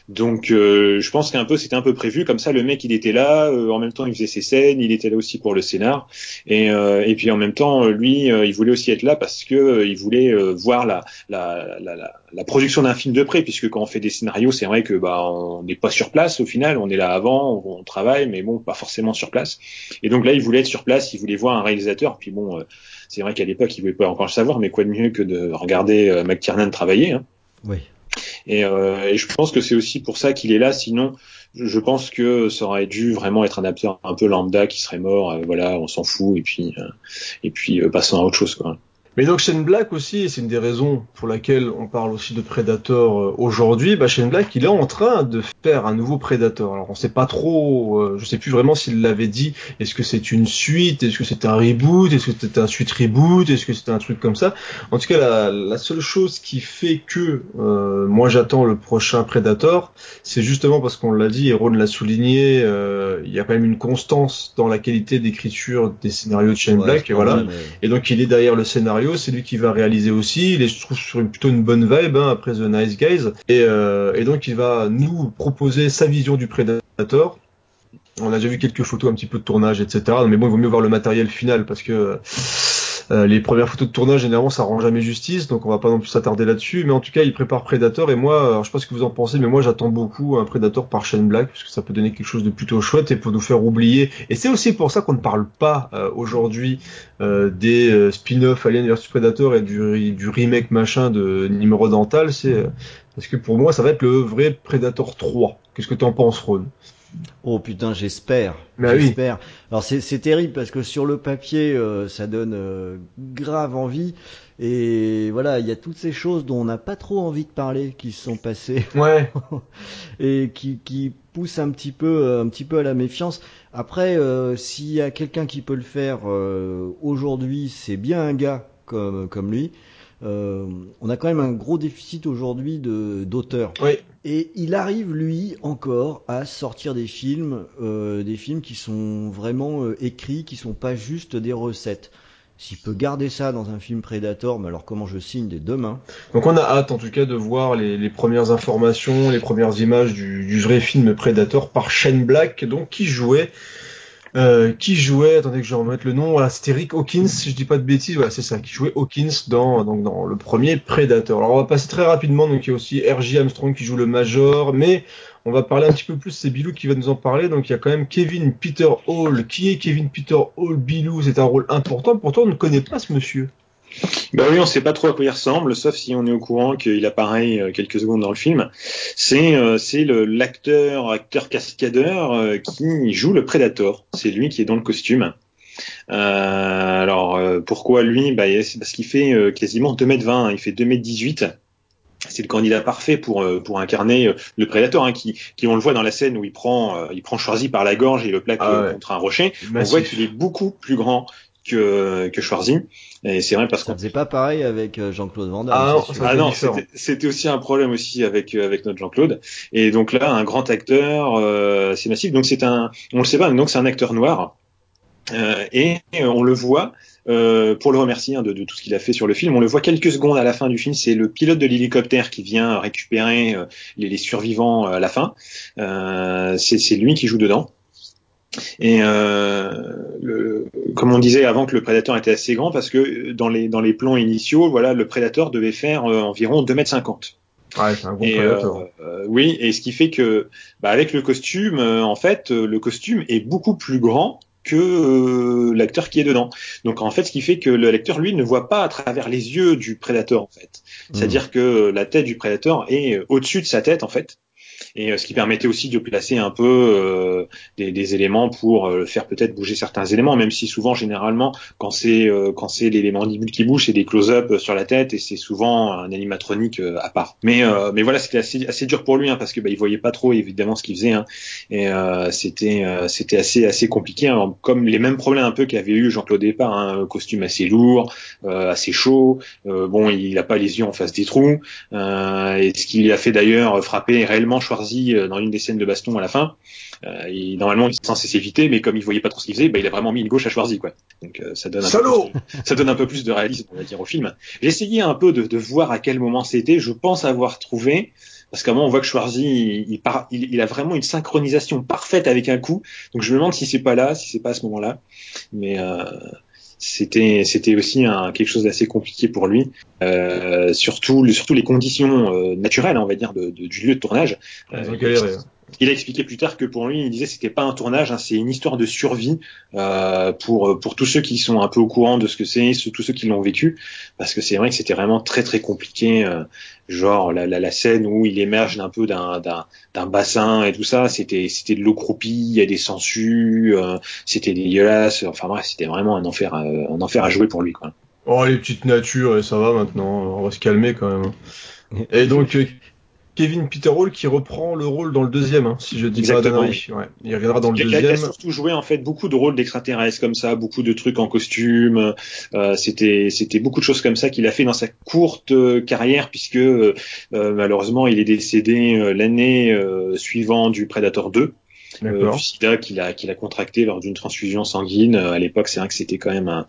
Donc euh, je pense qu'un peu c'était un peu prévu. Comme ça le mec il était là euh, en même temps il faisait ses scènes il était là aussi pour le scénar. Et euh, et puis en même temps lui euh, il voulait aussi être là parce que euh, il voulait euh, voir la la, la la production d'un film de près puisque quand on fait des scénarios c'est vrai que bah on n'est pas sur place au final. On est là avant on, travaille mais bon pas forcément sur place. Et donc là il voulait être sur place il voulait voir un réalisateur. Puis bon c'est vrai qu'à l'époque il voulait pas encore le savoir mais quoi de mieux que de regarder McTiernan travailler hein. Oui. Et, euh, et je pense que c'est aussi pour ça qu'il est là. Sinon, je pense que ça aurait dû vraiment être un acteur un peu lambda qui serait mort. euh, voilà, on s'en fout et puis euh, et puis passons à autre chose quoi. Mais donc Shane Black aussi, et c'est une des raisons pour laquelle on parle aussi de Predator euh, aujourd'hui, bah Shane Black il est en train de faire un nouveau Predator. Alors on sait pas trop, euh, je sais plus vraiment s'il l'avait dit, est-ce que c'est une suite, est-ce que c'est un reboot, est-ce que c'est un suite reboot, est-ce que c'est un truc comme ça? En tout cas la, la seule chose qui fait que euh, moi j'attends le prochain Predator, c'est justement parce qu'on l'a dit, et Ron l'a souligné, euh, il y a quand même une constance dans la qualité d'écriture des scénarios de Shane Ouais, Black, et voilà. mais- Et donc il est derrière le scénario, c'est lui qui va réaliser aussi. Il est, je trouve, sur une, plutôt une bonne vibe hein, après The Nice Guys. Et, euh, et donc il va nous proposer sa vision du Predator. On a déjà vu quelques photos un petit peu de tournage, etc. Mais bon, il vaut mieux voir le matériel final parce que euh, les premières photos de tournage, généralement, ça rend jamais justice. Donc on va pas non plus s'attarder là-dessus. Mais en tout cas, il prépare Predator. Et moi, alors, je sais pas ce que vous en pensez, mais moi j'attends beaucoup un Predator par Shane Black parce que ça peut donner quelque chose de plutôt chouette et pour nous faire oublier. Et c'est aussi pour ça qu'on ne parle pas euh, aujourd'hui euh, des spin-off Alien vs Predator et du, du remake machin de Nimrod Dental, c'est parce que pour moi ça va être le vrai Predator 3. Qu'est-ce que tu en penses, Ron? Oh putain, j'espère. Bah oui. j'espère. Alors c'est c'est terrible parce que sur le papier, euh, ça donne euh, grave envie. Et voilà, il y a toutes ces choses dont on n'a pas trop envie de parler qui se sont passées Ouais. et qui, qui poussent un petit peu, euh, un petit peu à la méfiance. Après, euh, s'il y a quelqu'un qui peut le faire euh, aujourd'hui, c'est bien un gars comme comme lui. Euh, on a quand même un gros déficit aujourd'hui de d'auteurs. Oui. Et il arrive, lui, encore à sortir des films, euh, des films qui sont vraiment euh, écrits, qui sont pas juste des recettes. S'il peut garder ça dans un film Predator, mais alors comment je signe des deux mains Donc on a hâte en tout cas de voir les, les premières informations, les premières images du, du vrai film Predator par Shane Black, donc qui jouait euh, qui jouait, attendez que je remette le nom, voilà, c'était Rick Hawkins, si je dis pas de bêtises, voilà, c'est ça, qui jouait Hawkins dans, donc dans le premier Predator. Alors on va passer très rapidement, donc il y a aussi R.J. Armstrong qui joue le Major, mais on va parler un petit peu plus, c'est Bilou qui va nous en parler, donc il y a quand même Kevin Peter Hall. Qui est Kevin Peter Hall Bilou? C'est un rôle important, pourtant on ne connaît pas ce monsieur. Bah oui, on sait pas trop à quoi il ressemble, sauf si on est au courant qu'il apparaît euh, quelques secondes dans le film. C'est euh, c'est l'acteur acteur cascadeur euh, qui joue le Predator. C'est lui qui est dans le costume. Euh, alors pourquoi lui? Bah c'est parce qu'il fait quasiment 2m20, hein. il fait 2m18. C'est le candidat parfait pour pour incarner le prédateur, hein, qui, qui on le voit dans la scène où il prend il prend Schwarzy par la gorge et le plaque Ah ouais. contre un rocher. On voit qu'il est beaucoup plus grand que que Schwarzy. Et c'est vrai parce Ça qu'on faisait pas pareil avec euh, Jean-Claude Van Damme. Ah non, ah non, c'était- c'était aussi un problème aussi avec euh, avec notre Jean-Claude. Et donc là, un grand acteur, euh, c'est massif. Donc c'est un, on le sait pas, mais donc c'est un acteur noir. Euh, et on le voit euh, pour le remercier hein, de, de, tout ce qu'il a fait sur le film. On le voit quelques secondes à la fin du film. C'est le pilote de l'hélicoptère qui vient récupérer euh, les, les, survivants à la fin. Euh, c'est lui qui joue dedans. Et le, comme on disait avant que le prédateur était assez grand, parce que dans les dans les plans initiaux, voilà, le prédateur devait faire environ 2 mètres 50. Ouais, c'est un bon prédateur. oui, et ce qui fait que, bah, avec le costume, en fait, le costume est beaucoup plus grand que euh, l'acteur qui est dedans. Donc en fait, ce qui fait que le lecteur, lui, ne voit pas à travers les yeux du prédateur, en fait. C'est-à-dire mmh. que la tête du prédateur est au-dessus de sa tête, en fait et euh, ce qui permettait aussi de placer un peu euh, des, des, éléments pour euh, faire peut-être bouger certains éléments, même si souvent généralement quand c'est quand c'est l'élément qui bouge, c'est des close-up sur la tête et c'est souvent un animatronique à part. Mais mais voilà, c'était assez, assez dur pour lui hein, parce que bah, il voyait pas trop évidemment ce qu'il faisait hein, et c'était c'était assez assez compliqué, hein, comme les mêmes problèmes un peu qu'avait eu Jean-Claude Départ, hein, un costume assez lourd, assez chaud. bon, il a pas les yeux en face des trous et ce qui a fait d'ailleurs frapper réellement Schwarzy euh, dans une des scènes de baston à la fin. Euh, il, normalement, il est censé s'éviter, mais comme il voyait pas trop ce qu'il faisait, bah, il a vraiment mis une gauche à Schwarzy, quoi. Donc euh, ça donne un peu plus de, ça donne un peu plus de réalisme, on va dire, au film. J'ai essayé un peu de, de voir à quel moment c'était. Je pense avoir trouvé parce qu'à un moment on voit que Schwarzy il, il, il, a vraiment une synchronisation parfaite avec un coup donc je me demande si c'est pas là si c'est pas à ce moment-là mais euh, c'était c'était aussi un, quelque chose d'assez compliqué pour lui. Euh, surtout surtout les conditions euh, naturelles on va dire de, de, du lieu de tournage il a expliqué plus tard que pour lui, il disait c'était pas un tournage, hein, c'est une histoire de survie euh, pour pour tous ceux qui sont un peu au courant de ce que c'est, tous ceux qui l'ont vécu, parce que c'est vrai que c'était vraiment très très compliqué. Euh, genre la, la, la, scène où il émerge un peu d'un d'un bassin et tout ça, c'était c'était de l'eau croupie, il y a des sangsues, euh, c'était dégueulasse. Enfin bref, c'était vraiment un enfer, un enfer à jouer pour lui quoi. Oh les petites natures, ça va maintenant, on va se calmer quand même. Hein. Et donc Kevin Peter Hall qui reprend le rôle dans le deuxième, hein, si je dis pas d'annerie. Ouais, il reviendra dans le deuxième. Il a surtout joué en fait beaucoup de rôles d'extraterrestres comme ça, beaucoup de trucs en costume. Euh, c'était c'était beaucoup de choses comme ça qu'il a fait dans sa courte euh, carrière puisque euh, malheureusement il est décédé l'année suivant du Predator 2 euh, du sida qu'il a, qu'il a contracté lors d'une transfusion sanguine. Euh, à l'époque, c'est vrai que c'était quand même un,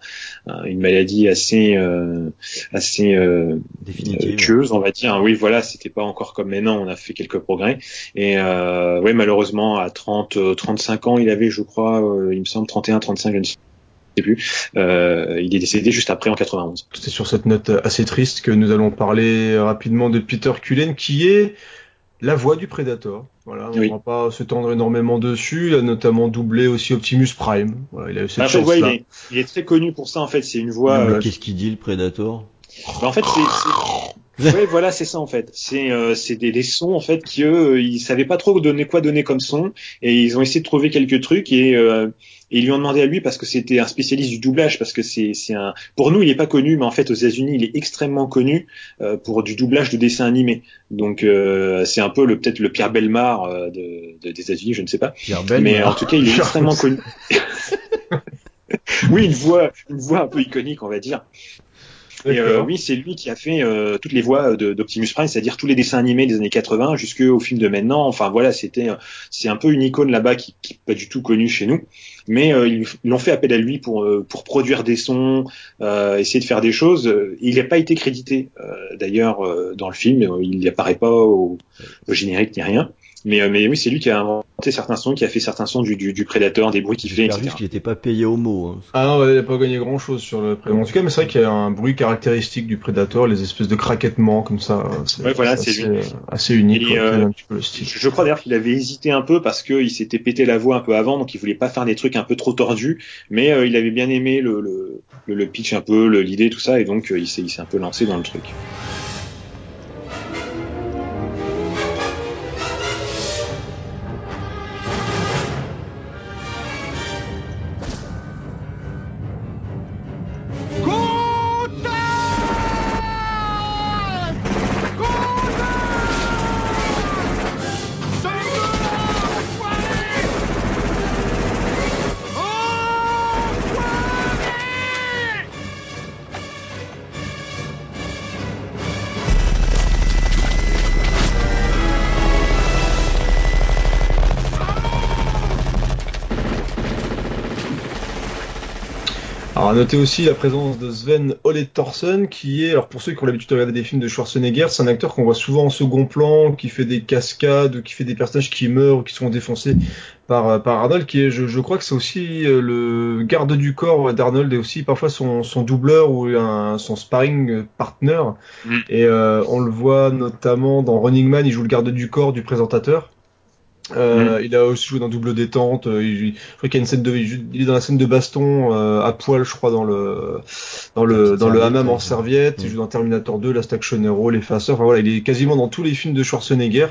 une maladie assez, euh, assez euh, tueuse, on va dire. Oui, voilà, c'était pas encore comme maintenant. On a fait quelques progrès. Et euh, ouais, malheureusement, à 30, 35 ans, il avait, je crois, il me semble 31, 35, je ne sais plus. Euh, il est décédé juste après en 91. C'est sur cette note assez triste que nous allons parler rapidement de Peter Cullen, qui est la voix du Predator. Voilà, on ne va pas se tendre énormément dessus. Il a notamment doublé aussi Optimus Prime. Voilà, il a eu cette chance là. Il est, il est, très connu pour ça en fait. C'est une voix. Euh... Qu'est-ce qu'il dit le Predator? Bah, En fait, c'est. Ouais, voilà, c'est ça en fait. C'est euh, c'est des, des, sons en fait qui eux, ils savaient pas trop donner quoi donner comme son. Et ils ont essayé de trouver quelques trucs et euh, et ils lui ont demandé à lui parce que c'était un spécialiste du doublage parce que c'est c'est un pour nous il est pas connu mais en fait aux États-Unis il est extrêmement connu euh, pour du doublage de dessins animés. Donc euh, c'est un peu le peut-être le Pierre Belmar euh, de, de, des États-Unis je ne sais pas. Pierre mais en tout cas il est extrêmement connu. Oui une voix une voix un peu iconique on va dire et euh, oui, c'est lui qui a fait euh, toutes les voix d'Optimus Prime, c'est-à-dire tous les dessins animés des années 80 jusqu'au film de maintenant. Enfin voilà, c'était c'est un peu une icône là-bas qui, qui pas du tout connue chez nous, mais euh, ils l'ont fait appel à lui pour euh, pour produire des sons, euh, essayer de faire des choses. Il n'a pas été crédité d'ailleurs dans le film, il n'y apparaît pas au, au générique ni rien. Mais, euh, mais oui, c'est lui qui a inventé certains sons, qui a fait certains sons du, du, du prédateur, des bruits qu'il fait, etc. qu'il n'était pas payé au mot. Hein. Ah non, il n'a pas gagné grand chose sur le prédateur. En tout cas, mais c'est vrai qu'il y a un bruit caractéristique du prédateur, les espèces de craquettements comme ça. Ouais, voilà, c'est assez, assez unique. Et, euh, un petit peu le style. Je, crois d'ailleurs qu'il avait hésité un peu parce qu'il s'était pété la voix un peu avant, donc il voulait pas faire des trucs un peu trop tordus, mais euh, il avait bien aimé le, le, le, pitch un peu, l'idée, tout ça, et donc euh, il s'est un peu lancé dans le truc. Noter aussi la présence de Sven Ole Thorsen, qui est, alors pour ceux qui ont l'habitude de regarder des films de Schwarzenegger, c'est un acteur qu'on voit souvent en second plan, qui fait des cascades, qui fait des personnages qui meurent, qui sont défoncés par, par Arnold, qui est, je, je crois que c'est aussi euh, le garde du corps d'Arnold et aussi parfois son, son doubleur ou un, son sparring partner. Mm. Et euh, on le voit notamment dans Running Man, il joue le garde du corps du présentateur. Euh, Il a aussi joué dans Double Détente. euh, Il, je crois qu'il y a une scène de, il est dans la scène de baston euh, à poil, je crois, dans le dans le dans le hammam en serviette. Il Mm. joue dans Terminator 2, Last Action Hero, Les Faceurs. Enfin voilà, il est quasiment dans tous les films de Schwarzenegger.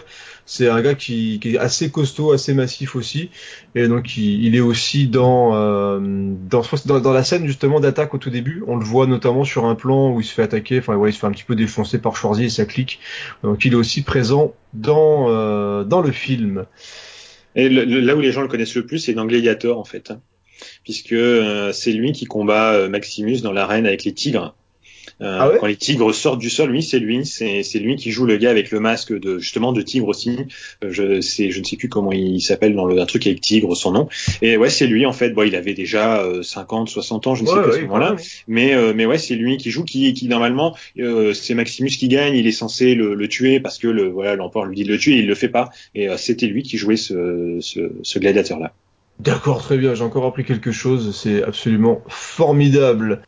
C'est un gars qui, est assez costaud, assez massif aussi. Et donc il, est aussi dans euh, dans, dans la scène justement d'attaque au tout début. On le voit notamment sur un plan où il se fait attaquer. Enfin il se fait un petit peu défoncer par Schwarzy et ça clique. Donc il est aussi présent dans euh, dans le film. Et là où les gens le connaissent le plus, c'est dans Gladiator en fait, hein. puisque euh, c'est lui qui combat Maximus dans l'arène avec les tigres. Euh, Ah ouais quand les tigres sortent du sol, oui, c'est lui, c'est lui qui joue le gars avec le masque de justement de tigre aussi. Euh, je sais, je ne sais plus comment il s'appelle dans le un truc avec tigre, son nom. Et ouais, c'est lui en fait. Bon, il avait déjà euh, 50, 60 ans, je ne sais Ouais, plus à ce moment-là. Mais euh, mais ouais, c'est lui qui joue, qui, qui normalement euh, c'est Maximus qui gagne. Il est censé le, le tuer parce que le voilà l'empereur lui dit de le tuer, et il le fait pas. Et euh, c'était lui qui jouait ce ce, ce gladiateur là. D'accord, très bien, j'ai encore appris quelque chose, c'est absolument formidable.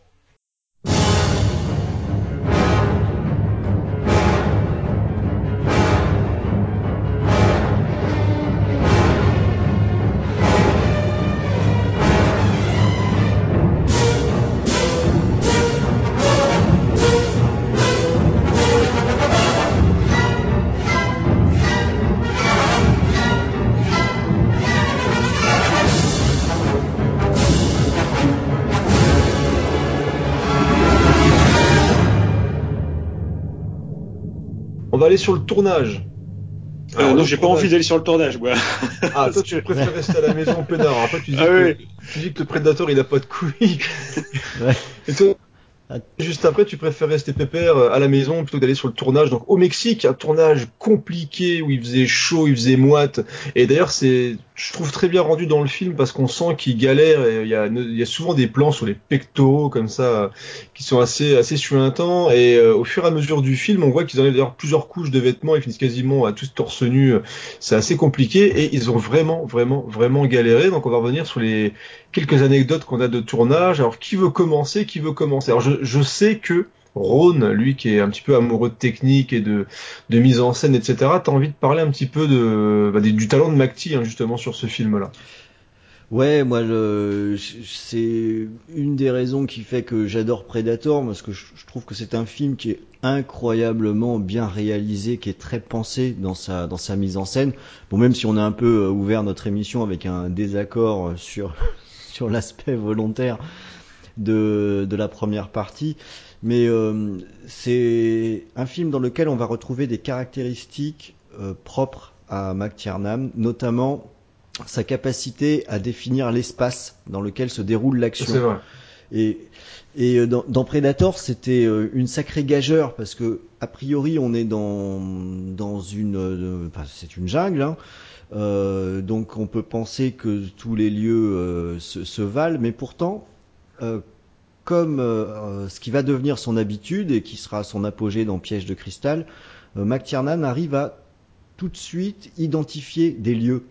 Sur le tournage. Euh, Alors, non, le j'ai pas envie d'aller sur le tournage, moi. Ah, toi tu préfères rester à la maison peinard. Après tu dis, Ah que, oui. tu dis que le prédateur il a pas de couilles. Ouais. Et toi, Ah. juste après tu préfères rester pépère euh, à la maison plutôt que d'aller sur le tournage. Donc au Mexique, un tournage compliqué où il faisait chaud, il faisait moite. Et d'ailleurs c'est, je trouve très bien rendu dans le film parce qu'on sent qu'il galère. Et il y a, souvent des plans sur les pectoraux comme ça qui sont assez assez suintants. Et euh, au fur et à mesure du film, on voit qu'ils enlèvent d'ailleurs plusieurs couches de vêtements. Ils finissent quasiment à tous torse nu. C'est assez compliqué et ils ont vraiment, vraiment, vraiment galéré. Donc on va revenir sur les quelques anecdotes qu'on a de tournage. Alors qui veut commencer? Qui veut commencer? Alors je, je sais que Ron, lui qui est un petit peu amoureux de technique et de, mise en scène, etc., t'as envie de parler un petit peu de, bah, du talent de McTee hein, justement sur ce film-là. Ouais, moi, c'est une des raisons qui fait que j'adore Predator, parce que je, trouve que c'est un film qui est incroyablement bien réalisé, qui est très pensé dans sa mise en scène. Bon, même si on a un peu euh, ouvert notre émission avec un désaccord sur l'aspect volontaire de la première partie, mais euh, c'est un film dans lequel on va retrouver des caractéristiques euh, propres à McTiernan, notamment sa capacité à définir l'espace dans lequel se déroule l'action. C'est vrai. Et, et euh, dans, dans Predator, c'était une sacrée gageure parce que a priori, on est dans dans une, euh, enfin, c'est une jungle, hein. Euh, donc on peut penser que tous les lieux euh, se, se valent, mais pourtant, comme euh, euh, ce qui va devenir son habitude et qui sera son apogée dans Piège de cristal, euh, McTiernan arrive à tout de suite identifier des lieux.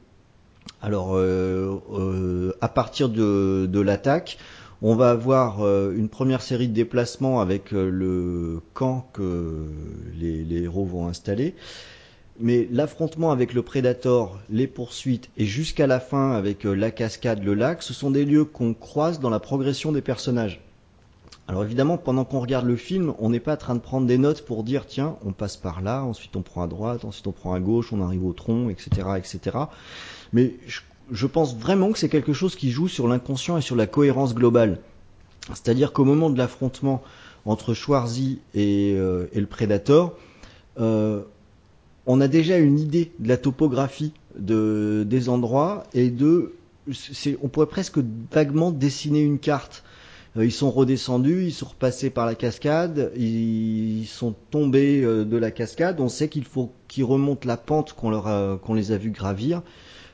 Alors, euh, à partir de, l'attaque, on va avoir une première série de déplacements avec le camp que les, les héros vont installer. Mais l'affrontement avec le Predator, les poursuites et jusqu'à la fin avec la cascade, le lac, ce sont des lieux qu'on croise dans la progression des personnages. Alors évidemment, pendant qu'on regarde le film, on n'est pas en train de prendre des notes pour dire tiens, on passe par là, ensuite on prend à droite, ensuite on prend à gauche, on arrive au tronc, etc., etc. Mais je, pense vraiment que c'est quelque chose qui joue sur l'inconscient et sur la cohérence globale. C'est-à-dire qu'au moment de l'affrontement entre Schwarzy et, euh, le Predator, euh, on a déjà une idée de la topographie de, des endroits et de, on pourrait presque vaguement dessiner une carte. Euh, Ils sont redescendus, ils sont repassés par la cascade, ils sont tombés euh, de la cascade. On sait qu'il faut qu'ils remontent la pente qu'on leur qu'on les a vus gravir.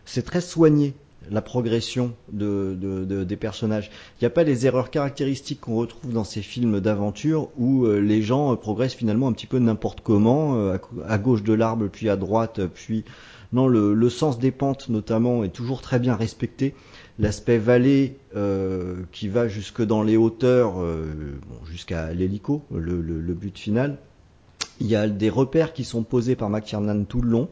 C'est très soigné. la progression de, de, des personnages. Il n'y a pas les erreurs caractéristiques qu'on retrouve dans ces films d'aventure où euh, les gens progressent finalement un petit peu n'importe comment, euh, à, gauche de l'arbre, puis à droite, puis non, le, le, sens des pentes notamment est toujours très bien respecté. L'aspect vallée qui va jusque dans les hauteurs, bon, jusqu'à l'hélico, le, le, le, but final. Il y a des repères qui sont posés par McTiernan tout le long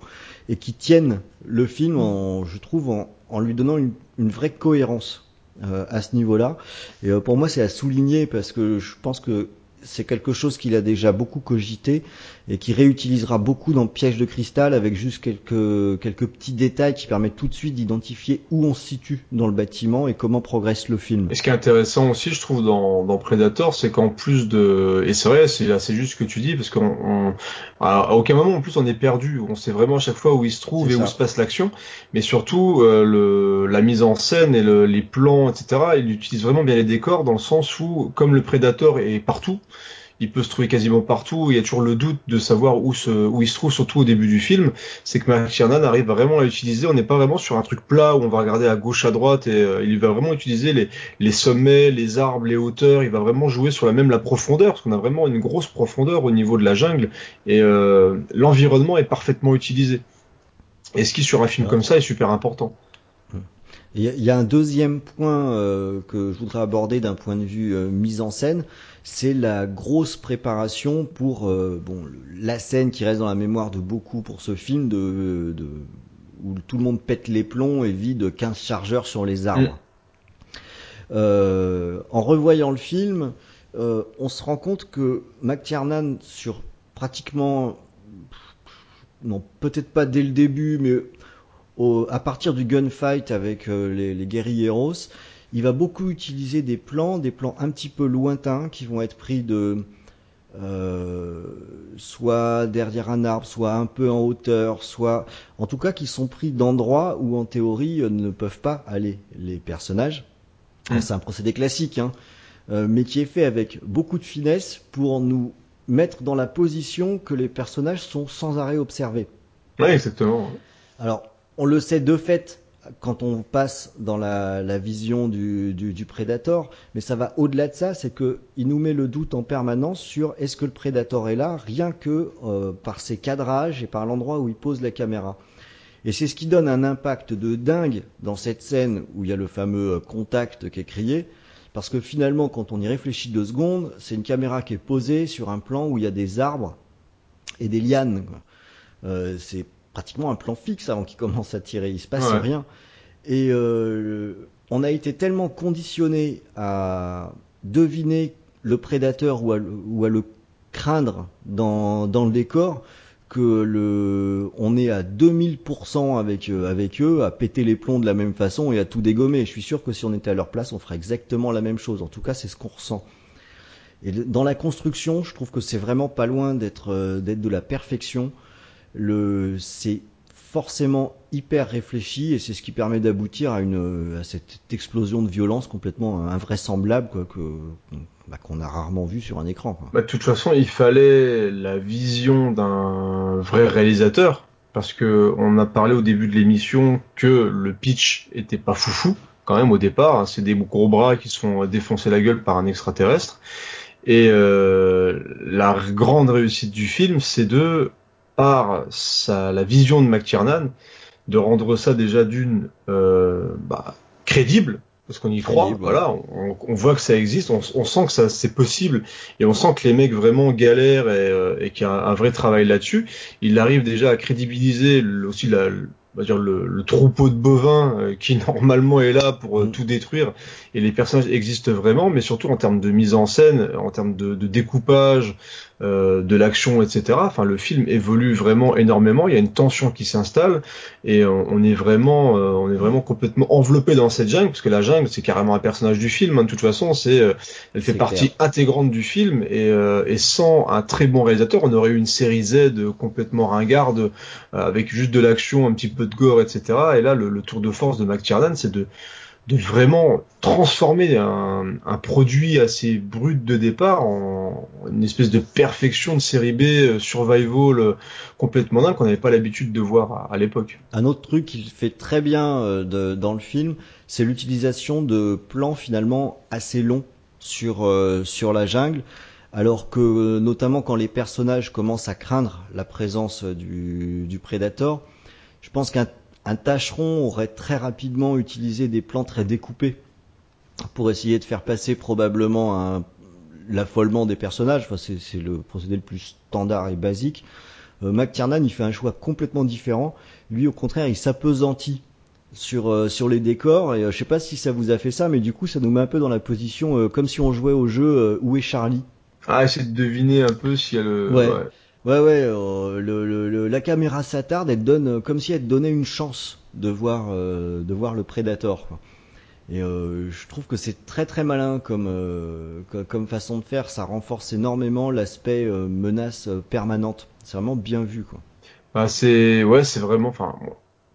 et qui tiennent le film, en, je trouve, en, en lui donnant une, une vraie cohérence euh, à ce niveau-là. Et euh, pour moi, c'est à souligner parce que je pense que c'est quelque chose qu'il a déjà beaucoup cogité et qui réutilisera beaucoup dans Piège de cristal avec juste quelques quelques petits détails qui permettent tout de suite d'identifier où on se situe dans le bâtiment et comment progresse le film. Et ce qui est intéressant aussi, je trouve, dans, dans Predator, c'est qu'en plus de et c'est vrai, c'est c'est juste ce que tu dis parce qu'on à, aucun moment en plus on est perdu, on sait vraiment à chaque fois où il se trouve et où se passe l'action, mais surtout euh, le la mise en scène et le, les plans, etc. Il utilise vraiment bien les décors dans le sens où comme le Predator est partout il peut se trouver quasiment partout. Il y a toujours le doute de savoir où, se, où il se trouve, surtout au début du film. C'est que McTiernan arrive vraiment à utiliser. On n'est pas vraiment sur un truc plat où on va regarder à gauche, à droite. Et euh, il va vraiment utiliser les, les sommets, les arbres, les hauteurs. Il va vraiment jouer sur la même la profondeur, parce qu'on a vraiment une grosse profondeur au niveau de la jungle. Et euh, l'environnement est parfaitement utilisé. Et ce qui sur un film comme ça est super important. Il y, a un deuxième point euh, que je voudrais aborder d'un point de vue euh, mise en scène, c'est la grosse préparation pour euh, bon la scène qui reste dans la mémoire de beaucoup pour ce film de, de où tout le monde pète les plombs et vide 15 chargeurs sur les arbres. Mm. en revoyant le film, on se rend compte que McTiernan sur pratiquement non peut-être pas dès le début mais à partir du gunfight avec euh, les, les guerrilleros, il va beaucoup utiliser des plans, des plans un petit peu lointains qui vont être pris de euh, soit derrière un arbre, soit un peu en hauteur, soit en tout cas qui sont pris d'endroits où en théorie euh, ne peuvent pas aller les personnages. Mmh. C'est un procédé classique, hein, euh, mais qui est fait avec beaucoup de finesse pour nous mettre dans la position que les personnages sont sans arrêt observés. Oui, exactement. Alors, on le sait de fait quand on passe dans la, vision du, du, Predator, mais ça va au-delà de ça, c'est que il nous met le doute en permanence sur est-ce que le Predator est là, rien que euh, par ses cadrages et par l'endroit où il pose la caméra. Et c'est ce qui donne un impact de dingue dans cette scène où il y a le fameux euh, contact qui est crié, parce que finalement, quand on y réfléchit deux secondes, c'est une caméra qui est posée sur un plan où il y a des arbres et des lianes. Euh, c'est pratiquement un plan fixe avant qu'il commence à tirer. Il se passe rien. Et euh, on a été tellement conditionné à deviner le prédateur ou à, ou à le craindre dans, dans le décor que le, on est à 2000% avec, euh, avec eux, à péter les plombs de la même façon et à tout dégommer. Je suis sûr que si on était à leur place, on ferait exactement la même chose. En tout cas, c'est ce qu'on ressent. Et dans la construction, je trouve que c'est vraiment pas loin d'être euh, d'être de la perfection c'est forcément hyper réfléchi et c'est ce qui permet d'aboutir à cette explosion de violence complètement invraisemblable que bah, qu'on a rarement vu sur un écran. Bah, de toute façon, il fallait la vision d'un vrai réalisateur parce que on a parlé au début de l'émission que le pitch était pas foufou quand même au départ. Hein. c'est des gros bras qui se font défoncer la gueule par un extraterrestre. Et euh, la grande réussite du film, c'est de par sa, la vision de McTiernan, de rendre ça déjà d'une euh, bah, crédible, parce qu'on y croit, voilà, on, on, voit que ça existe, on, on sent que ça c'est possible, et on sent que les mecs vraiment galèrent et, euh, et qu'il y a un, vrai travail là-dessus. Il arrive déjà à crédibiliser aussi la, on va dire le, le, troupeau de bovins euh, qui normalement est là pour euh, mm. tout détruire et les personnages existent vraiment mais surtout en termes de mise en scène en termes de, de découpage euh, de l'action, etc. Enfin, le film évolue vraiment énormément. Il y a une tension qui s'installe et on, est vraiment, euh, on est vraiment complètement enveloppé dans cette jungle parce que la jungle, c'est carrément un personnage du film. Hein, de toute façon, c'est, euh, elle fait partie intégrante du film et, et, sans un très bon réalisateur, on aurait eu une série Z complètement ringarde avec juste de l'action, un petit peu de gore, etc. Et là, le, le tour de force de McTiernan, c'est de de vraiment transformer un, produit assez brut de départ en une espèce de perfection de série B euh, survival euh, complètement dingue qu'on n'avait pas l'habitude de voir à, l'époque. Un autre truc qu'il fait très bien euh, dans le film, c'est l'utilisation de plans finalement assez longs sur sur la jungle, alors que notamment quand les personnages commencent à craindre la présence du, du prédateur, je pense qu'un un tâcheron aurait très rapidement utilisé des plans très découpés pour essayer de faire passer probablement l'affolement des personnages. Enfin, c'est le procédé le plus standard et basique. Euh, McTiernan, il fait un choix complètement différent. Lui, au contraire, il s'apesantit sur euh, sur les décors et euh, je sais pas si ça vous a fait ça mais du coup ça nous met un peu dans la position euh, comme si on jouait au jeu où est Charlie? Ah essayer de deviner un peu si elle ouais. ouais. Ouais, ouais, euh, le, le, la caméra s'attarde, elle donne euh, comme si elle donnait une chance de voir, euh, de voir le Predator. Quoi. Et je trouve que c'est très très malin comme, comme façon de faire. Ça renforce énormément l'aspect menace permanente. C'est vraiment bien vu, quoi. Bah, c'est ouais, c'est vraiment. Enfin,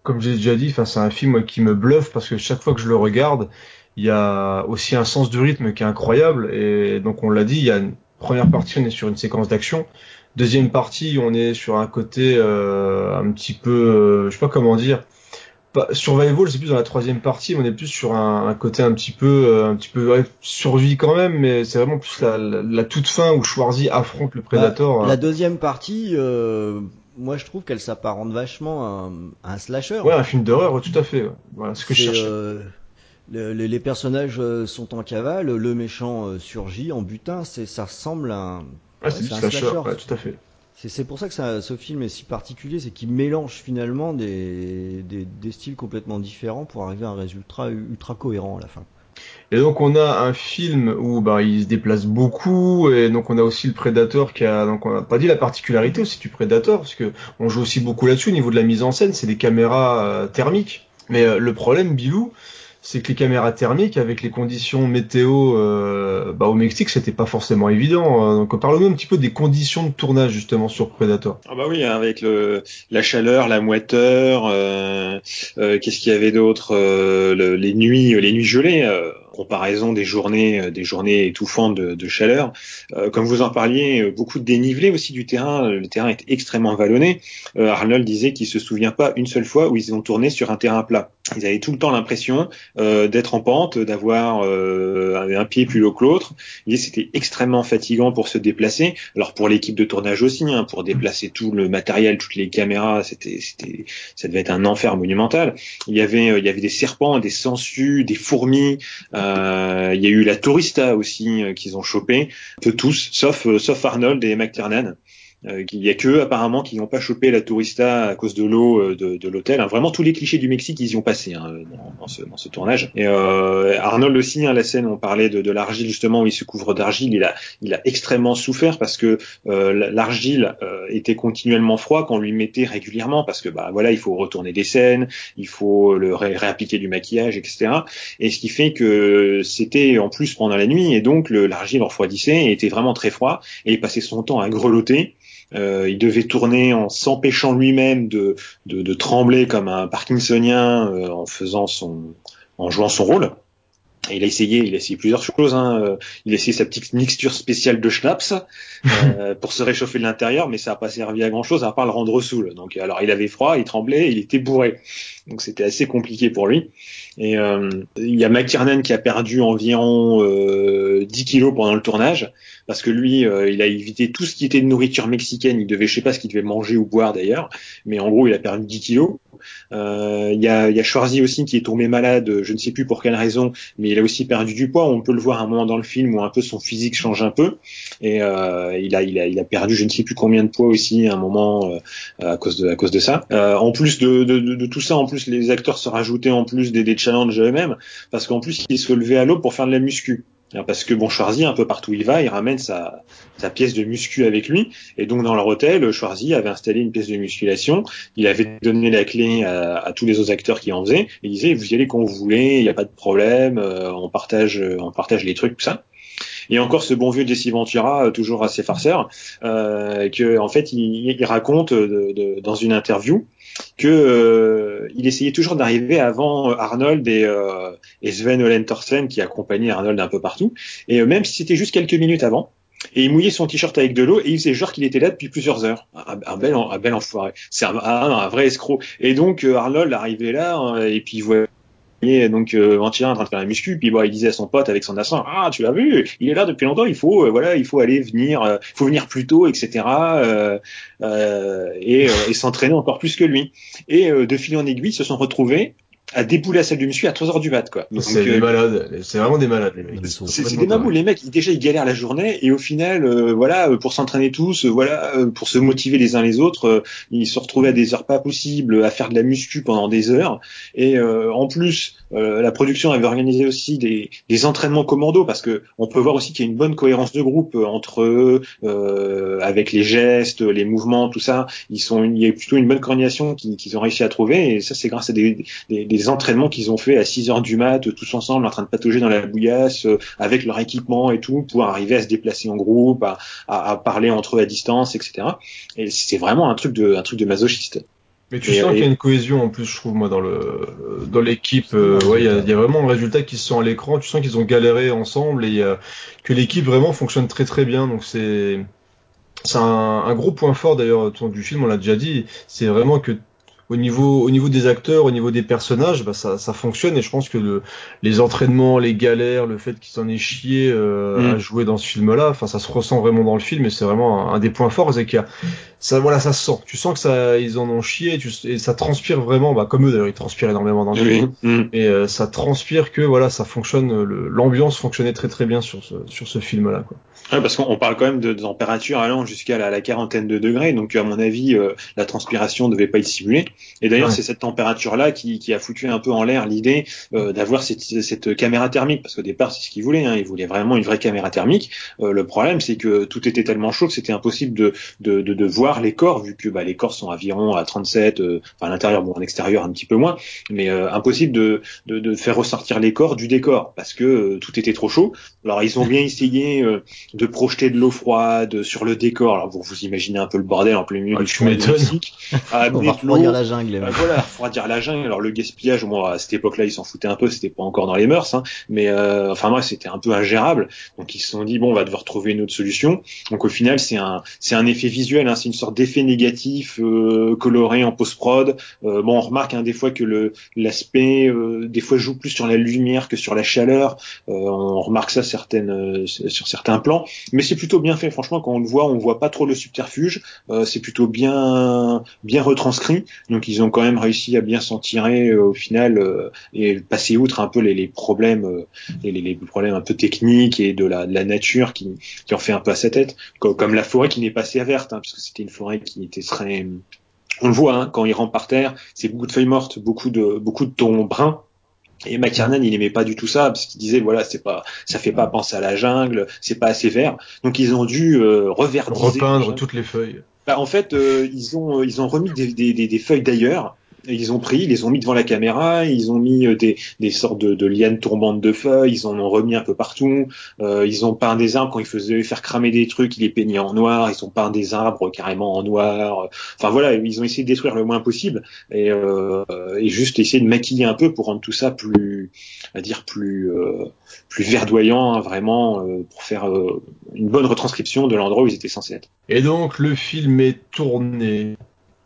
comme j'ai déjà dit, enfin, c'est un film qui me bluffe parce que chaque fois que je le regarde, il y a aussi un sens du rythme qui est incroyable. Et donc on l'a dit, il y a une première partie, on est sur une séquence d'action. Deuxième partie, on est sur un côté euh, un petit peu, euh, je sais pas comment dire. Survival, c'est plus dans la troisième partie, mais on est plus sur un, côté un petit peu, euh, un petit peu survie quand même, mais c'est vraiment plus la, toute fin où Schwarzy affronte le Predator. Bah, la deuxième partie, moi je trouve qu'elle s'apparente vachement à un, slasher. Ouais, un film d'horreur, tout à fait. Voilà, ce que je cherche. les, personnages sont en cavale, le méchant surgit en butin, c'est ça ressemble à un, c'est un slasher, tout à fait. C'est pour ça que ça, ce film est si particulier, c'est qu'il mélange finalement des, des, des, styles complètement différents pour arriver à un résultat ultra cohérent à la fin. Et donc on a un film où bah, il se déplace beaucoup et donc on a aussi le Predator qui a donc on n'a pas dit la particularité aussi du Predator parce que on joue aussi beaucoup là-dessus au niveau de la mise en scène, c'est des caméras euh, thermiques. Mais euh, le problème Bilou, c'est que les caméras thermiques, avec les conditions météo euh, bah, au Mexique, c'était pas forcément évident. Hein. Donc parlons-nous un petit peu des conditions de tournage justement sur Predator. Ah bah oui, hein, avec la chaleur, la moiteur, euh, euh, qu'est-ce qu'il y avait d'autre, les nuits, les nuits gelées comparaison des journées, euh, des journées étouffantes de, chaleur. Euh, comme vous en parliez, euh, beaucoup de dénivelé aussi du terrain. Le terrain est extrêmement vallonné. Arnold disait qu'il se souvient pas une seule fois où ils ont tourné sur un terrain plat. Ils avaient tout le temps l'impression d'être en pente, d'avoir un pied plus haut que l'autre. C'était extrêmement fatigant pour se déplacer. Alors pour l'équipe de tournage aussi, hein, pour déplacer tout le matériel, toutes les caméras, c'était, ça devait être un enfer monumental. Il y avait, il y avait des serpents, des sangsues, des fourmis. Euh, il y a eu la Tourista aussi euh, qu'ils ont chopé, tous, sauf euh, sauf Arnold et McTiernan. Euh, il y a que apparemment qui n'ont pas chopé la tourista à cause de l'eau euh, de, de l'hôtel. Hein. Vraiment tous les clichés du Mexique, ils y ont passé hein, dans, ce, dans, ce, tournage. Et euh, Arnold aussi, hein, la scène, on parlait de, de l'argile justement où il se couvre d'argile. Il a, il a extrêmement souffert parce que euh, l'argile euh, était continuellement froid qu'on lui mettait régulièrement parce que bah voilà, il faut retourner des scènes, il faut le réappliquer du maquillage, etc. Et ce qui fait que c'était en plus pendant la nuit et donc l'argile refroidissait et était vraiment très froid et il passait son temps à grelotter euh, il devait tourner en s'empêchant lui-même de, de, de, trembler comme un Parkinsonien euh, en faisant son, en jouant son rôle. Et il a essayé, il a essayé plusieurs choses. Hein. Euh, il a essayé sa petite mixture spéciale de schnapps euh, pour se réchauffer de l'intérieur, mais ça n'a pas servi à grand chose à part le rendre saoul. Donc, alors, il avait froid, il tremblait, il était bourré. Donc, c'était assez compliqué pour lui. Et euh, il y a McTiernan qui a perdu environ 10 kilos pendant le tournage parce que lui, euh, il a évité tout ce qui était de nourriture mexicaine. Il devait, je sais pas ce qu'il devait manger ou boire d'ailleurs, mais en gros, il a perdu 10 kilos. Euh, il y, a, y a aussi qui est tombé malade, je ne sais plus pour quelle raison, mais il a aussi perdu du poids. On peut le voir à un moment dans le film où un peu son physique change un peu, et euh, il, a, il, a, il a perdu je ne sais plus combien de poids aussi à un moment euh, à cause de à cause de ça. Euh, en plus de, de, de, tout ça, en plus les acteurs se rajoutaient en plus des, des challenges eux-mêmes, parce qu'en plus ils se levaient à l'aube pour faire de la muscu. Parce que bon, Schwarzy, un peu partout où il va, il ramène sa, sa pièce de muscu avec lui. Et donc dans leur hôtel, Schwarzy avait installé une pièce de musculation. Il avait donné la clé à, tous les autres acteurs qui en faisaient. Il disait, vous y allez quand vous voulez, il n'y a pas de problème, euh, on partage, on partage les trucs, tout ça. Et encore ce bon vieux Jesse Ventura, euh, toujours assez farceur, euh, que en fait il, il raconte de, dans une interview que il essayait toujours d'arriver avant Arnold et, et Sven Olentorsen qui accompagnaient Arnold un peu partout. Et même si c'était juste quelques minutes avant, et il mouillait son t-shirt avec de l'eau et il faisait genre qu'il était là depuis plusieurs heures. Un, bel, un bel enfoiré. C'est un, un, vrai escroc. Et donc Arnold arrivait là hein, et puis il voyait donc euh, en train de faire la muscu puis bon il disait à son pote avec son accent ah tu l'as vu il est là depuis longtemps il faut euh, voilà il faut aller venir euh, faut venir plus tôt etc euh, euh, et, et s'entraîner encore plus que lui et de fil en aiguille ils se sont retrouvés à débouler la salle de muscu à 3 heures du mat quoi. C'est des malades, c'est vraiment des malades les mecs. C'est des mamous les mecs, déjà ils galèrent la journée et au final voilà pour s'entraîner tous, voilà pour se motiver les uns les autres, ils se retrouvaient à des heures pas possibles à faire de la muscu pendant des heures et en plus euh, la production avait organisé aussi des, des, entraînements commando parce que on peut voir aussi qu'il y a une bonne cohérence de groupe euh, entre eux, euh, avec les gestes, les mouvements, tout ça. Ils sont, il y a plutôt une bonne coordination qu'ils ont réussi à trouver et ça c'est grâce à des, des, des entraînements qu'ils ont fait à 6 heures du mat, tous ensemble en train de patauger dans la bouillasse avec leur équipement et tout pour arriver à se déplacer en groupe, à, à, à parler entre eux à distance, etc. Et c'est vraiment un truc de un truc de masochiste. Mais tu sens qu'il y a une cohésion en plus, je trouve moi dans le dans l'équipe. Euh, ouais, il y a, y a, vraiment un résultat qui se sent à l'écran. Tu sens qu'ils ont galéré ensemble et euh, que l'équipe vraiment fonctionne très très bien. Donc c'est c'est un, un, gros point fort d'ailleurs du film. On l'a déjà dit. C'est vraiment que au niveau au niveau des acteurs, au niveau des personnages, bah ça, ça fonctionne et je pense que le, les entraînements, les galères, le fait qu'ils s'en aient chié euh, mm. à jouer dans ce film-là, enfin ça se ressent vraiment dans le film et c'est vraiment un, des points forts, c'est qu'il y a ça voilà ça se sent. Tu sens que ça ils en ont chié et, ça transpire vraiment, bah comme eux d'ailleurs ils transpirent énormément dans le film mm. et euh, ça transpire que voilà ça fonctionne, l'ambiance fonctionnait très très bien sur ce sur ce film-là quoi. Ouais, parce qu'on parle quand même de, température allant jusqu'à la, la, quarantaine de degrés, donc à mon avis euh, la transpiration ne devait pas être simulée. Et d'ailleurs, c'est cette température-là qui, qui, a foutu un peu en l'air l'idée euh, d'avoir cette, cette, caméra thermique, parce qu'au départ, c'est ce qu'ils voulaient. Hein, ils voulaient vraiment une vraie caméra thermique. Le problème, c'est que tout était tellement chaud que c'était impossible de, de, de, de, voir les corps, vu que bah, les corps sont environ à 37, euh, enfin à l'intérieur, bon, en extérieur un petit peu moins, mais euh, impossible de, de, de, faire ressortir les corps du décor, parce que euh, tout était trop chaud. Alors, ils ont bien essayé de projeter de l'eau froide sur le décor. Alors, vous vous imaginez un peu le bordel en plein milieu ah, du m'étonnes. À On va refroidir la jungle. Euh, voilà, refroidir la jungle. Alors le gaspillage, moi à cette époque-là, ils s'en foutaient un peu, c'était pas encore dans les mœurs, hein, mais euh, enfin moi c'était un peu ingérable. Donc ils se sont dit bon, on va devoir trouver une autre solution. Donc au final, c'est un c'est un effet visuel, hein, c'est une sorte d'effet négatif euh, coloré en post prod. Euh, bon, on remarque hein, des fois que le l'aspect des fois joue plus sur la lumière que sur la chaleur. on remarque ça certaines sur certains plans, mais c'est plutôt bien fait. Franchement, quand on le voit, on voit pas trop le subterfuge. c'est plutôt bien bien retranscrit. Donc ils ont quand même réussi à bien s'en tirer euh, au final euh, et passer outre un peu les, les problèmes, euh, les, les, problèmes un peu techniques et de la, de la nature qui, qui en fait un peu à sa tête, comme, la forêt qui n'est pas assez verte, hein, puisque c'était une forêt qui était très on le voit hein, quand il rentre par terre, c'est beaucoup de feuilles mortes, beaucoup de beaucoup de tons bruns. Et McKiernan, il aimait pas du tout ça parce qu'il disait voilà, c'est pas, ça fait pas penser à la jungle, c'est pas assez vert. Donc ils ont dû euh, reverdiser, repeindre toutes les feuilles. Bah, en fait, ils ont ils ont remis des, des, des feuilles d'ailleurs ils ont pris, ils les ont mis devant la caméra, ils ont mis euh, des, sortes de, lianes tombantes de feuilles, ils en ont remis un peu partout, euh, ils ont peint des arbres quand ils faisaient faire cramer des trucs, ils les peignaient en noir, ils ont peint des arbres carrément en noir. Enfin voilà, ils ont essayé de détruire le moins possible et, euh, juste essayer de maquiller un peu pour rendre tout ça plus, à dire plus, plus verdoyant, hein, vraiment, pour faire une bonne retranscription de l'endroit où ils étaient censés être. Et donc le film est tourné.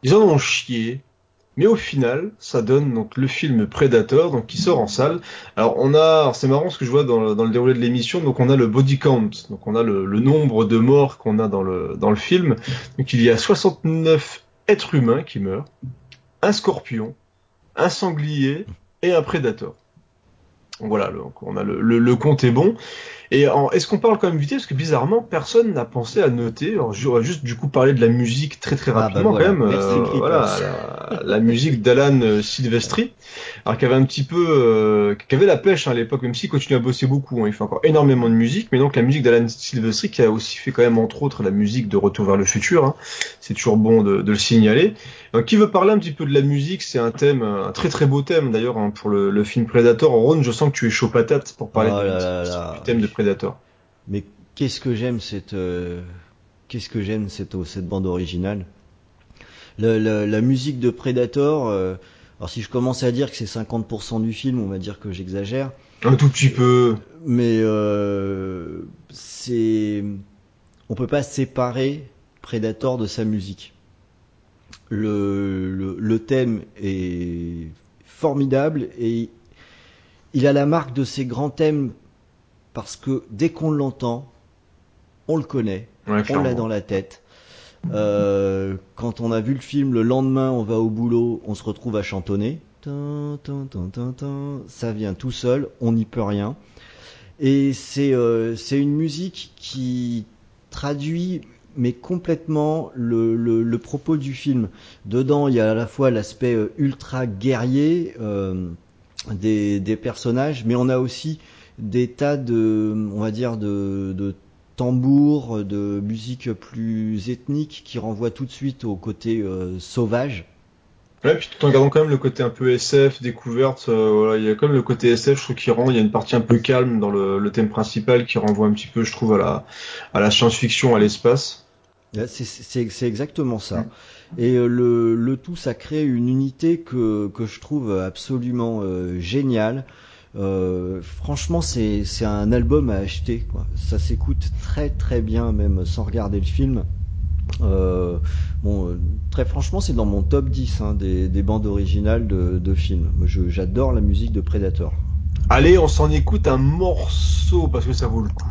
Ils en ont chié mais au final, ça donne donc le film Predator, qui sort en salle. Alors on a, c'est marrant ce que je vois dans le, déroulé de l'émission, donc on a le body count, donc on a le, nombre de morts qu'on a dans le film. Donc il y a 69 êtres humains qui meurent, un scorpion, un sanglier et un Predator. Donc voilà, donc le, le, le compte est bon. Et est-ce qu'on parle quand même vite parce que bizarrement personne n'a pensé à noter. Alors, j'aurais juste du coup parler de la musique très très rapidement ah bah quand même. Euh, voilà, la, la, musique d'Alan euh, Silvestri, alors qui avait un petit peu, euh, qui avait la pêche hein, à l'époque, même s'il continue à bosser beaucoup. Hein, il fait encore énormément de musique, mais donc la musique d'Alan Silvestri qui a aussi fait quand même entre autres la musique de Retour vers le futur. Hein. C'est toujours bon de, de, le signaler. Donc, qui veut parler un petit peu de la musique? C'est un thème, un très très beau thème d'ailleurs hein, pour le, le, film Predator. Ron, je sens que tu es chaud patate pour parler oh du thème de Predator. Mais qu'est-ce que j'aime cette euh, qu'est-ce que j'aime cette cette bande originale? Le, le, la musique de Predator, euh, Alors si je commence à dire que c'est 50% du film, on va dire que j'exagère. Un tout petit peu. Mais euh, c'est, on peut pas séparer Predator de sa musique. Le, le, le thème est formidable et il a la marque de ces grands thèmes parce que dès qu'on l'entend, on le connaît, Ouais, on l'a dans la tête. Euh, quand on a vu le film, le lendemain, on va au boulot, on se retrouve à chantonner. Ça vient tout seul, on n'y peut rien. Et c'est euh, une musique qui traduit mais complètement le, le, le propos du film. Dedans, il y a à la fois l'aspect euh, ultra guerrier euh, des, des personnages, mais on a aussi des tas de, on va dire, de, de tambours, de musique plus ethnique qui renvoie tout de suite au côté euh, sauvage. Ouais, puis tout en gardant quand même le côté un peu SF, découverte, euh, voilà, il y a quand même le côté SF, je trouve, qui rend, il y a une partie un peu calme dans le, le thème principal qui renvoie un petit peu, je trouve, à la, à la science-fiction, à l'espace. C'est exactement ça. Et euh, le, le tout, ça crée une unité que, que je trouve absolument euh, géniale. Euh, franchement, c'est un album à acheter. Ça s'écoute très très bien, même sans regarder le film. Euh, bon, euh, très franchement, c'est dans mon top 10 hein, des, des bandes originales de, films. J'adore la musique de Predator. Allez, on s'en écoute un morceau parce que ça vaut le coup.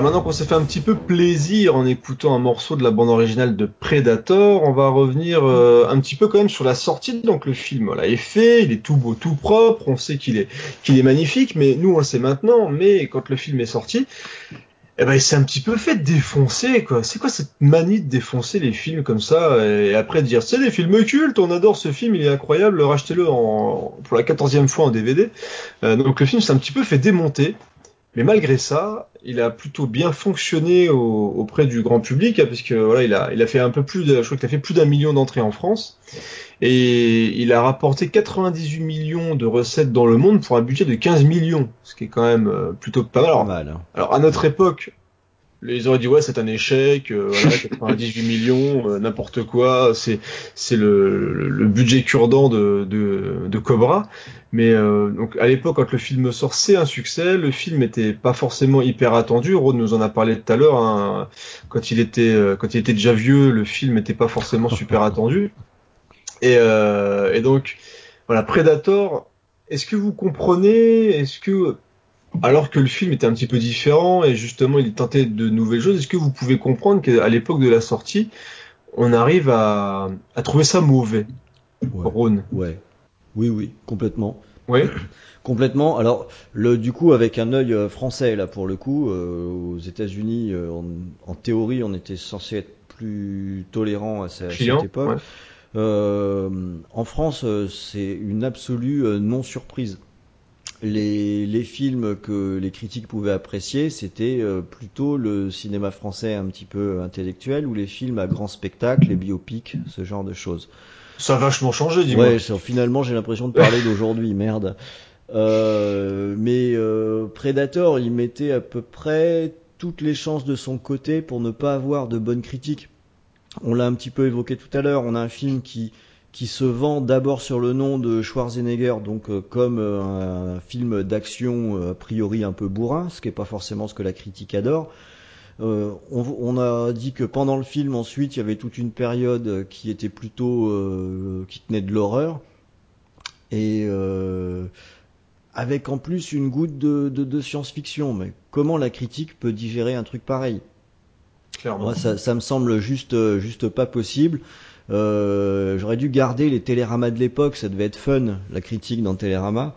Maintenant qu'on s'est fait un petit peu plaisir en écoutant un morceau de la bande originale de Predator, on va revenir euh, un petit peu quand même sur la sortie. Donc le film voilà, est fait, il est tout beau, tout propre, on sait qu'il est magnifique, mais nous on le sait maintenant. Mais quand le film est sorti, eh ben il s'est un petit peu fait défoncer quoi. C'est quoi cette manie de défoncer les films comme ça et après dire c'est des films cultes, on adore ce film, il est incroyable, rachetez-le en pour la quatorzième fois en DVD. Euh, donc le film s'est un petit peu fait démonter. Mais malgré ça, il a plutôt bien fonctionné au, auprès du grand public, hein, puisque voilà, il a, il a fait un peu plus de, je crois qu'il a fait plus d'un million d'entrées en France, et il a rapporté 98 millions de recettes dans le monde pour un budget de 15 millions, ce qui est quand même euh, plutôt pas mal. Pas Alors, mal. hein. alors à notre époque, ils auraient dit ouais c'est un échec, euh, voilà 98 millions, euh, n'importe quoi, c'est c'est le, le, budget cure-dent de, de, de Cobra. Mais euh, donc à l'époque quand le film sort c'est un succès, le film était pas forcément hyper attendu. Rod nous en a parlé tout à l'heure. Hein. quand il était quand il était déjà vieux, le film était pas forcément super attendu. Et, et donc voilà Predator. Est-ce que vous comprenez? Est-ce que alors que le film était un petit peu différent et justement il tentait de nouvelles choses, est-ce que vous pouvez comprendre qu'à l'époque de la sortie, on arrive à, trouver ça mauvais ouais. Ouais. Oui, oui, complètement. Oui. Complètement. Alors, le, du coup, avec un œil euh, français là pour le coup, euh, aux États-Unis, euh, en, théorie, on était censé être plus tolérant à, cette époque. en France, c'est une absolue non surprise les, les, films que les critiques pouvaient apprécier, c'était euh, plutôt le cinéma français un petit peu intellectuel ou les films à grand spectacle, les biopics, ce genre de choses. Ça a vachement changé, dis-moi. Ouais, finalement j'ai l'impression de parler d'aujourd'hui, merde. Euh, mais euh, Predator, il mettait à peu près toutes les chances de son côté pour ne pas avoir de bonnes critiques. On l'a un petit peu évoqué tout à l'heure, on a un film qui qui se vend d'abord sur le nom de Schwarzenegger, donc euh, comme euh, un film d'action euh, a priori un peu bourrin, ce qui n'est pas forcément ce que la critique adore. On, a dit que pendant le film, ensuite, il y avait toute une période qui était plutôt qui tenait de l'horreur et avec en plus une goutte de, de, science-fiction. Mais comment la critique peut digérer un truc pareil? Moi, ça, ça, me semble juste juste pas possible. Euh, j'aurais dû garder les téléramas de l'époque, ça devait être fun, la critique dans Télérama.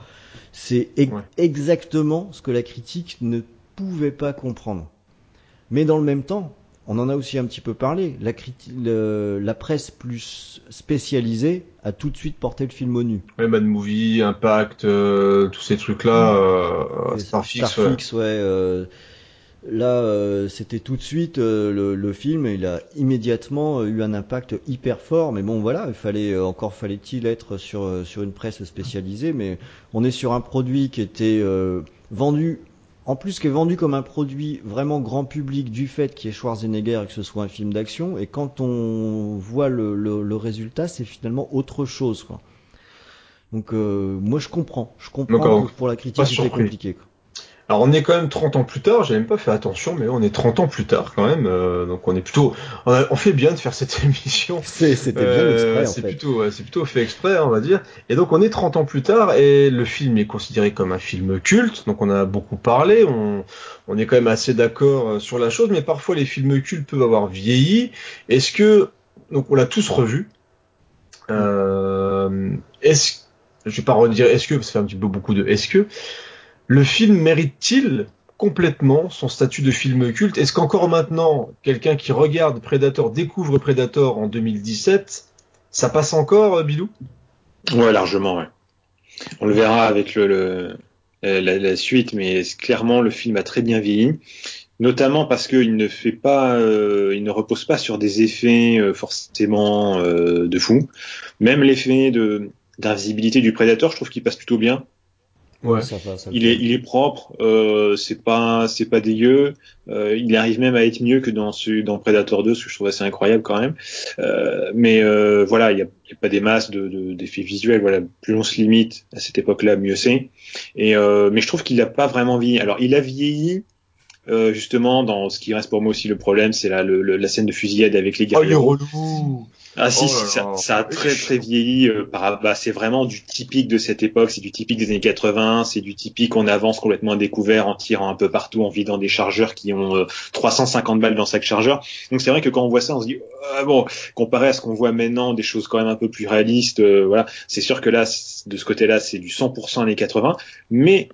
C'est exactement ce que la critique ne pouvait pas comprendre. Mais dans le même temps, on en a aussi un petit peu parlé, la, la presse plus spécialisée a tout de suite porté le film au nu. Ouais, Mad Movie, Impact, euh, tous ces trucs-là, euh, Starfix, Starfix, ouais. ouais euh, Là, euh, c'était tout de suite euh, le, film, il a immédiatement eu un impact hyper fort. Mais bon, voilà, il fallait euh, encore fallait-il être sur sur une presse spécialisée. Mais on est sur un produit qui était vendu, en plus qui est vendu comme un produit vraiment grand public du fait qu'il y ait Schwarzenegger et que ce soit un film d'action. Et quand on voit le, le, résultat, c'est finalement autre chose. Quoi. Donc moi, je comprends, je comprends que pour la critique, c'était compliqué. Quoi. Alors on est quand même 30 ans plus tard, j'ai même pas fait attention, mais on est 30 ans plus tard quand même, euh, donc on est plutôt, on, fait bien de faire cette émission. C'était bien euh, exprès. c'est plutôt, c'est plutôt fait exprès, on va dire. Et donc on est 30 ans plus tard et le film est considéré comme un film culte, donc on a beaucoup parlé, on, on est quand même assez d'accord euh, sur la chose, mais parfois les films cultes peuvent avoir vieilli. Est-ce que, donc on l'a tous revu. Euh, est-ce, je vais pas redire est-ce que, parce que ça fait un petit peu beaucoup de est-ce que. Le film mérite-t-il complètement son statut de film culte? Est-ce qu'encore maintenant, quelqu'un qui regarde Predator découvre Predator en 2017, ça passe encore, euh, Bilou? Ouais, largement, ouais. On le verra avec la, suite, mais clairement, le film a très bien vieilli notamment parce qu'il ne fait pas, euh, il ne repose pas sur des effets euh, forcément de fou. Même l'effet d'invisibilité du prédateur, je trouve qu'il passe plutôt bien. Ouais. il est il est propre, euh, c'est pas c'est pas dégueu. Euh, il arrive même à être mieux que dans ce, dans Predator 2, ce que je trouve assez incroyable quand même. Euh, mais euh, voilà, il y a, y a, pas des masses de d'effets visuels. Voilà, plus on se limite à cette époque-là, mieux c'est. Et euh, mais je trouve qu'il a pas vraiment vieilli. Alors il a vieilli. Euh, justement, dans ce qui reste pour moi aussi le problème, c'est la, le, la scène de fusillade avec les gars. Oh, ah si, oh ça, a très très vieilli. Euh, par, bah, c'est vraiment du typique de cette époque, c'est du typique des années 80, c'est du typique on avance complètement à découvert en tirant un peu partout, en vidant des chargeurs qui ont 350 euh, balles dans chaque chargeur. Donc c'est vrai que quand on voit ça, on se dit ah, bon, comparé à ce qu'on voit maintenant, des choses quand même un peu plus réalistes. Euh, voilà, c'est sûr que là, de ce côté-là, c'est du 100% années 80. Mais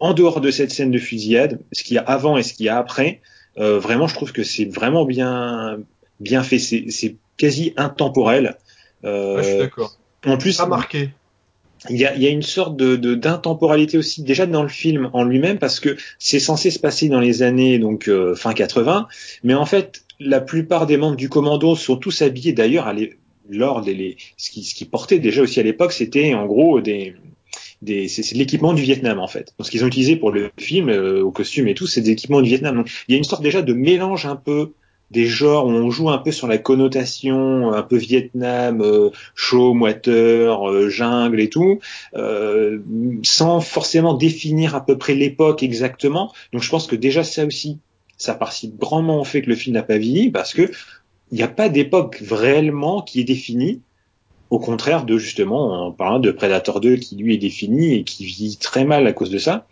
en dehors de cette scène de fusillade, ce qu'il y a avant et ce qu'il y a après, vraiment, je trouve que c'est vraiment bien bien fait. C'est quasi intemporel. Euh, je suis d'accord. En plus, pas marqué. Il y a, il y a une sorte de d'intemporalité aussi déjà dans le film en lui-même parce que c'est censé se passer dans les années donc euh, fin 80, mais en fait la plupart des membres du commando sont tous habillés d'ailleurs lors des les, ce qui ce qui portait déjà aussi à l'époque c'était en gros des des c'est de l'équipement du Vietnam en fait. Donc ce qu'ils ont utilisé pour le film, euh, au costume et tout, c'est des équipements du Vietnam. Donc il y a une sorte déjà de mélange un peu des genres où on joue un peu sur la connotation un peu Vietnam, euh, chaud, moiteur, euh, jungle et tout, euh, sans forcément définir à peu près l'époque exactement. Donc je pense que déjà ça aussi, ça participe grandement au fait que le film n'a pas vieilli parce que il n'y a pas d'époque réellement qui est définie. Au contraire de justement, en parlant de Predator 2 qui lui est défini et qui vit très mal à cause de ça.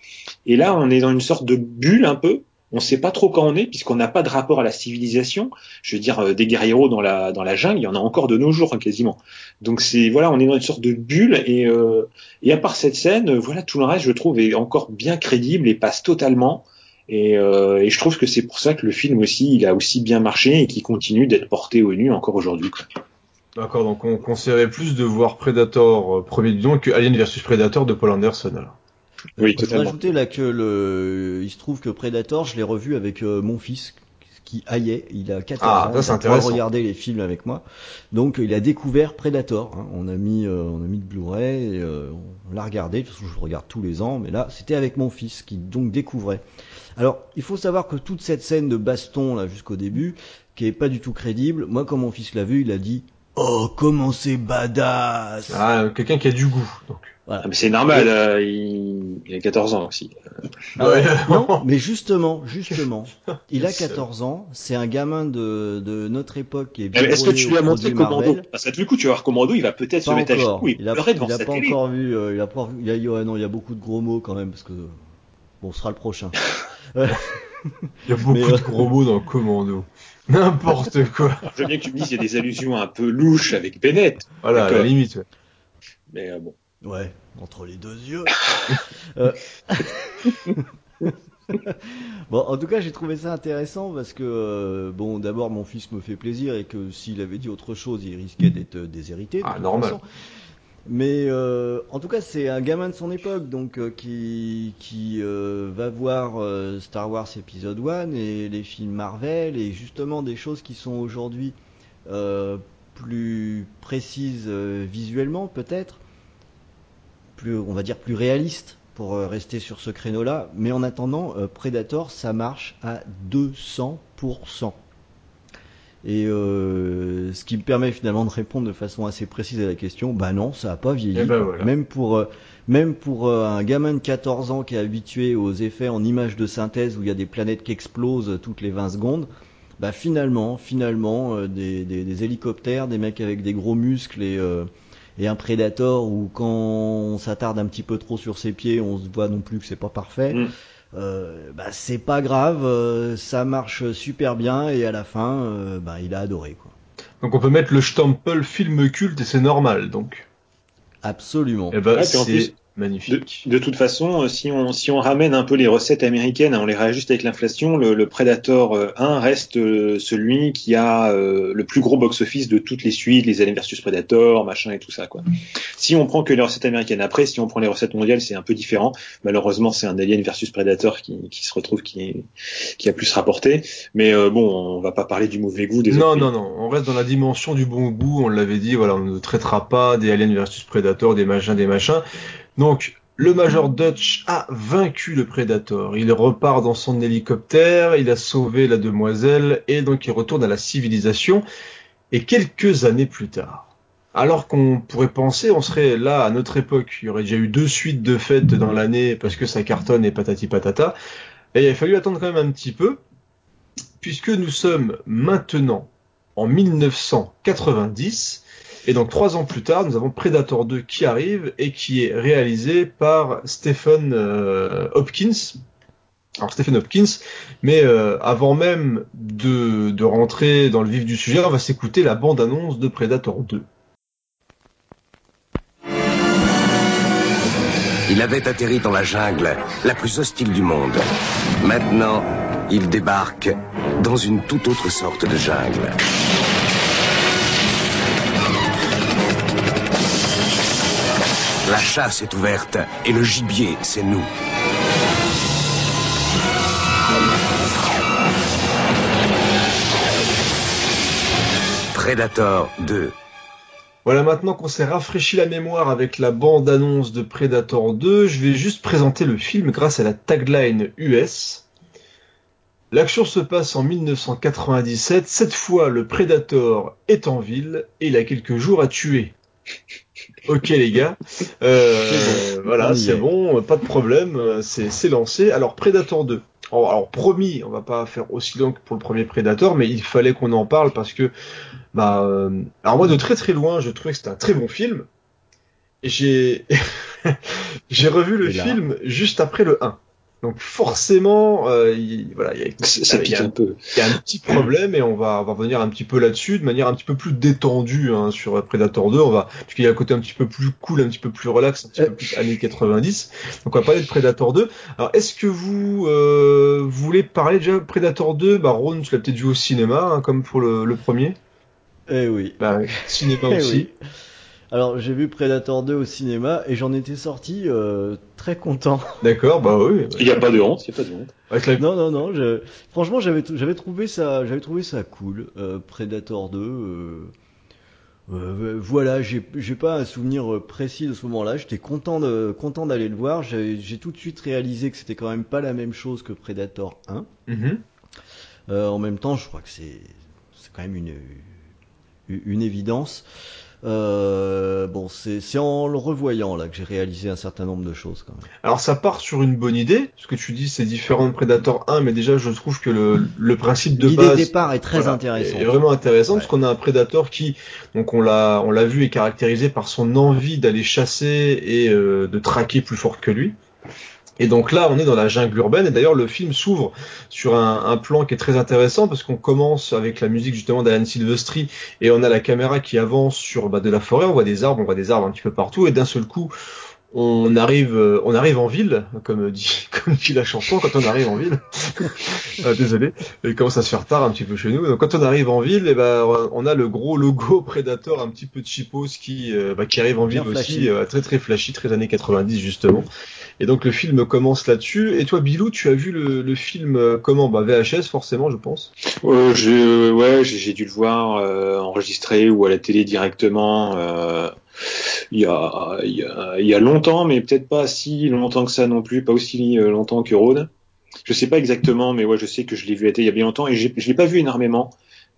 Et là, on est dans une sorte de bulle un peu on ne sait pas trop quand on est puisqu'on n'a pas de rapport à la civilisation. Je veux dire, euh, des guerrieros dans la dans la jungle, il y en a encore de nos jours hein, quasiment. Donc c'est voilà, on est dans une sorte de bulle et euh, et à part cette scène, voilà, tout le reste je trouve est encore bien crédible et passe totalement. Et, euh, et je trouve que c'est pour ça que le film aussi, il a aussi bien marché et qui continue d'être porté au nu encore aujourd'hui. D'accord, donc on conseillerait plus de voir Predator euh, premier du nom que Alien versus Predator de Paul Anderson alors. Oui, Je voudrais ajouter là que le, il se trouve que Predator, je l'ai revu avec euh, mon fils qui haillait. Il a 14 Ah, ans. ça, il a regardé les films avec moi. Donc il a découvert Predator. hein. On a mis, euh, on a mis le Blu-ray, et, euh, on l'a regardé. De toute façon, je le regarde tous les ans, mais là, c'était avec mon fils qui donc découvrait. Alors, il faut savoir que toute cette scène de baston là jusqu'au début, qui est pas du tout crédible. Moi, quand mon fils l'a vu, il a dit. Oh, comment c'est badass Ah, quelqu'un qui a du goût. Donc. Voilà. Ah, mais c'est normal, euh, il, il a 14 ans aussi. Ah ouais, non, mais justement, justement, il a C'est- 14 ans, c'est un gamin de, de notre époque qui est Mais Est-ce que tu lui as montré Commando Commando Parce que du coup, tu vas voir Commando, il va peut-être se mettre à encore. genoux et Il a, devant il a sa pas télé. encore vu, euh, il a pas, il y a, ouais, non, il y a beaucoup de gros mots quand même parce que bon, ce sera le prochain. Il y a beaucoup Mais, euh, de gros mots dans Commando. N'importe quoi. Je veux bien que tu me dises qu'il y a des allusions un peu louches avec Bennett. Voilà, à la limite. ouais. Mais euh, bon. Ouais, entre les deux yeux. Euh, bon, en tout cas, j'ai trouvé ça intéressant parce que, euh, bon, d'abord, mon fils me fait plaisir et que s'il avait dit autre chose, il risquait d'être déshérité. Ah, normal. façon. Mais euh, en tout cas, c'est un gamin de son époque, donc euh, qui qui euh, va voir Star Wars épisode 1 et les films Marvel et justement des choses qui sont aujourd'hui plus précises visuellement peut-être, plus on va dire plus réalistes pour rester sur ce créneau-là. Mais en attendant, Predator, ça marche à 200%. Et euh, ce qui me permet finalement de répondre de façon assez précise à la question, bah non, ça a pas vieilli. Eh ben voilà. Même pour euh, même pour euh, un gamin de 14 ans qui est habitué aux effets en images de synthèse où il y a des planètes qui explosent toutes les 20 secondes, bah finalement, finalement, euh, des, des, des hélicoptères, des mecs avec des gros muscles et euh, et un Predator où quand on s'attarde un petit peu trop sur ses pieds, on se voit non plus que c'est pas parfait. Mm. Euh, bah, c'est pas grave, euh, ça marche super bien et à la fin, euh, bah, il a adoré quoi. Donc on peut mettre le stempel film culte et c'est normal, donc. Absolument. Ouais, c'est De, magnifique. de toute façon, euh, si on, si on ramène un peu les recettes américaines, on les réajuste avec l'inflation, le, le Predator euh, 1 reste euh, celui qui a euh, le plus gros box-office de toutes les suites, les Alien versus Predator, machin et tout ça. Quoi. Si on prend que les recettes américaines après, si on prend les recettes mondiales, c'est un peu différent. Malheureusement, c'est un Alien versus Predator qui, qui se retrouve qui, qui a plus rapporté. Mais euh, bon, on va pas parler du mauvais goût des Non, autres non, non, on reste dans la dimension du bon goût, on l'avait dit, voilà, on ne traitera pas des aliens versus Predator, des machins, des machins. Donc, le Major Dutch a vaincu le Predator. Il repart dans son hélicoptère, il a sauvé la demoiselle, et donc il retourne à la civilisation. Et quelques années plus tard, alors qu'on pourrait penser, on serait là à notre époque, il y aurait déjà eu deux suites de fêtes dans l'année parce que ça cartonne et patati patata. Et il a fallu attendre quand même un petit peu, puisque nous sommes maintenant en 1990. Et donc trois ans plus tard, nous avons Predator 2 qui arrive et qui est réalisé par Stephen euh, Hopkins. Alors Stephen Hopkins, mais euh, avant même de, de rentrer dans le vif du sujet, on va s'écouter la bande-annonce de Predator 2. Il avait atterri dans la jungle, la plus hostile du monde. Maintenant, il débarque dans une toute autre sorte de jungle. La chasse est ouverte et le gibier, c'est nous. Predator 2. Voilà, maintenant qu'on s'est rafraîchi la mémoire avec la bande-annonce de Predator 2, je vais juste présenter le film grâce à la tagline US. L'action se passe en 1997. Cette fois, le Predator est en ville et il a quelques jours à tuer. Ok les gars, euh, voilà, c'est bon, pas de problème, c'est lancé. Alors Predator 2. Alors, promis, on va pas faire aussi long que pour le premier Predator, mais il fallait qu'on en parle parce que, bah, euh, alors moi de très très loin, je trouvais que c'était un très bon film. J'ai j'ai revu le film juste après le 1. Donc forcément, euh, il, voilà, il y, a, ça y a, un peu. Il y a un petit problème et on va, on va revenir un petit peu là-dessus de manière un petit peu plus détendue hein, sur Predator 2. On va, parce qu'il y a un côté un petit peu plus cool, un petit peu plus relax, un petit peu plus années 90. Donc on va parler de Predator 2. Alors est-ce que vous, euh, voulez parler déjà de Predator 2 Bah Ron, tu l'as peut-être vu au cinéma, hein, comme pour le, le premier. Eh oui. Bah cinéma Eh aussi. oui. Alors j'ai vu Predator 2 au cinéma et j'en étais sorti euh, très content. D'accord, bah oui. Il n'y a pas de honte, il n'y a pas de honte. Avec la- Non non non, je... franchement j'avais j'avais trouvé ça j'avais trouvé ça cool. Euh, Predator 2. euh, euh, voilà, j'ai j'ai pas un souvenir euh, précis de ce moment-là. J'étais content de content d'aller le voir. J'ai j'ai tout de suite réalisé que c'était quand même pas la même chose que Predator 1. Mhm. Euh, en même temps, je crois que c'est c'est quand même une une évidence. Euh, bon, c'est en le revoyant là que j'ai réalisé un certain nombre de choses quand même. Alors ça part sur une bonne idée. Ce que tu dis, c'est différent de Predator 1, mais déjà je trouve que le, le principe de base départ est très voilà, intéressante. est vraiment intéressant Ouais. parce qu'on a un Predator qui, donc on l'a, on l'a vu, est caractérisé par son envie d'aller chasser et euh, de traquer plus fort que lui. Et donc là, on est dans la jungle urbaine. Et d'ailleurs, le film s'ouvre sur un, un plan qui est très intéressant parce qu'on commence avec la musique justement d'Alan Silvestri et on a la caméra qui avance sur bah, de la forêt. On voit des arbres, on voit des arbres un petit peu partout. Et d'un seul coup, on arrive, euh, on arrive en ville, comme dit, comme dit la chanson, quand on arrive en ville. Ah, désolé, il commence à se faire tard un petit peu chez nous. Donc quand on arrive en ville, et ben on a le gros logo Predator, un petit peu de cheapos qui, euh, bah, qui arrive en ville flashy. aussi, euh, très très flashy, très années 90 justement. Et donc le film commence là-dessus. Et toi, Bilou, tu as vu le, le film euh, comment? Bah VHS forcément, je pense. Euh, j'ai- ouais, j'ai dû le voir euh, enregistré ou à la télé directement. euh, il y a, il y, a, il y a longtemps, mais peut-être pas si longtemps que ça non plus, pas aussi euh, longtemps que Rhône. Je sais pas exactement, mais ouais, je sais que je l'ai vu il y a bien longtemps et je l'ai pas vu énormément.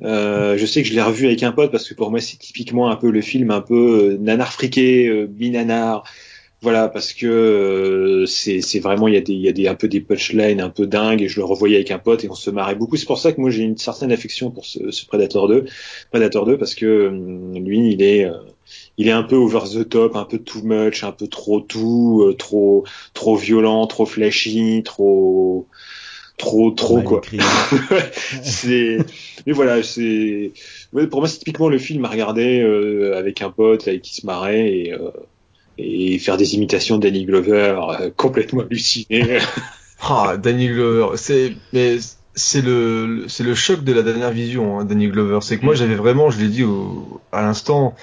Euh, je sais que je l'ai revu avec un pote parce que pour moi c'est typiquement un peu le film un peu euh, nanar friqué, euh. Voilà, parce que euh, c'est vraiment il y a des il y a des un peu des punchlines un peu dingues et je le revoyais avec un pote et on se marrait beaucoup. C'est pour ça que moi j'ai une certaine affection pour ce, ce Predator 2, Predator 2 parce que euh, lui il est euh, il est un peu over the top, un peu too much, un peu trop tout, euh, trop trop violent, trop flashy, trop trop trop quoi. écrit. c'est mais voilà c'est ouais, pour moi c'est typiquement le film à regarder euh, avec un pote avec qui se marrait et euh, et faire des imitations de Danny Glover euh, complètement hallucinées. Ah, Danny Glover, c'est mais c'est le c'est le choc de la dernière vision, hein, Danny Glover. C'est que moi j'avais vraiment, je l'ai dit au, à l'instant,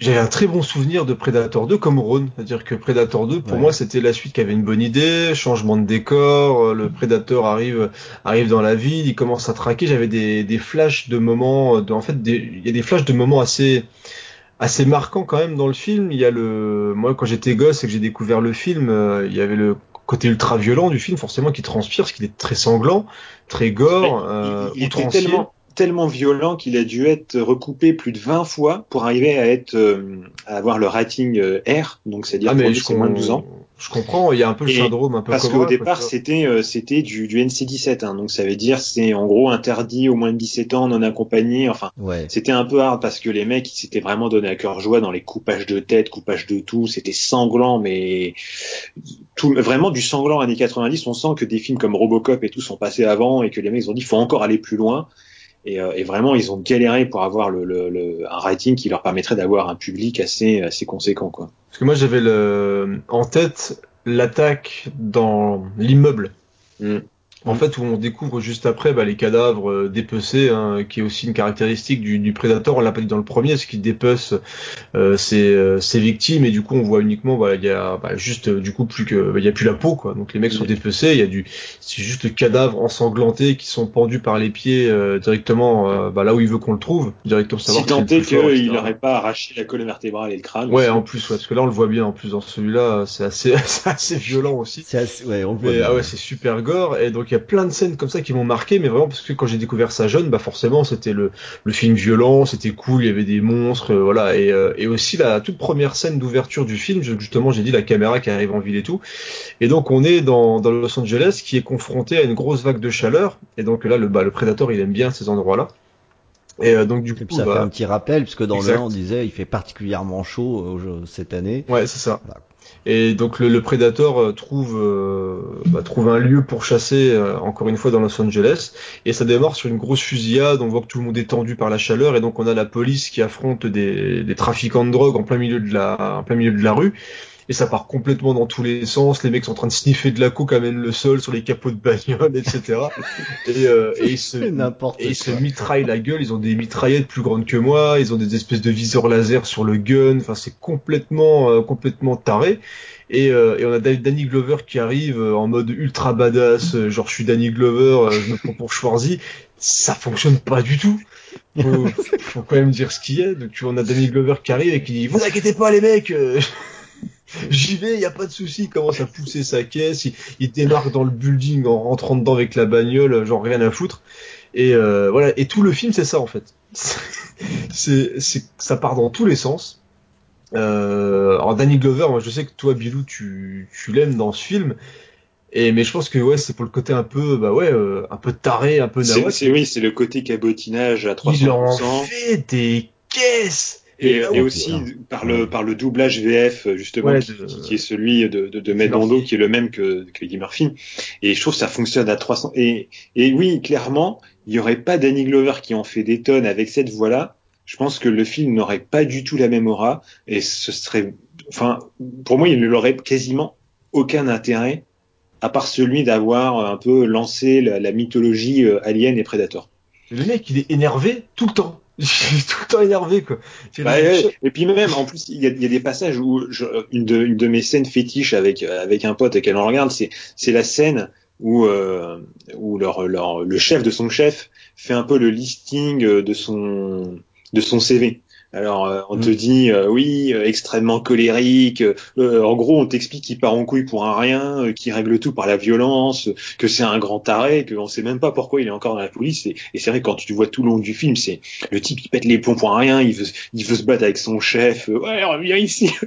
j'avais un très bon souvenir de Predator 2 comme Ron, c'est-à-dire que Predator 2 pour Ouais. moi c'était la suite qui avait une bonne idée, changement de décor, euh, le Predator arrive arrive dans la ville, il commence à traquer. J'avais des des flashs de moments, de, en fait des, il y a des flashs de moments assez assez marquants quand même dans le film. Il y a le moi quand j'étais gosse et que j'ai découvert le film, euh, il y avait le côté ultra violent du film forcément qui transpire parce qu'il est très sanglant, très gore, euh, il, il était tellement tellement violent qu'il a dû être recoupé plus de 20 fois pour arriver à être euh, à avoir le rating euh, R, donc c'est-à-dire Ah pour moins de 12 ans. Je comprends, il y a un peu le syndrome un peu Parce qu'au départ, c'était euh, c'était du, du NC17, hein, donc ça veut dire c'est en gros interdit aux moins de 17 ans, non accompagné. Enfin, Ouais. c'était un peu hard parce que les mecs ils s'étaient vraiment donné à cœur joie dans les coupages de tête, coupages de tout. C'était sanglant, mais tout vraiment du sanglant années 90. On sent que des films comme Robocop et tout sont passés avant et que les mecs ils ont dit faut encore aller plus loin. Et, euh, et vraiment, ils ont galéré pour avoir le, le, le- un rating qui leur permettrait d'avoir un public assez assez conséquent, quoi. Parce que moi j'avais le en tête l'attaque dans l'immeuble. Mm. En fait, où on découvre juste après bah, les cadavres euh, dépecés, hein, qui est aussi une caractéristique du, du prédateur. On l'a pas dit dans le premier, ce qui dépece euh, ses, euh, ses victimes et du coup on voit uniquement, il y a bah, juste euh, du coup plus que, bah, il y a plus la peau quoi. Donc les mecs sont dépecés, il y a du, c'est juste le cadavre ensanglanté qui sont pendus par les pieds euh, directement euh, bah, là où il veut qu'on le trouve, directement Si savoir est tant est qu'il n'aurait pas arraché la colonne vertébrale et le crâne. Ouais, aussi. en plus, ouais, parce que là on le voit bien. En plus dans celui-là, c'est assez, violent aussi. C'est assez, ouais, on le voit ah ouais, c'est super gore et donc il y a plein de scènes comme ça qui m'ont marqué, mais vraiment parce que quand j'ai découvert ça jeune, bah forcément c'était le, le film violent, c'était cool, il y avait des monstres, euh, voilà, et, euh, et aussi la toute première scène d'ouverture du film, justement j'ai dit la caméra qui arrive en ville et tout, et donc on est dans, dans Los Angeles qui est confronté à une grosse vague de chaleur, et donc là le, bah, le prédateur il aime bien ces endroits-là, et euh, donc du coup ça bah, fait un petit rappel, puisque dans Exact. le 1, on disait il fait particulièrement chaud euh, cette année. Ouais, c'est ça. Voilà. Et donc le, le prédateur euh, trouve euh, bah, trouve un lieu pour chasser euh, encore une fois dans Los Angeles. Et ça démarre sur une grosse fusillade. On voit que tout le monde est tendu par la chaleur. Et donc on a la police qui affronte des, des trafiquants de drogue en plein milieu de la en plein milieu de la rue et ça part complètement dans tous les sens. Les mecs sont en train de sniffer de la coke même le sol sur les capots de bagnole, etc. et, euh, et ils se et ils se mitraillent la gueule, ils ont des mitraillettes plus grandes que moi, ils ont des espèces de viseurs laser sur le gun, enfin c'est complètement euh, complètement taré. Et, euh, et on a Danny Glover qui arrive euh, en mode ultra badass, euh, genre je suis Danny Glover, euh, je me prends pour Schwarzy. Ça fonctionne pas du tout. Faut, faut quand même dire ce qu'il y a. Donc on a Danny Glover qui arrive et qui dit vous inquiétez pas les mecs, j'y vais, y a pas de souci. Il commence à pousser sa caisse, il, il démarque dans le building en rentrant dedans avec la bagnole, genre rien à foutre. Et euh, voilà. Et tout le film c'est ça en fait. c'est, c'est, ça part dans tous les sens. Euh, alors Danny Glover, moi je sais que toi Bilou tu, tu l'aimes dans ce film. Et mais je pense que ouais c'est pour le côté un peu bah ouais euh, un peu taré, un peu nawak. c'est- oui, c'est le côté cabotinage à Il en 300%. fait des caisses. Et, et ouais, aussi par le par le doublage VF justement Ouais, qui, de- qui- qui est celui de de, de. Lando qui est le même que que Eddie Murphy et je trouve que ça fonctionne à 300 et et oui clairement il y aurait pas Danny Glover qui en fait des tonnes avec cette voix là je pense que le film n'aurait pas du tout la même aura et ce serait enfin pour moi il n'aurait quasiment aucun intérêt à part celui d'avoir un peu lancé la, la mythologie euh, Alien et Predator. Le mec il est énervé tout le temps. Il est tout le temps énervé quoi. Bah, ouais. Et puis même, en plus, il y a, il y a des passages où je, une, de, une de mes scènes fétiches avec avec un pote et qu'elle en regarde, c'est c'est la scène où euh, où leur, leur le chef de son chef fait un peu le listing de son de son CV. Alors euh, on te Mm. dit euh, oui euh, extrêmement colérique. euh, en gros on t'explique qu'il part en couille pour un rien, euh, qu'il règle tout par la violence, que c'est un grand taré, qu'on sait même pas pourquoi il est encore dans la police. Et, et c'est vrai quand tu vois tout le long du film, c'est le type il pète les plombs pour un rien, il veut il veut se battre avec son chef. euh, ouais reviens ici.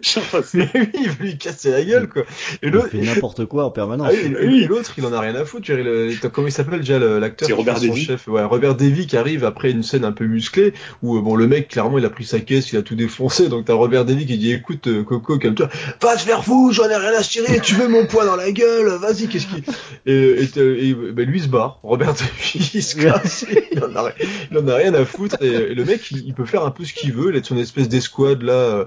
Oui, il veut lui casser la gueule quoi. Et Il l'autre, fait n'importe quoi en permanence. Ah oui, et- et l'autre, il en a rien à foutre. il- il- comment il s'appelle déjà le- l'acteur C'est qui Robert Davy. chef Ouais, Robert Davy qui arrive après une scène un peu musclée où bon le mec clairement il a pris sa caisse, il a tout défoncé. Donc t'as Robert Davy qui dit écoute euh, Coco comme toi, va te faire j'en ai rien à tirer, tu veux mon poing dans la gueule, vas-y qu'est-ce qui et, et, t'as- et, ben, lui il se barre. Robert Davy il se casse, il en a, rien- il en a rien à foutre et, et le mec il, il peut faire un peu ce qu'il veut, il de son espèce d'escouade là. euh,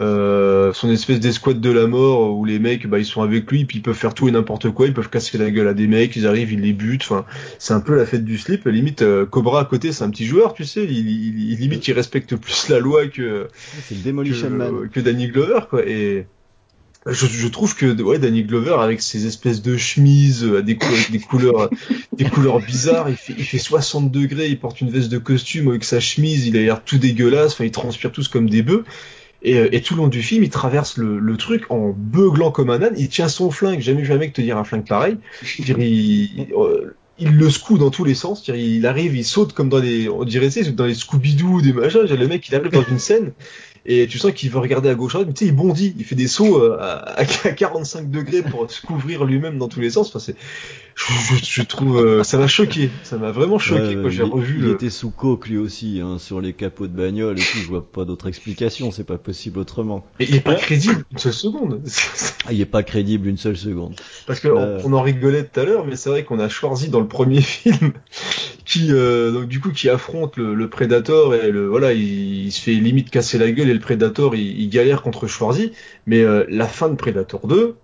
euh, son espèce d'escouade de la mort où les mecs bah ils sont avec lui puis ils peuvent faire tout et n'importe quoi ils peuvent casser la gueule à des mecs ils arrivent ils les butent enfin c'est un peu la fête du slip limite Cobra à côté c'est un petit joueur tu sais il- limite il respecte plus la loi que que, que Danny Glover quoi et je, je trouve que ouais Danny Glover avec ses espèces de chemises euh, à des, cou- avec des couleurs des couleurs bizarres il fait il fait 60 degrés il porte une veste de costume avec sa chemise il a l'air tout dégueulasse enfin ils transpirent tous comme des bœufs et, euh, et tout le long du film, il traverse le, le truc en beuglant comme un âne. Il tient son flingue. Jamais un mec te dire un flingue pareil. Il, il le secoue dans tous les sens. Il arrive, il saute comme dans les, on dirait, sais, dans les Scooby-Doo, des machins. Le mec, il arrive dans une scène et tu sens qu'il veut regarder à gauche, à droite, mais tu sais, il bondit. Il fait des sauts euh, à, à 45 degrés pour se couvrir lui-même dans tous les sens. Enfin, c'est, je, je, je trouve, euh, ça m'a choqué. Ça m'a vraiment choqué Ouais, quand j'ai revu il le. était sous coke lui aussi, hein, sur les capots de bagnole et tout. Je vois pas d'autre explication. C'est pas possible autrement. Et il est pas crédible une seule seconde. Ah, il est pas crédible une seule seconde. Parce que Euh. on, on en rigolait tout à l'heure, mais c'est vrai qu'on a Schwarzy dans le premier film qui, euh, donc du coup, qui affronte le, le Predator et le voilà, il, il se fait limite casser la gueule et le Predator il, il galère contre Schwarzy. Mais euh, la fin de Predator 2,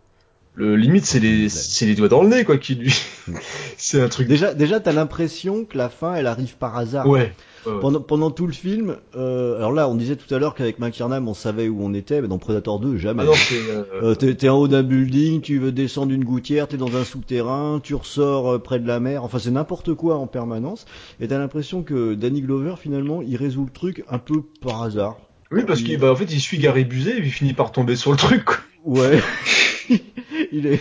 Le limite, c'est les, c'est les doigts dans le nez, quoi, qui lui. c'est un truc. Déjà, déjà, t'as l'impression que la fin, elle arrive par hasard. Ouais. Pendant, pendant tout le film, euh, alors là, on disait tout à l'heure qu'avec McKiernan, on savait où on était, mais dans Predator 2, jamais. Ah non, euh, Euh, t'es, t'es en haut d'un building, tu veux descendre une gouttière, t'es dans un souterrain, tu ressors euh, près de la mer, enfin c'est n'importe quoi en permanence, et t'as l'impression que Danny Glover finalement il résout le truc un peu par hasard. Oui, parce il- qu'il, bah, en fait, il suit Gary Busey et il finit par tomber sur le truc, quoi. Ouais. il est.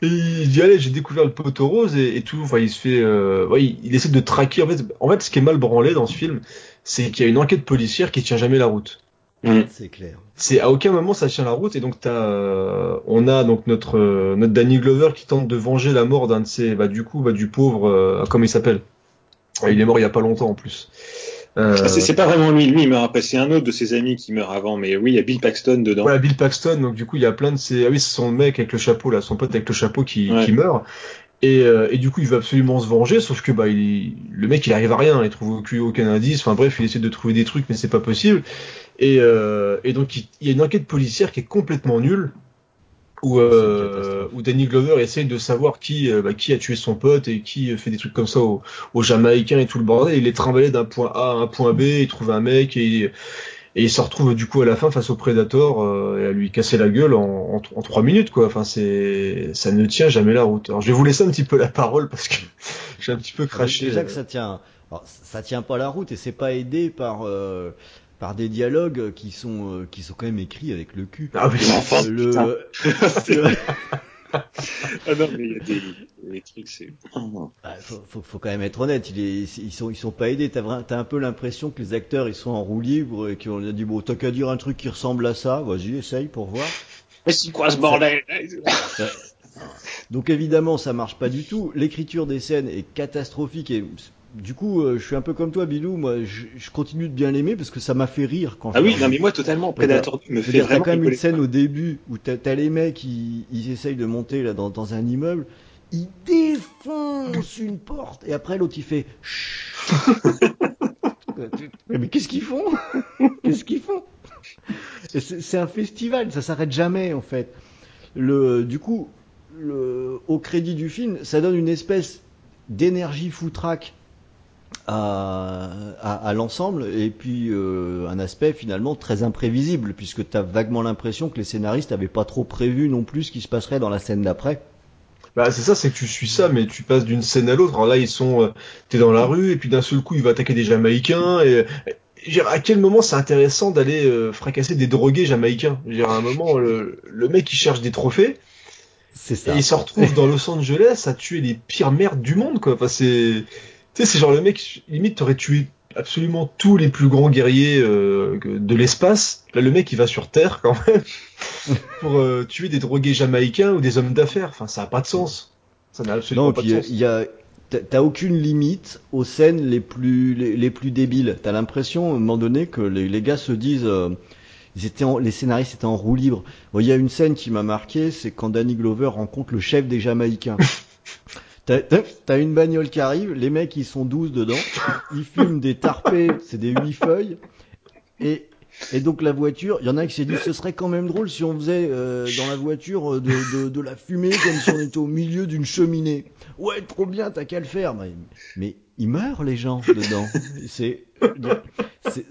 Et il dit allez j'ai découvert le poteau rose et, et tout enfin il se fait euh, ouais, il, il essaie de traquer en fait en fait ce qui est mal branlé dans ce film c'est qu'il y a une enquête policière qui tient jamais la route C'est clair. c'est à aucun moment ça tient la route et donc t'as euh, on a donc notre euh, notre Danny Glover qui tente de venger la mort d'un de ses bah du coup bah du pauvre euh, comment il s'appelle? Ouais, il est mort il y a pas longtemps en plus Euh, Ah, c'est pas vraiment lui, lui il meurt après, c'est un autre de ses amis qui meurt avant, mais oui, il y a Bill Paxton dedans. Voilà, Bill Paxton, donc du coup, il y a plein de ces... Ah oui, c'est son mec avec le chapeau, là, son pote avec le chapeau qui, Ouais. qui meurt. Et, euh, et du coup, il veut absolument se venger, sauf que bah, il... le mec, il arrive à rien, il trouve aucun, aucun indice. Enfin bref, il essaie de trouver des trucs, mais c'est pas possible. Et, euh, et donc, il... il y a une enquête policière qui est complètement nulle, où, une euh, où Danny Glover essaye de savoir qui, euh, bah, qui a tué son pote et qui fait des trucs comme ça aux, aux Jamaïcains et tout le bordel. Il est trimballé d'un point A à un point B, il trouve un mec et et il se retrouve du coup à la fin face au Predator euh, et à lui casser la gueule en, en, en trois minutes quoi. Enfin c'est ça ne tient jamais la route. Alors je vais vous laisser un petit peu la parole parce que j'ai un petit peu craché. Déjà euh. que ça tient, alors, ça tient pas la route et c'est pas aidé par euh, par des dialogues qui sont euh, qui sont quand même écrits avec le cul. Ah oui. Enfin, le, putain. le- Ah non, mais il y a des, des trucs, c'est. Bah, faut, faut, faut quand même être honnête, il est, ils sont, ils sont pas aidés. T'as, t'as un peu l'impression que les acteurs ils sont en roue libre et qu'on a dit bon, t'as qu'à dire un truc qui ressemble à ça, vas-y, essaye pour voir. Mais c'est quoi ce bordel? Donc évidemment, ça marche pas du tout. L'écriture des scènes est catastrophique et du coup, euh, je suis un peu comme toi, Bilou. Moi, je, je continue de bien l'aimer parce que ça m'a fait rire quand. Ah je oui, non mais moi totalement, Predator 2 me fait dire, t'as vraiment quand même une scène au début où t'as, t'as les mecs, ils, ils essayent de monter là dans, dans un immeuble, ils défoncent une porte et après l'autre il fait mais, qu'est-ce qu'ils font? Qu'est-ce qu'ils font? C'est, c'est un festival, ça s'arrête jamais en fait. Le, du coup, le, au crédit du film, ça donne une espèce d'énergie foutraque à, à, à l'ensemble et puis euh, un aspect finalement très imprévisible puisque tu as vaguement l'impression que les scénaristes n'avaient pas trop prévu non plus ce qui se passerait dans la scène d'après. Bah c'est ça, c'est que tu suis ça, mais tu passes d'une scène à l'autre. Alors là ils sont, euh, t'es dans la rue et puis d'un seul coup il va attaquer des Jamaïcains et à quel moment c'est intéressant d'aller euh, fracasser des drogués jamaïcains? Dire, à un moment, le, le mec il cherche des trophées, C'est Et ça. il se retrouve dans Los Angeles à tuer les pires merdes du monde, quoi. Enfin, c'est, sais, c'est genre le mec, limite, t'aurais tué absolument tous les plus grands guerriers euh, de l'espace. Là, le mec, il va sur Terre, quand même, pour euh, tuer des drogués jamaïcains ou des hommes d'affaires. Enfin, ça a pas de sens. Ça n'a absolument Non, pas puis de sens. y a, t'as- aucune limite aux scènes les plus les, les plus débiles. T'as l'impression à un moment donné que les, les gars se disent, euh, ils étaient en- les scénaristes étaient en roue libre. Bon, Il y a une scène qui m'a marqué, c'est quand Danny Glover rencontre le chef des Jamaïcains. T'as- une bagnole qui arrive, les mecs ils sont 12 dedans, ils fument des tarpés, c'est des huit feuilles, et, et donc la voiture, il y en a qui s'est dit ce serait quand même drôle si on faisait euh, dans la voiture euh, de, la fumée comme si on était au milieu d'une cheminée. Ouais, trop bien, t'as qu'à le faire. Mais, mais ils meurent les gens dedans. C'est,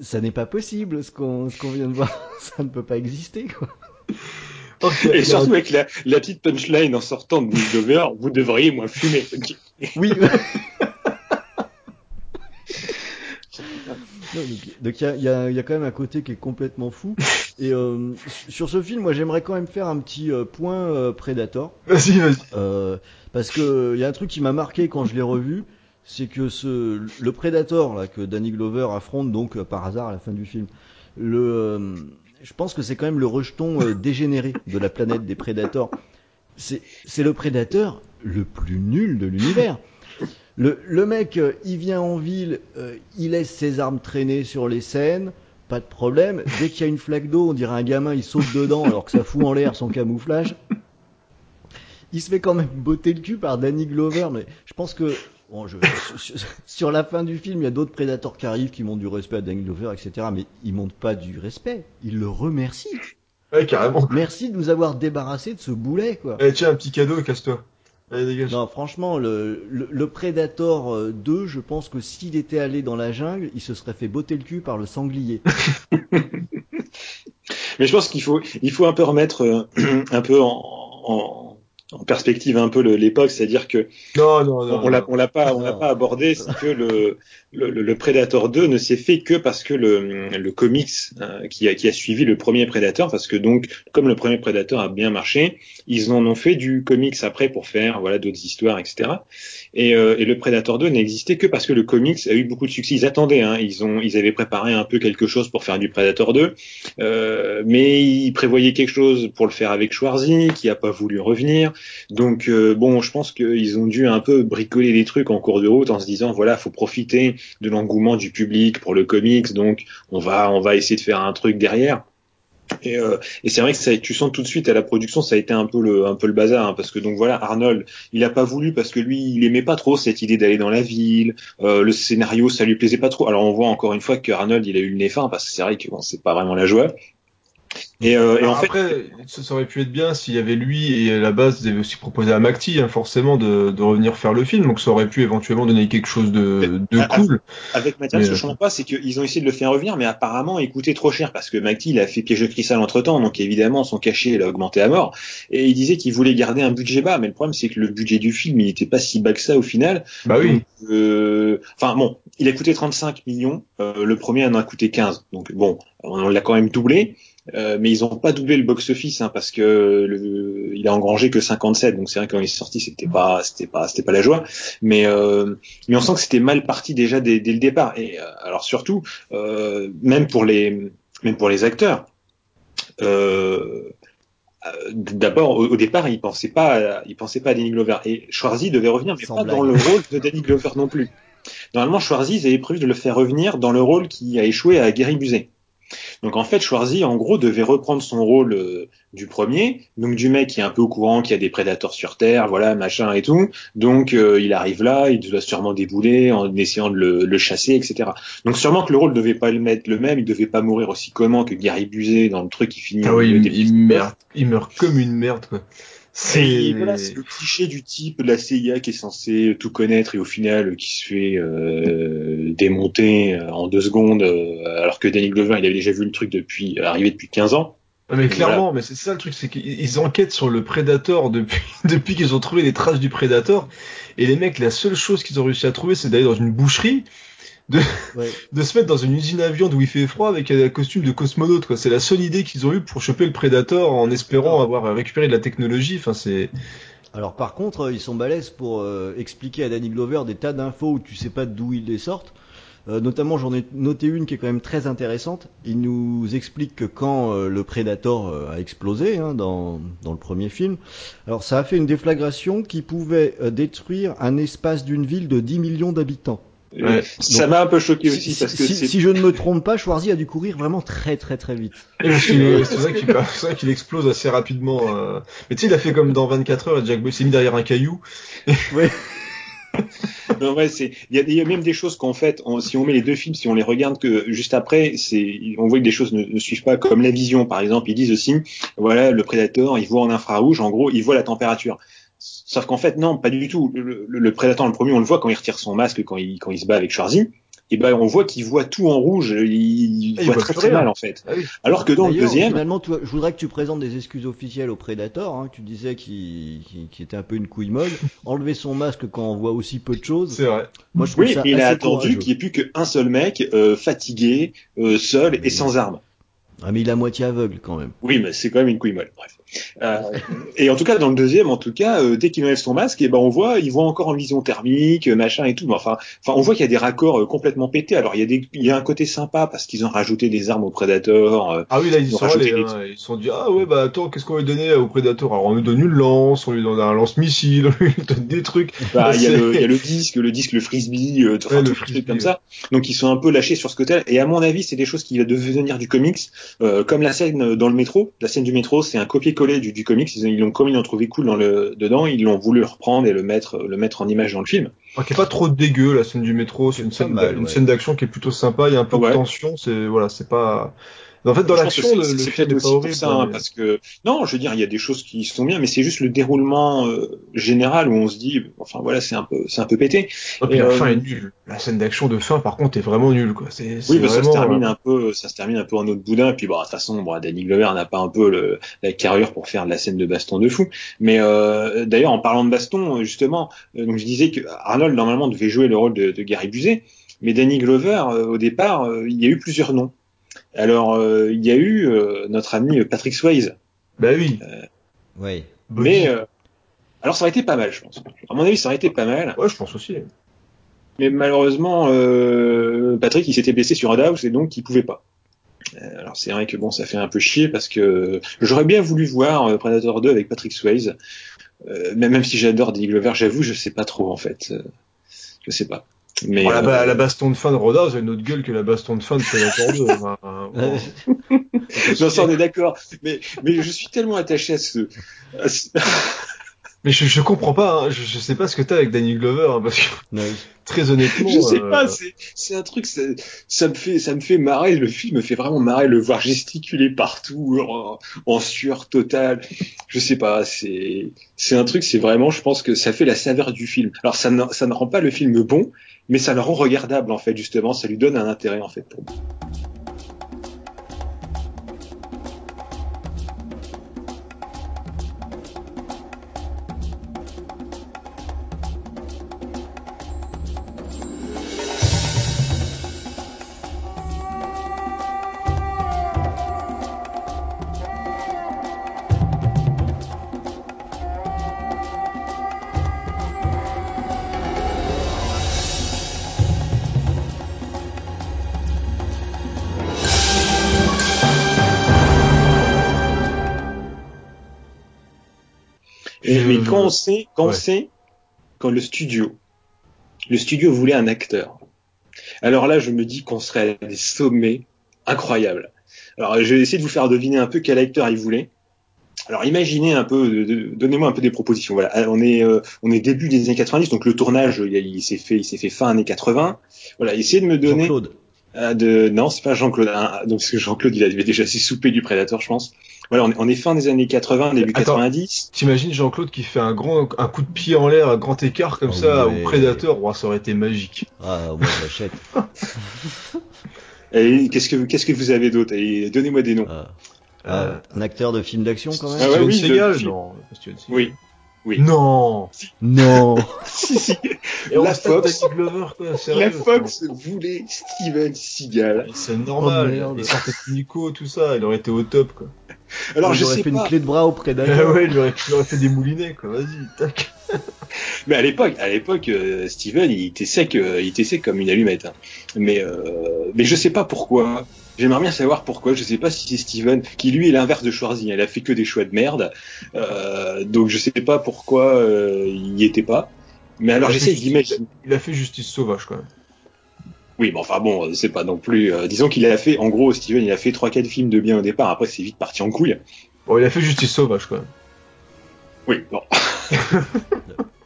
ça n'est pas possible ce qu'on ce qu'on vient de voir. Ça ne peut pas exister quoi. Et surtout avec la, la petite punchline en sortant de Bush Dover, vous devriez moins fumer. Oui. Non, donc- il y a, y, y quand même un côté qui est complètement fou. Et euh, sur ce film, moi j'aimerais quand même faire un petit euh, point euh, Predator. Vas-y, vas-y. Euh, parce que il y a un truc qui m'a marqué quand je l'ai revu, c'est que ce le Predator là que Danny Glover affronte donc euh, par hasard à la fin du film. Le, euh, je pense que c'est quand même le rejeton euh, dégénéré de la planète des Predators. C'est le Predator le plus nul de l'univers. Le, le mec, euh, il vient en ville, euh, il laisse ses armes traîner sur les scènes, pas de problème. Dès qu'il y a une flaque d'eau, on dirait un gamin, il saute dedans alors que ça fout en l'air son camouflage. Il se fait quand même botter le cul par Danny Glover, mais je pense que bon, je, sur, sur la fin du film, il y a d'autres prédateurs qui arrivent qui montrent du respect à Danny Glover, etc. Mais ils montrent pas du respect, ils le remercient. Ouais, carrément. Merci de nous avoir débarrassé de ce boulet, quoi. Eh, tiens, un petit cadeau, casse-toi. Allez, dégage. Non, franchement, le, le, le Predator 2, je pense que s'il était allé dans la jungle, il se serait fait botter le cul par le sanglier. Mais je pense qu'il faut, il faut un peu remettre euh, un peu en, en en perspective un peu l'époque, c'est-à-dire que non, non, non, on l'a on l'a pas on l'a pas abordé, c'est que le, le, le Predator 2 ne s'est fait que parce que le, le comics euh, qui a qui a suivi le premier Predator, parce que donc comme le premier Predator a bien marché, ils en ont fait du comics après pour faire voilà d'autres histoires, etc. Et, euh, et le Predator 2 n'existait que parce que le comics a eu beaucoup de succès. Ils attendaient, hein, ils ont ils avaient préparé un peu quelque chose pour faire du Predator 2, euh, mais ils prévoyaient quelque chose pour le faire avec Schwarzy, qui a pas voulu revenir. Donc euh, bon, je pense qu'ils ont dû un peu bricoler des trucs en cours de route en se disant voilà, faut profiter de l'engouement du public pour le comics, donc on va on va essayer de faire un truc derrière. Et, euh, et c'est vrai que ça, tu sens tout de suite à la production, ça a été un peu le, un peu le bazar, hein, parce que donc voilà, Arnold, il a pas voulu parce que lui, il aimait pas trop cette idée d'aller dans la ville, euh, le scénario, ça lui plaisait pas trop. Alors on voit encore une fois que Arnold, il a eu le nez fin, parce que c'est vrai que bon, c'est pas vraiment la joie. Et, euh, et en après, fait... ça aurait pu être bien s'il y avait lui et à la base, ils avaient aussi proposé à McTee, hein, forcément, de, de, revenir faire le film. Donc ça aurait pu éventuellement donner quelque chose de, de cool. Avec Mathias, ce que je comprends pas, c'est qu'ils ont essayé de le faire revenir, mais apparemment, il coûtait trop cher parce que McTee, il a fait piège de cristal entre temps, donc évidemment, son cachet, il a augmenté à mort. Et il disait qu'il voulait garder un budget bas, mais le problème, c'est que le budget du film, il était pas si bas que ça au final. Bah oui. Euh... Enfin bon, il a coûté 35 millions, euh, le premier en a coûté 15. Donc bon, on l'a quand même doublé. Euh, mais ils n'ont pas doublé le box-office hein, parce que le, il a engrangé que 57, donc c'est vrai que quand il est sorti c'était pas c'était pas c'était pas la joie, mais euh, mais on sent que c'était mal parti déjà dès, dès le départ. Et euh, alors surtout euh, même pour les même pour les acteurs. D'abord, au, au, départ, il pensait pas, à, il pensait pas à Danny Glover et Schwarzy devait revenir, mais pas dans le rôle de Danny Glover non plus. Normalement, Schwarzy, ils avaient prévu de le faire revenir dans le rôle qui a échoué à Gary Busey. Donc en fait, Schwarzy, en gros, devait reprendre son rôle euh, du premier, donc du mec qui est un peu au courant qu'il y a des prédateurs sur Terre, voilà, machin et tout. Donc euh, il arrive là, il doit sûrement débouler en essayant de le, le, chasser, etc. Donc sûrement que le rôle ne devait pas le mettre le même, il devait pas mourir aussi comment que Gary Busey dans le truc qui finit. Ah oui, il, il, meurt, il meurt comme une merde quoi. C'est voilà, le cliché du type de la CIA qui est censé tout connaître et au final qui se fait euh, démonter en deux secondes euh, alors que Danny Glover il avait déjà vu le truc depuis arrivé depuis 15 ans. Mais clairement, voilà. mais c'est ça le truc, c'est qu'ils enquêtent sur le Predator depuis depuis qu'ils ont trouvé les traces du Predator et les mecs la seule chose qu'ils ont réussi à trouver c'est d'aller dans une boucherie de, ouais. de se mettre dans une usine à viande où il fait froid avec un costume de cosmonaute. Quoi. C'est la seule idée qu'ils ont eue pour choper le Predator en espérant avoir récupéré de la technologie. Enfin, c'est. Alors par contre, ils sont balèzes pour euh, expliquer à Danny Glover des tas d'infos où tu sais pas d'où ils les sortent. Euh, notamment, j'en ai noté une qui est quand même très intéressante. Il nous explique que quand euh, le Predator a explosé hein, dans, dans le premier film, alors ça a fait une déflagration qui pouvait détruire un espace d'une ville de 10 millions d'habitants. Ouais. ça m'a un peu choqué aussi si, parce que si, si, je ne me trompe pas, Schwarzy a dû courir vraiment très très très vite. c'est vrai qu'il qu'il explose assez rapidement. Euh... Mais tu sais, il a fait comme dans 24 heures, Jack Boy s'est mis derrière un caillou. Ouais. non, ouais, c'est, il y, y a, même des choses qu'en fait, on, si on met les deux films, si on les regarde que juste après, c'est, on voit que des choses ne, ne, suivent pas, comme la vision, par exemple. Ils disent aussi, voilà, le prédateur, il voit en infrarouge, en gros, il voit la température. Sauf qu'en fait, non, pas du tout. Le, le, le, prédateur, le premier, on le voit quand il retire son masque, quand il, quand il se bat avec Schwarzy. Et ben, on voit qu'il voit tout en rouge. Il, il voit, voit très très mal, en fait. Ah oui. Alors que dans le deuxième. Finalement, tu je voudrais que tu présentes des excuses officielles au prédateur. Hein. Tu disais qu'il qu était un peu une couille molle. Enlever son masque quand on voit aussi peu de choses. C'est vrai. Moi, je oui, ça il a attendu qu'il n'y ait plus qu'un seul mec, euh, fatigué, euh, seul et sans armes. Ah, mais il est à moitié aveugle quand même. Oui, mais c'est quand même une couille molle. Bref. Euh, et en tout cas, dans le deuxième, en tout cas, euh, dès qu'il enlève son masque, et eh ben on voit, il voit encore en vision thermique, machin et tout. Mais enfin, enfin, on voit qu'il y a des raccords euh, complètement pétés. Alors il y a des, il y a un côté sympa parce qu'ils ont rajouté des armes aux prédateurs. Ah oui, là ils, ils sont allés, des... hein, ils sont dit ah ouais bah attends, qu'est-ce qu'on va lui donner aux prédateurs? Alors on lui donne une lance, on lui donne un lance-missile, on lui donne des trucs. Bah il y a le, il y a le disque, le disque, le frisbee, euh, ouais, le frisbee, comme ouais. ça. Donc ils sont un peu lâchés sur ce côté. Et à mon avis, c'est des choses qui va devenir du comics, comme la scène dans le métro. La scène du métro, c'est un copier-coller du, du comics ils l'ont comme ils l'ont trouvé cool dans le dedans, ils l'ont voulu reprendre et le mettre le mettre en image dans le film. Ah, qui est pas trop dégueu la scène du métro, c'est une scène mal, une ouais. scène d'action qui est plutôt sympa, il y a un peu ouais. de tension, c'est voilà, c'est pas En fait, dans l'action, c'est- le, le film peut-être est aussi pas pour horrible. ça, hein, mais- parce que non, je veux dire, il y a des choses qui sont bien, mais c'est juste le déroulement euh, général où on se dit, enfin voilà, c'est un peu, c'est un peu pété. Oh, puis Et, la euh, fin est nulle. La scène d'action de fin, par contre, est vraiment nulle, quoi. C'est, Oui, mais ça se termine euh, un peu, ça se termine un peu en autre boudin. Puis bon, de toute façon, bon, Danny Glover n'a pas un peu le, la carrure pour faire de la scène de baston de fou. Mais euh, d'ailleurs, en parlant de baston, justement, euh, donc je disais que Arnold normalement devait jouer le rôle de, de Gary Busey, mais Danny Glover, euh, au départ, euh, il y a eu plusieurs noms. Alors, euh, il y a eu euh, notre ami Patrick Swayze, Bah oui. Ouais. Body. mais euh, alors ça aurait été pas mal, je pense. À mon avis, ça aurait été pas mal. Ouais, je pense aussi. Mais malheureusement, euh, Patrick, il s'était blessé sur un house et donc il pouvait pas. Euh, Alors c'est vrai que bon, ça fait un peu chier parce que j'aurais bien voulu voir euh, Predator 2 avec Patrick Swayze. Euh, même, même si j'adore Danny Glover, j'avoue, je sais pas trop en fait. Euh, je sais pas. Mais Bon, la, euh, la baston de fin de Rodas a une autre gueule que la baston de fin de Predator 2. Enfin, bon. non, ça on est d'accord. Mais mais je suis tellement attaché à ce. à ce- Mais je, je comprends pas, hein. je, je sais pas ce que t'as avec Danny Glover, hein, parce que Ouais. très honnêtement. je sais euh, pas, c'est c'est un truc, ça, ça me fait ça me fait marrer. Le film me fait vraiment marrer le voir gesticuler partout en, en sueur totale. Je sais pas, c'est c'est un truc, c'est vraiment, je pense que ça fait la saveur du film. Alors ça ne ça ne rend pas le film bon, mais ça le rend regardable en fait justement. Ça lui donne un intérêt en fait pour moi. Je- Mais quand on sait, quand on sait, quand le studio, le studio voulait un acteur. Alors là, je me dis qu'on serait à des sommets incroyables. Alors, je vais essayer de vous faire deviner un peu quel acteur il voulait. Alors, imaginez un peu, donnez-moi un peu des propositions. Voilà, Alors, on est, euh, on est début des années 90, donc le tournage, il, il s'est fait, il s'est fait fin années 80. Voilà, essayez de me donner. Jean-Claude. Ah, de non c'est pas Jean-Claude Ah, donc parce que Jean-Claude il avait déjà assez soupé du Predator je pense voilà on est, on est fin des années 80 début Attends. 90 T'imagines Jean-Claude qui fait un grand, un coup de pied en l'air, un grand écart comme Oh ça ouais. au Predator, ouais, ça aurait été magique. Ah, moi je l'achète. et qu'est-ce que qu'est-ce que vous avez d'autre? Et donnez-moi des noms Ah. Euh, Ah, un acteur de film d'action quand même? Ah ouais, Steven oui, le Seagal. Non, Seagal. oui oui Non. Non. si si Et on La Fox. Glover quoi, sérieux. la Fox voulait Steven Seagal C'est normal. Oh, merde. de Nico, tout ça, il aurait été au top quoi. Alors je J'aurais sais fait pas une clé de bras au Ah Predator. ouais, il aurait, il aurait fait des moulinets quoi. Vas-y, tac. mais à l'époque à l'époque euh, Steven il était sec euh, il était sec comme une allumette hein. mais euh, mais je sais pas pourquoi J'aimerais bien savoir pourquoi. Je sais pas si c'est Steven qui lui est l'inverse de Schwarzy. Il a fait que des choix de merde. Euh, donc je sais pas pourquoi euh, il y était pas. Mais alors j'essaie d'imaginer. Il a fait justice sauvage quand même. Oui, mais enfin bon, c'est pas non plus. euh, disons qu'il a fait, en gros, Steven, il a fait trois quatre films de bien au départ. Après, c'est vite parti en couille. Bon, il a fait justice sauvage même. Oui, bon.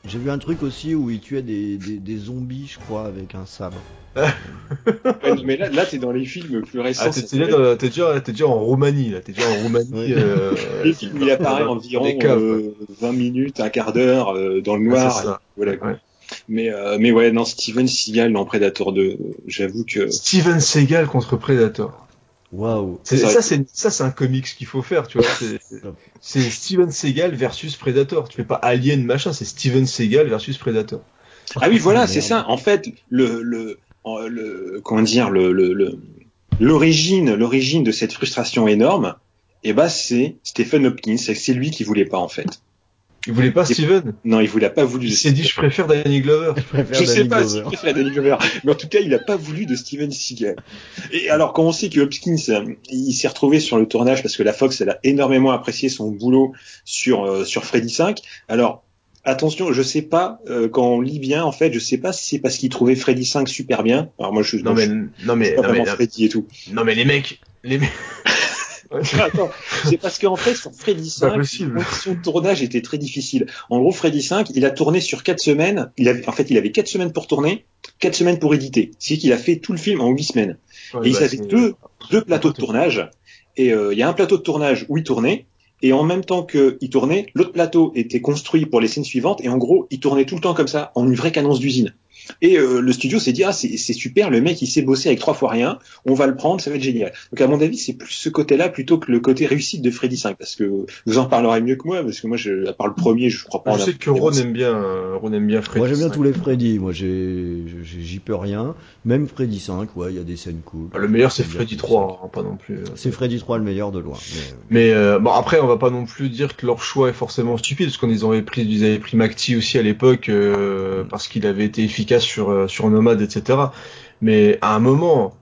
J'ai vu un truc aussi où il tuait des, des, des zombies, je crois, avec un sabre. Ouais, non, mais là, là, t'es dans les films plus récents. Ah, t'es déjà, t'es déjà en Roumanie là. T'es déjà en Roumanie. Oui. euh, les films où il apparaît environ caves, quoi. euh, 20 minutes, un quart d'heure euh, dans le noir. c'est ça. voilà. Ouais. Mais euh, mais ouais, non, Steven Seagal dans Predator 2, j'avoue que Steven Seagal contre Predator. Waouh. C'est- Ça, c'est ça, c'est un comics qu'il faut faire, tu vois. c'est- Steven Seagal versus Predator. Tu fais pas Alien machin, c'est Steven Seagal versus Predator. Ah oui, voilà, c'est ça. En fait, le, le, le comment dire, le, le, le- l'origine, l'origine de cette frustration énorme, eh ben, c'est Stephen Hopkins. C'est lui qui voulait pas, en fait. Il voulait pas Steven? Non, il voulait pas voulu. Il s'est dit, je préfère Danny Glover. Je préfère Je sais pas s'il préfère Danny Glover, mais en tout cas, il a pas voulu de Steven Seagal. Et alors, quand on sait que Hopkins, euh, il s'est retrouvé sur le tournage parce que la Fox, elle a énormément apprécié son boulot sur euh, sur Freddy 5. Alors, attention, je sais pas euh, quand on lit bien, en fait, je sais pas si c'est parce qu'il trouvait Freddy 5 super bien. Alors moi, je Non bon, mais, je non mais, suis pas non mais, Freddy et tout. non mais les mecs, les mecs. Attends, c'est parce qu'en fait, sur Freddy C'est pas 5, possible. les conditions de tournage étaient très difficiles. En gros, Freddy 5, il a tourné sur quatre semaines. Il avait, en fait, il avait quatre semaines pour tourner, quatre semaines pour éditer. C'est qu'il a fait tout le film en huit semaines. Ouais, Et il bah, avait deux, deux plateaux de tournage. Et euh, il y a un plateau de tournage où il tournait, et en même temps qu'il tournait, l'autre plateau était construit pour les scènes suivantes, et en gros, il tournait tout le temps comme ça, en une vraie cadence d'usine. Et euh, le studio s'est dit ah c'est super, le mec il sait bosser avec trois fois rien, on va le prendre, ça va être génial. Donc à mon avis c'est plus ce côté-là plutôt que le côté réussite de Freddy 5 parce que vous en parlerez mieux que moi parce que moi je, à part le premier je crois pas. Je sais que Ron aime bien euh, Ron aime bien Freddy. Moi j'aime bien tous les Freddy, moi j'ai j'y peux rien. Même Freddy 5, ouais il y a des scènes cool. Ah, le meilleur c'est Freddy 3, hein, pas non plus. Euh, c'est Freddy 3 le meilleur de loin. Mais, mais bon après on va pas non plus dire que leur choix est forcément stupide parce qu'on ils avaient pris ils avaient pris Macti aussi à l'époque mm. parce qu'il avait été efficace sur sur nomade, etc. Mais à un moment,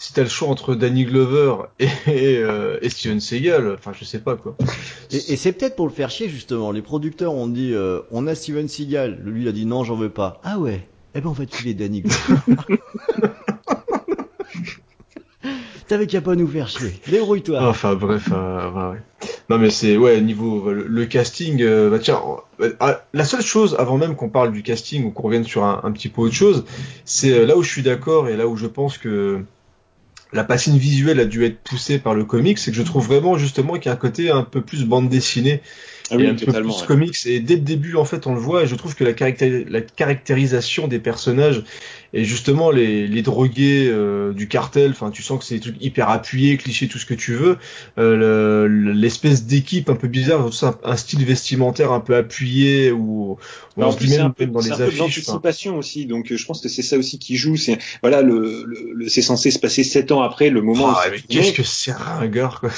si t'as le choix entre Danny Glover et, euh, et, Steven Seagal, enfin je sais pas quoi. Et, c'est peut-être pour le faire chier justement. Les producteurs ont dit, euh, on a Steven Seagal. Lui il a dit non, j'en veux pas. Ah ouais. Eh ben on va tuer Danny Glover. T'avais qu'à pas nous faire chier. Débrouille-toi. Enfin bref, euh, ouais. Non mais c'est ouais niveau le, casting. Euh, bah tiens, euh, ah, la seule chose avant même qu'on parle du casting ou qu'on revienne sur un, un, petit peu autre chose, c'est là où je suis d'accord et là où je pense que la passion visuelle a dû être poussée par le comics, c'est que je trouve vraiment justement qu'il y a un côté un peu plus bande dessinée ah oui, totalement, comics et dès le début en fait on le voit et je trouve que la, la caractérisation des personnages et justement les, les drogués euh, du cartel enfin tu sens que c'est des trucs hyper appuyés clichés tout ce que tu veux. Euh, l'espèce d'équipe un peu bizarre un, style vestimentaire un peu appuyé ou, ou on se dit même, dans les affiches l'anticipation aussi. Donc euh, je pense que c'est ça aussi qui joue. C'est voilà le, le, c'est censé se passer sept ans après le moment ah, mais qu'est-ce que c'est ringard quoi.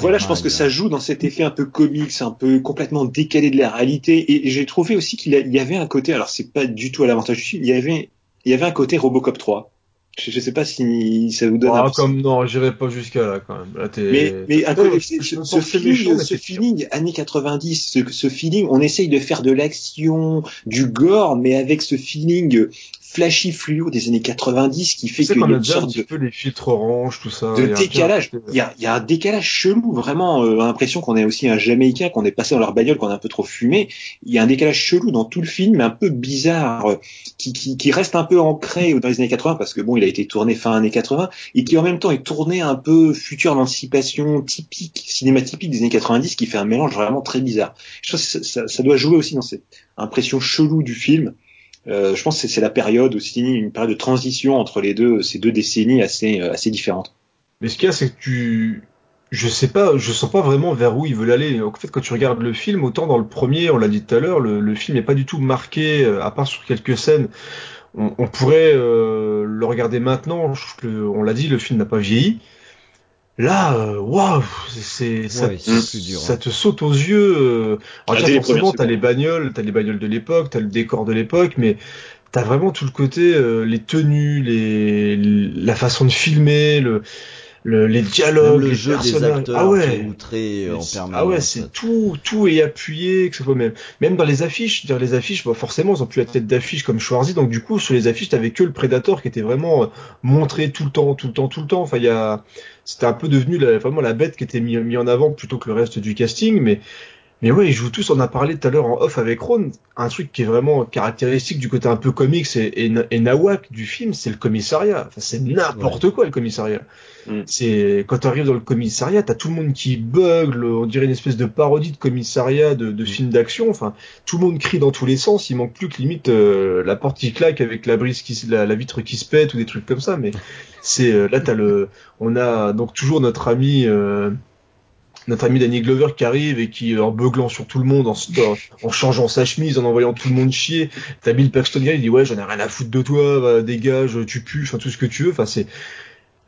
Voilà je pense que ça joue dans cet effet un peu comics un peu complètement décalé de la réalité. Et j'ai trouvé aussi qu'il y avait un côté, alors c'est pas du tout à l'avantage du film, il y avait, il y avait un côté Robocop 3. Je, sais pas si ça vous donne. Ah, comme non, j'irai pas jusqu'à là quand même. Là, mais mais un côté, ce, feeling, ce feeling années 90, ce, ce feeling, on essaye de faire de l'action, du gore, mais avec ce feeling flashy fluo des années 90 qui fait qu'il y a une sorte de, peu les filtres orange, tout ça. De décalage. Il y a, il y a un décalage chelou, vraiment. Euh, l'impression qu'on est aussi un Jamaïcain, qu'on est passé dans leur bagnole, qu'on a un peu trop fumé. Il y a un décalage chelou dans tout le film, un peu bizarre, euh, qui, qui, qui reste un peu ancré dans les années 80 parce que bon, il a été tourné fin années 80 et qui en même temps est tourné un peu futur d'anticipation typique, cinéma typique des années 90, qui fait un mélange vraiment très bizarre. Je pense que ça, ça, ça doit jouer aussi dans cette impression chelou du film. Euh, je pense que c'est la période aussi, une période de transition entre les deux, ces deux décennies assez, euh, assez différentes. Mais ce qu'il y a, c'est que tu, je sais pas, je sens pas vraiment vers où ils veulent aller. En fait, quand tu regardes le film, autant dans le premier, on l'a dit tout à l'heure, le, film n'est pas du tout marqué, euh, à part sur quelques scènes. On, on pourrait le regarder maintenant. on l'a dit, le film n'a pas vieilli. Là, euh, waouh, c'est ça, ça, te saute aux yeux. Euh. Alors, déjà, forcément, t'as les bagnoles, t'as les bagnoles de l'époque, t'as le décor de l'époque, mais t'as vraiment tout le côté, euh, les tenues, les, la façon de filmer, le, le, les dialogues, le jeu des acteurs ah ouais. outré en permanence. Ah ouais, c'est tout, tout est appuyé, que ce soit même, même dans les affiches, dire les affiches, bah forcément, ils ont plus la tête d'affiche comme Schwarzy, donc du coup, sur les affiches, t'avais que le Predator qui était vraiment montré tout le temps, tout le temps, tout le temps. Enfin, il y a, c'était un peu devenu la, vraiment la bête qui était mis, mis en avant plutôt que le reste du casting, mais mais ouais, ils jouent tous, on a parlé tout à l'heure en off avec Ron, un truc qui est vraiment caractéristique du côté un peu comics et, et, nawak du film, c'est le commissariat. Enfin, c'est n'importe quoi le commissariat. Mm. C'est quand tu arrives dans le commissariat, t'as tout le monde qui bug, on dirait une espèce de parodie de commissariat de, de mm. film d'action. Enfin, tout le monde crie dans tous les sens. Il manque plus que limite euh, la porte qui claque avec la brise qui, la, la, vitre qui se pète ou des trucs comme ça. Mais c'est euh, là t'as le, on a donc toujours notre ami. Euh, notre ami Danny Glover qui arrive et qui en beuglant sur tout le monde, en, en changeant sa chemise, en envoyant tout le monde chier. T'as Bill Paxton il dit ouais j'en ai rien à foutre de toi, dégage, tu pues, enfin tout ce que tu veux. Enfin c'est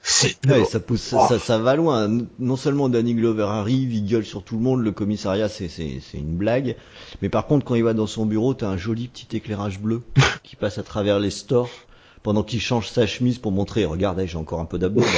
c'est ça pousse, ça, ça, va loin. Non seulement Danny Glover arrive, il gueule sur tout le monde, le commissariat c'est c'est c'est une blague. Mais par contre quand il va dans son bureau, t'as un joli petit éclairage bleu qui passe à travers les stores pendant qu'il change sa chemise pour montrer regarde j'ai encore un peu d'abdos.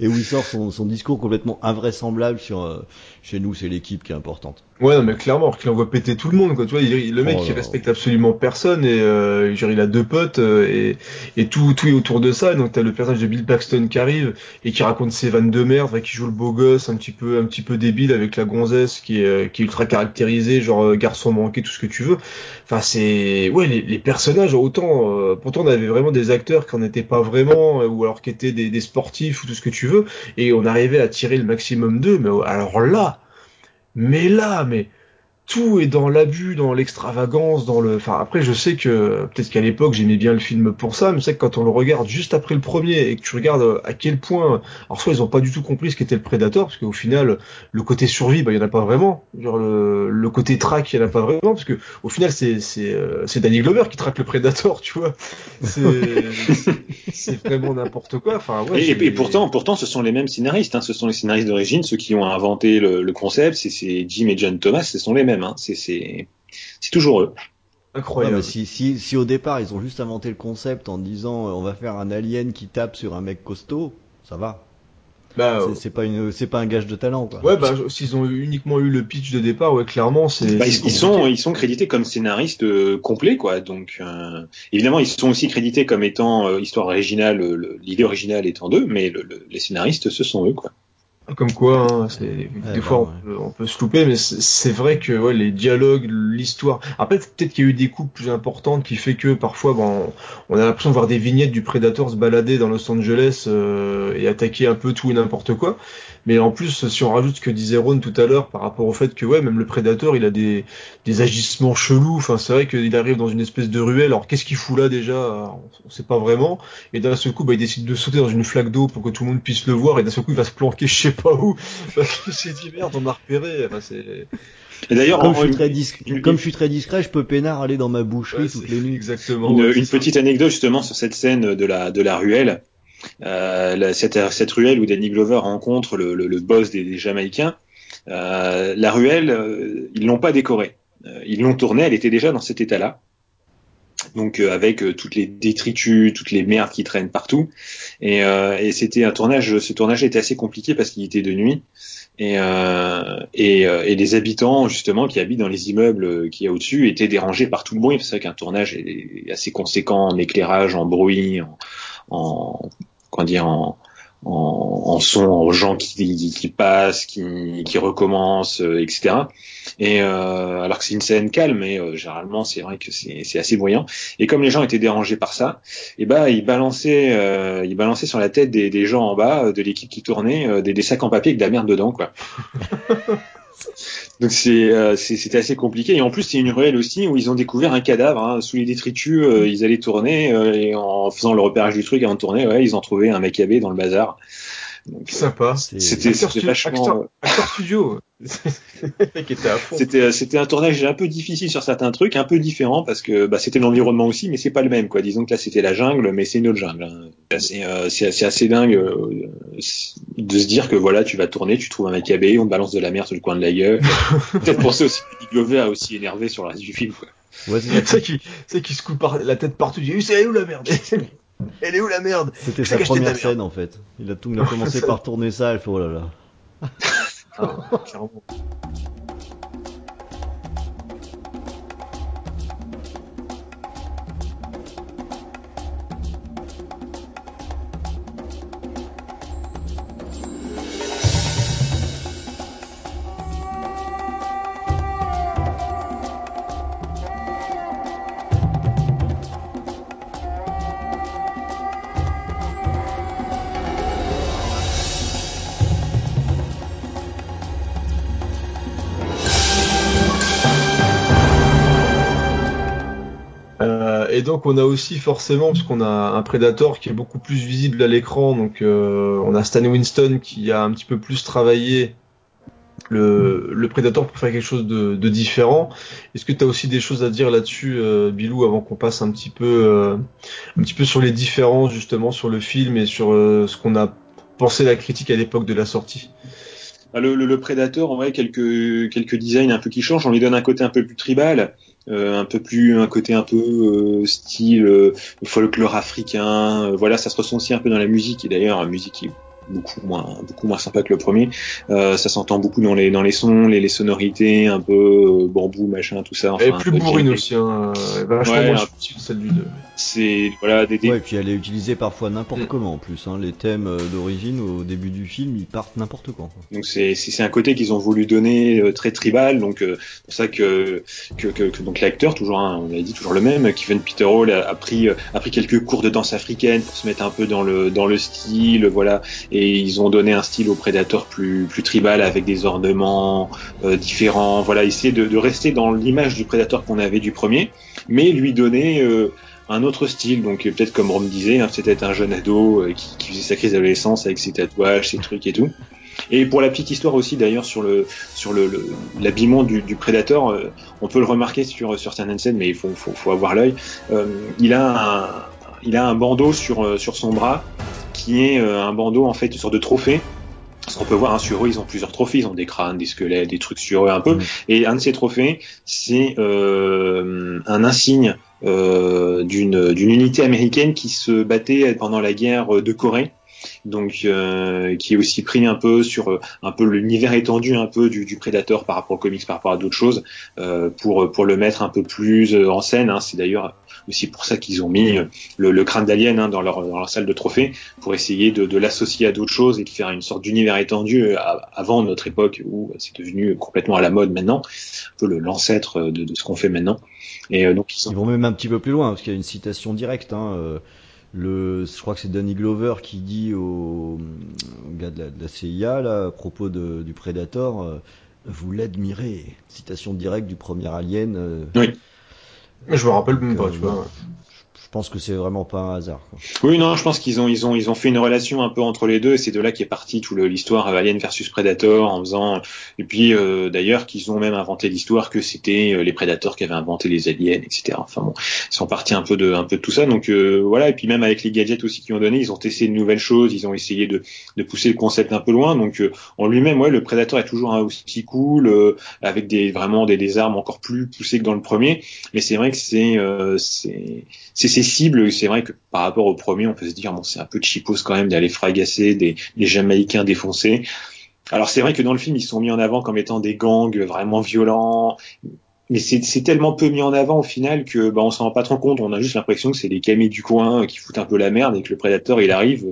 et où il sort son, son discours complètement invraisemblable sur euh, chez nous c'est l'équipe qui est importante. Ouais, non, mais clairement, qu'il envoie péter tout le monde, quoi. Tu vois, il, le mec, Oh il respecte absolument personne et euh, genre, il a deux potes euh, et, et tout, tout est autour de ça. Et donc t'as le personnage de Bill Paxton qui arrive et qui raconte ses vannes de merde, qui joue le beau gosse, un petit peu, un petit peu débile avec la gonzesse qui est, euh, qui est ultra caractérisée, genre euh, garçon manqué, tout ce que tu veux. Enfin, c'est, ouais, les, les personnages, autant, euh, pourtant on avait vraiment des acteurs qui en étaient pas vraiment, ou alors qui étaient des, des sportifs ou tout ce que tu veux, et on arrivait à tirer le maximum d'eux. Mais alors là, mais là, mais tout est dans l'abus, dans l'extravagance, dans le. Enfin, après, je sais que peut-être qu'à l'époque j'aimais bien le film pour ça, mais c'est que quand on le regarde juste après le premier et que tu regardes à quel point, alors soit ils ont pas du tout compris ce qu'était le prédateur, parce qu'au final, le côté survie, bah il y en a pas vraiment. Genre le, le côté track, il y en a pas vraiment, parce que au final c'est c'est euh, c'est Danny Glover qui traque le prédateur, tu vois. C'est vraiment n'importe quoi. Enfin, ouais. et, pourtant, pourtant, ce sont les mêmes scénaristes. Hein. Ce sont les scénaristes d'origine, ceux qui ont inventé le, le concept. C'est- C'est Jim et John Thomas. Ce sont les mêmes. Hein. C'est c'est c'est toujours eux. Incroyable. si, si, si au départ ils ont juste inventé le concept en disant euh, on va faire un alien qui tape sur un mec costaud, ça va. Bah, C'est- C'est pas une, c'est pas un gage de talent quoi. Ouais, bah, s'ils ont uniquement eu le pitch de départ, ouais, clairement, c'est. Bah, ils, ils sont ils sont crédités comme scénaristes euh, complets quoi. Donc euh, évidemment ils sont aussi crédités comme étant euh, histoire originale, euh, le- l'idée originale étant d'eux, mais le- le- les scénaristes ce sont eux quoi. Comme quoi, hein, c'est des bah, fois on, ouais. peut, on peut se louper, mais c'est c'est vrai que ouais, les dialogues, l'histoire. Après, peut-être qu'il y a eu des coupes plus importantes qui fait que parfois, bon, on a l'impression de voir des vignettes du Predator se balader dans Los Angeles euh, et attaquer un peu tout et n'importe quoi. Mais en plus, si on rajoute ce que disait Ron tout à l'heure par rapport au fait que ouais, même le Predator, il a des, des agissements chelous. Enfin, c'est vrai qu'il arrive dans une espèce de ruelle. Alors, qu'est-ce qu'il fout là déjà? On on sait pas vraiment. Et d'un seul coup, bah, il décide de sauter dans une flaque d'eau pour que tout le monde puisse le voir. Et d'un seul coup, il va se planquer, je sais pas où. Parce que j'ai dit merde, on m'a repéré. Enfin, c'est Et d'ailleurs Comme en- je, suis très discret, comme je suis très discret, je peux peinard aller dans ma boucherie Ouais, toutes c'est- les nuits. exactement. Une, ouais, une c'est petite anecdote justement sur cette scène de la de la ruelle, euh, cette, cette ruelle où Danny Glover rencontre le, le, le boss des, des Jamaïcains. Euh, la ruelle, euh, ils l'ont pas décorée. Euh, ils l'ont tournée, elle était déjà dans cet état-là. Donc euh, avec toutes les détritus, toutes les merdes qui traînent partout. Et, et c'était un tournage. Ce tournage était assez compliqué parce qu'il était de nuit. Et, euh, et, et les habitants justement qui habitent dans les immeubles qu'il y a au-dessus étaient dérangés par tout le bruit. C'est vrai qu'un tournage est assez conséquent en éclairage, en bruit, en comment dire, en, en, en son, en gens qui, qui passent, qui, qui recommencent, euh, etc. Et euh, alors que c'est une scène calme, mais euh, généralement c'est vrai que c'est assez bruyant. Et comme les gens étaient dérangés par ça, et ben ils balançaient, euh, ils balançaient sur la tête des, des gens en bas euh, de l'équipe qui tournait euh, des, des sacs en papier avec de la merde dedans, quoi. Donc c'est euh, c'était assez compliqué. Et en plus c'est une ruelle aussi où ils ont découvert un cadavre hein, sous les détritus euh, ils allaient tourner euh, et en faisant le repérage du truc avant de tourner ouais ils ont trouvé un macabé dans le bazar donc euh, Sympa. C'est- c'était c'était vachement acteur- acteur studio. le mec était à fond. c'était c'était un tournage un peu difficile sur certains trucs un peu différent parce que bah, c'était l'environnement aussi mais c'est pas le même quoi disons que là c'était la jungle mais c'est une autre jungle hein. C'est euh, assez dingue euh, de se dire que voilà tu vas tourner tu trouves un macabé on te balance de la merde sur le coin de la gueule peut-être penser aussi que Glover a aussi énervé sur le reste du film quoi. Ouais, c'est qui, qui se coupe par la tête partout. Il dit, c'est où la merde? Elle est où la merde? C'était sa première scène en fait. Il a tout, il a commencé par tourner ça. Il fait oh là là. Ah, et donc on a aussi forcément, parce qu'on a un Predator qui est beaucoup plus visible à l'écran, donc euh, on a Stan Winston qui a un petit peu plus travaillé le, le Predator pour faire quelque chose de, de différent. Est-ce que tu as aussi des choses à dire là-dessus, euh, Bilou, avant qu'on passe un petit peu, euh, un petit peu sur les différences justement sur le film et sur euh, ce qu'on a pensé la critique à l'époque de la sortie? Ah, Le, le, le Predator, en vrai, quelques quelques designs un peu qui changent. On lui donne un côté un peu plus tribal, euh, un peu plus un côté un peu euh, style euh, folklore africain. Euh, voilà, ça se ressent aussi un peu dans la musique. Et d'ailleurs, musique est beaucoup moins beaucoup moins sympa que le premier. Euh, ça s'entend beaucoup dans les dans les sons, les, les sonorités, un peu euh, bambou, machin, tout ça. Enfin, elle est plus bourrine aussi, hein. vachement ouais, moins celle du 2. C'est voilà des, Ouais, et puis elle est utilisée parfois n'importe mm. comment en plus. Hein. Les thèmes euh, d'origine au début du film, ils partent n'importe quand. Donc c'est c'est un côté qu'ils ont voulu donner euh, très tribal. Donc euh, c'est pour ça que que, que, que donc l'acteur toujours hein, on l'a dit toujours le même, Kevin Peter Hall a, a, pris a pris quelques cours de danse africaine pour se mettre un peu dans le dans le style, voilà. Et ils ont donné un style au Predator plus plus tribal avec des ornements euh, différents. Voilà, essayer de, rester dans l'image du Predator qu'on avait du premier, mais lui donner euh, un autre style. Donc peut-être comme Rome disait, hein, c'était un jeune ado euh, qui, faisait sa crise d'adolescence avec ses tatouages, ses trucs et tout. Et pour la petite histoire aussi d'ailleurs sur le sur le l'habillement du, du Predator, on peut le remarquer sur certaines scènes, mais il faut faut, avoir l'œil. Il a un il a un bandeau sur sur son bras qui est un bandeau en fait une sorte de trophée parce qu'on peut voir hein, sur eux, ils ont plusieurs trophées, ils ont des crânes, des squelettes, des trucs sur eux un peu. Et un de ces trophées, c'est euh, un insigne euh, d'une d'une unité américaine qui se battait pendant la guerre de Corée donc euh, qui est aussi pris un peu sur euh, un peu l'univers étendu un peu du, du Predator par rapport aux comics, par rapport à d'autres choses, euh, pour pour le mettre un peu plus euh, en scène. Hein. C'est d'ailleurs aussi pour ça qu'ils ont mis le, le crâne d'alien hein, dans, leur, dans leur salle de trophée pour essayer de, de l'associer à d'autres choses et de faire une sorte d'univers étendu avant notre époque où c'est devenu complètement à la mode maintenant, un peu l'ancêtre de, de, ce qu'on fait maintenant. Et donc ils, sont... ils, vont même un petit peu plus loin parce qu'il y a une citation directe. Hein, le, je crois que c'est Danny Glover qui dit au, au gars de la, de la, CIA là, à propos de, du Predator, euh, vous l'admirez. Citation directe du premier Alien. Euh, oui. Je me rappelle même pas, tu vois. Euh, je pense que c'est vraiment pas un hasard. Oui, non, je pense qu'ils ont ils ont ils ont fait une relation un peu entre les deux et c'est de là qu'est parti tout l'histoire Alien versus Predator en faisant et puis euh, d'ailleurs qu'ils ont même inventé l'histoire que c'était euh, les Predators qui avaient inventé les aliens, etc. Enfin bon, ils sont partis un peu de un peu de tout ça donc euh, voilà et puis même avec les gadgets aussi qu'ils ont donné, ils ont testé de nouvelles choses, ils ont essayé de de pousser le concept un peu loin donc euh, en lui-même ouais le Predator est toujours aussi cool euh, avec des vraiment des, des armes encore plus poussées que dans le premier mais c'est vrai que c'est c'est c'est cibles, c'est vrai que par rapport au premier, on peut se dire bon, c'est un peu cheapos quand même d'aller fragasser des, Jamaïcains défoncés. Alors c'est vrai que dans le film, ils sont mis en avant comme étant des gangs vraiment violents, mais c'est tellement peu mis en avant au final que bah, on s'en rend pas trop compte. On a juste l'impression que c'est les camis du coin qui foutent un peu la merde et que le prédateur il arrive.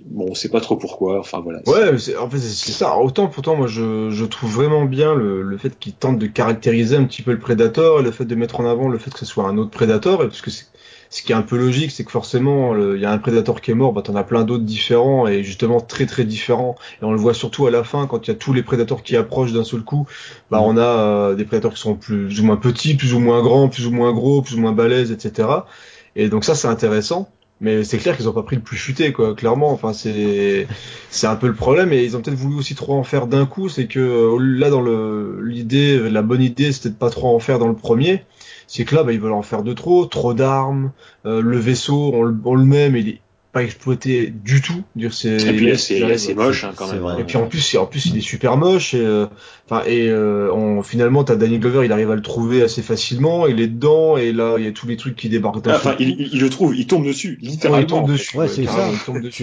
Bon, on sait pas trop pourquoi. Enfin voilà. Ouais, en fait c'est ça. Autant pourtant moi je, trouve vraiment bien le, le fait qu'ils tentent de caractériser un petit peu le prédateur et le fait de mettre en avant le fait que ce soit un autre prédateur parce que c'est ce qui est un peu logique, c'est que forcément, il y a un prédateur qui est mort, bah t'en as plein d'autres différents et justement très très différents. Et on le voit surtout à la fin quand il y a tous les prédateurs qui approchent d'un seul coup. Bah on a euh, des prédateurs qui sont plus ou moins petits, plus ou moins grands, plus ou moins gros, plus ou moins balèzes, etc. Et donc ça c'est intéressant. Mais c'est clair qu'ils ont pas pris le plus chuté, quoi. Clairement, enfin c'est c'est un peu le problème. Et ils ont peut-être voulu aussi trop en faire d'un coup. C'est que là dans le l'idée, la bonne idée, c'était de pas trop en faire dans le premier c'est que là, bah, ils veulent en faire de trop, trop d'armes. Euh, le vaisseau, on, on le met, mais il est pas exploité du tout. Dire c'est. Et puis c'est moche hein, quand même. Et puis en plus, en plus, il est super moche. Et euh, enfin et euh, on, finalement, t'as Danny Glover, il arrive à le trouver assez facilement. Il est dedans et là, il y a tous les trucs qui débarquent. Ah, enfin, il, il, le trouve, il tombe dessus, littéralement. il tombe dessus. Ouais, c'est ça.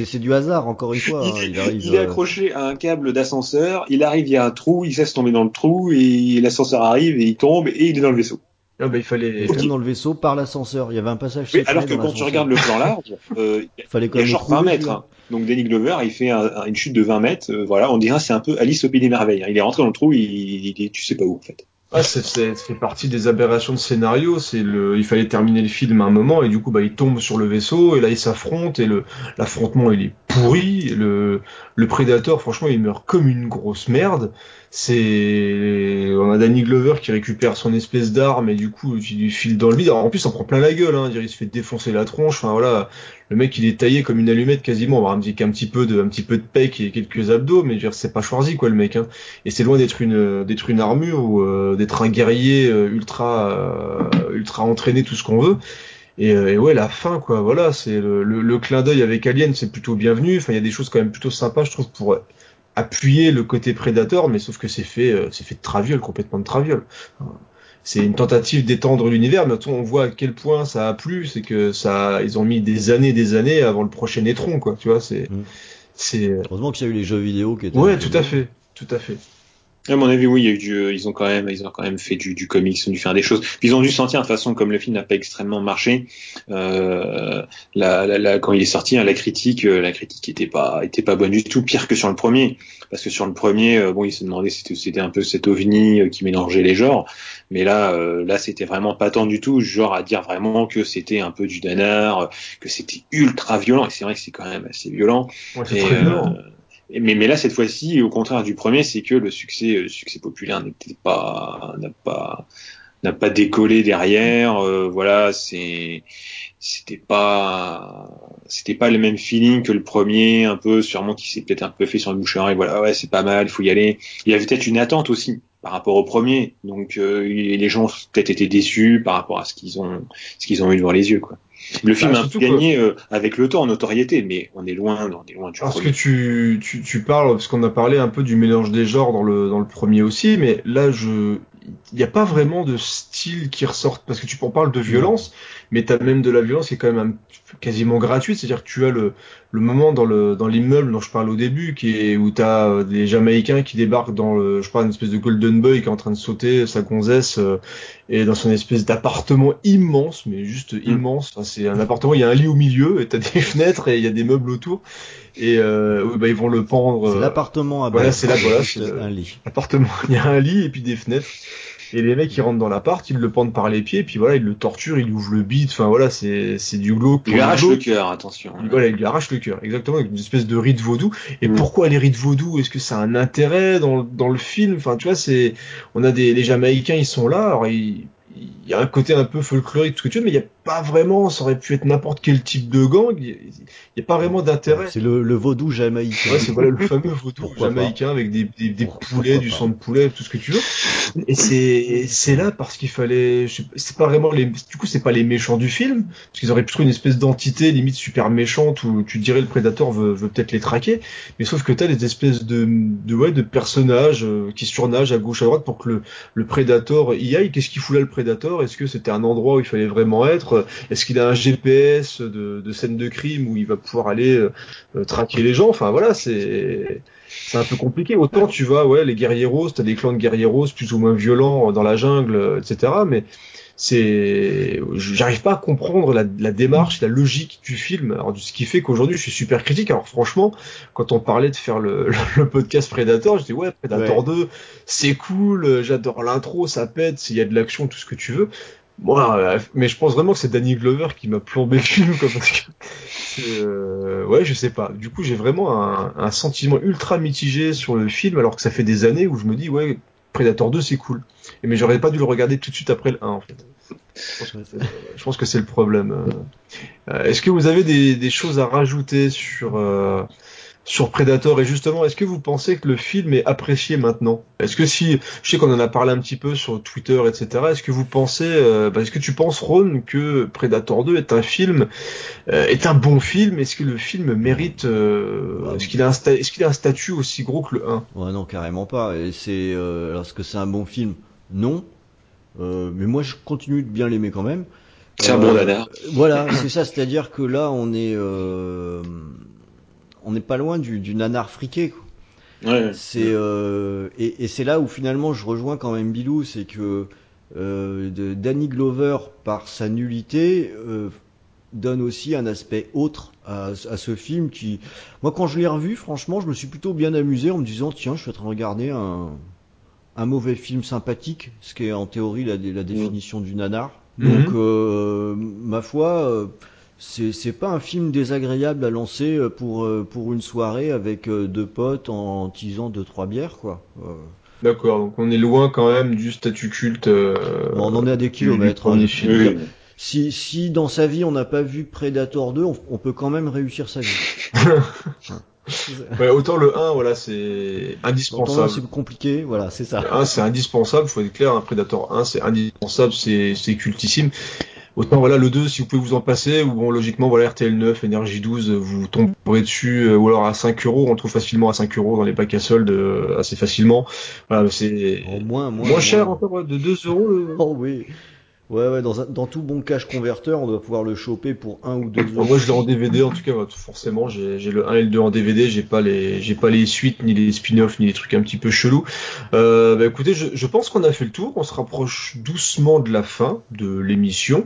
C'est du hasard encore une fois. il, hein, il, arrive, il est euh, accroché à un câble d'ascenseur. Il arrive, il y a un trou, il cesse tomber dans le trou et l'ascenseur arrive et il tombe et il est dans le vaisseau. Ah bah, il fallait okay. dans le vaisseau par l'ascenseur. Il y avait un passage. Oui, alors que quand tu regardes le plan large, euh, fallait il y a genre 20 mètres. Hein. Donc Danny Glover, il fait un, une chute de 20 mètres. Euh, voilà, on dirait c'est un peu Alice au pays des merveilles. Hein. Il est rentré dans le trou, il, il, il, tu sais pas où en fait. Ah, ça fait partie des aberrations de scénario. C'est le, il fallait terminer le film à un moment et du coup, bah, il tombe sur le vaisseau et là, il s'affronte et le, l'affrontement, il est pourri. Le, le prédateur, franchement, il meurt comme une grosse merde. C'est, on a Danny Glover qui récupère son espèce d'arme et du coup, il lui dans le vide. Alors, en plus, on prend plein la gueule, hein. Il se fait défoncer la tronche. Enfin, voilà. Le mec, il est taillé comme une allumette quasiment. On va dire qu'un petit peu de, un petit peu de pec et quelques abdos, mais c'est pas choisi, quoi, le mec, hein. Et c'est loin d'être une, d'être une armure ou euh, d'être un guerrier euh, ultra, euh, ultra entraîné, tout ce qu'on veut. Et, euh, et, ouais, la fin, quoi. Voilà, c'est le, clin d'œil avec Alien, c'est plutôt bienvenu. Enfin, il y a des choses quand même plutôt sympas, je trouve, pour appuyer le côté prédateur, mais sauf que c'est fait, euh, c'est fait de traviole, complètement de traviole. C'est une tentative d'étendre l'univers, mais on voit à quel point ça a plu, c'est que ça, ils ont mis des années, des années avant le prochain étron, quoi. Tu vois, c'est, mm. c'est. Heureusement qu'il y a eu les jeux vidéo qui étaient. Ouais, tout à fait, tout à fait. À mon avis, oui, il y a eu du, ils ont quand même, ils ont quand même fait du, du comics, ils ont dû faire des choses. Puis ils ont dû sentir, de toute façon, comme le film n'a pas extrêmement marché, euh, la, la, la, quand il est sorti, hein, la critique, euh, la critique était pas, était pas bonne du tout, pire que sur le premier, parce que sur le premier, euh, bon, ils se demandaient si c'était un peu cet ovni euh, qui mélangeait les genres, mais là, euh, là, c'était vraiment pas tant du tout, genre à dire vraiment que c'était un peu du danar, que c'était ultra violent. Et c'est vrai que c'est quand même assez violent. Ouais, c'est très violent mais, mais là cette fois-ci, au contraire du premier, c'est que le succès, le succès populaire n'était pas, n'a pas, n'a pas décollé derrière. Euh, voilà, c'est, c'était pas, c'était pas le même feeling que le premier, un peu sûrement qui s'est peut-être un peu fait sur le bouche Et voilà, ouais, c'est pas mal, il faut y aller. Il y avait peut-être une attente aussi par rapport au premier, donc euh, les gens ont peut-être été déçus par rapport à ce qu'ils ont, ce qu'ils ont eu devant les yeux, quoi. Le film bah, a un peu gagné que... euh, avec le temps en notoriété, mais on est loin, on est loin du Parce que tu, tu, tu parles, parce qu'on a parlé un peu du mélange des genres dans le, dans le premier aussi, mais là, je, il n'y a pas vraiment de style qui ressort, parce que tu en parles de violence, mais tu as même de la violence qui est quand même un, quasiment gratuite, c'est-à-dire que tu as le, le moment dans le dans l'immeuble dont je parle au début, qui est où tu as des Jamaïcains qui débarquent dans le, je pas, une espèce de Golden Boy qui est en train de sauter sa gonzesse, euh, et dans son espèce d'appartement immense, mais juste mmh. immense, enfin, c'est un appartement, il y a un lit au milieu, et tu as des fenêtres, et il y a des meubles autour, et euh, bah, ils vont le pendre. C'est l'appartement à Voilà, c'est là, voilà, c'est un lit. Appartement, il y a un lit et puis des fenêtres. Et les mecs, ils rentrent dans l'appart, ils le pendent par les pieds, puis voilà, ils le torturent, ils ouvrent le bide. Enfin voilà, c'est c'est du glauque. Il lui arrache le cœur, attention. Voilà, il lui arrache le cœur, exactement, avec une espèce de rite vaudou. Et mmh. pourquoi les rites vaudou Est-ce que ça a un intérêt dans dans le film? Enfin, tu vois, c'est on a des les Jamaïcains, ils sont là, alors il y a un côté un peu folklorique, tout ce que tu veux, mais il n'y a pas vraiment, ça aurait pu être n'importe quel type de gang, il n'y a, pas vraiment d'intérêt. C'est le, le, vaudou jamaïcain. Ouais, c'est voilà le fameux vaudou jamaïcain avec des, des, des poulets, du sang de poulet, tout ce que tu veux. Et c'est, c'est là parce qu'il fallait, c'est pas vraiment les, du coup, c'est pas les méchants du film, parce qu'ils auraient pu trouver une espèce d'entité limite super méchante où tu dirais le prédateur veut, veut peut-être les traquer, mais sauf que t'as des espèces de, de, ouais, de personnages euh, qui surnagent à gauche à droite pour que le, le prédateur y aille. Qu'est-ce qu'il fout là le prédateur? Est-ce que c'était un endroit où il fallait vraiment être? Est-ce qu'il a un GPS de, de scène de crime où il va pouvoir aller euh, traquer les gens? Enfin voilà, c'est c'est un peu compliqué. Autant tu vas, ouais, les guerriers roses, t'as des clans de guerriers roses plus ou moins violents dans la jungle, etc. Mais c'est, j'arrive pas à comprendre la, la, démarche, la logique du film. Alors, ce qui fait qu'aujourd'hui, je suis super critique. Alors, franchement, quand on parlait de faire le, le podcast Predator, je dis ouais, Predator ouais. 2, c'est cool, j'adore l'intro, ça pète, il y a de l'action, tout ce que tu veux. Moi, mais je pense vraiment que c'est Danny Glover qui m'a plombé le film, quoi, parce que euh, ouais, je sais pas. Du coup, j'ai vraiment un, un, sentiment ultra mitigé sur le film, alors que ça fait des années où je me dis, ouais, Predator 2, c'est cool. Et mais j'aurais pas dû le regarder tout de suite après le 1, en fait. Je pense que c'est le problème. Euh, Est-ce que vous avez des, des, choses à rajouter sur euh, sur Predator. Et justement est-ce que vous pensez que le film est apprécié maintenant? Est-ce que si je sais qu'on en a parlé un petit peu sur Twitter etc est-ce que vous pensez euh, bah, est-ce que tu penses Ron que Predator 2 est un film euh, est un bon film? Est-ce que le film mérite euh, est-ce qu'il a un est-ce qu'il a un statut aussi gros que le 1 Ouais non carrément pas. Et c'est euh, est-ce que c'est un bon film? Non. Euh, mais moi je continue de bien l'aimer quand même. C'est un bon dada voilà c'est ça. C'est-à-dire que là on est on n'est pas loin du, du nanar friqué. Quoi. Ouais, c'est euh, et, et c'est là où finalement je rejoins quand même Bilou, c'est que euh, de Danny Glover par sa nullité euh, donne aussi un aspect autre à, à, ce film qui, moi quand je l'ai revu, franchement, je me suis plutôt bien amusé en me disant tiens, je suis en train de regarder un, un mauvais film sympathique, ce qui est en théorie la, la définition mmh. du nanar. Donc mmh. ma foi c'est pas un film désagréable à lancer pour pour une soirée avec deux potes en tisant deux trois bières quoi. Euh... D'accord, donc on est loin quand même du statut culte. Euh, on en est à des kilomètres. Hein, oui. Si si dans sa vie on n'a pas vu Predator 2, on, on, peut quand même réussir sa vie. ouais, autant le 1, voilà, c'est indispensable. c'est compliqué, voilà, c'est ça. Le 1, c'est indispensable, faut être clair, un Predator 1, c'est indispensable, c'est cultissime. Autant voilà le 2 si vous pouvez vous en passer ou bon logiquement voilà RTL 9, Énergie 12 vous tomberez dessus ou alors à 5 euros on le trouve facilement à 5 euros dans les packs à solde euh, assez facilement. Voilà c'est moins, moins, moins cher encore de 2 euros le... oh oui Ouais, ouais, dans, un, dans tout bon cache converteur, on doit pouvoir le choper pour un ou deux euros. Moi, je l'ai en DVD, en tout cas, forcément, j'ai le 1 et le 2 en DVD, j'ai pas les, j'ai pas les suites, ni les spin-offs, ni les trucs un petit peu chelous. Euh, bah, écoutez, je, je pense qu'on a fait le tour, on se rapproche doucement de la fin de l'émission,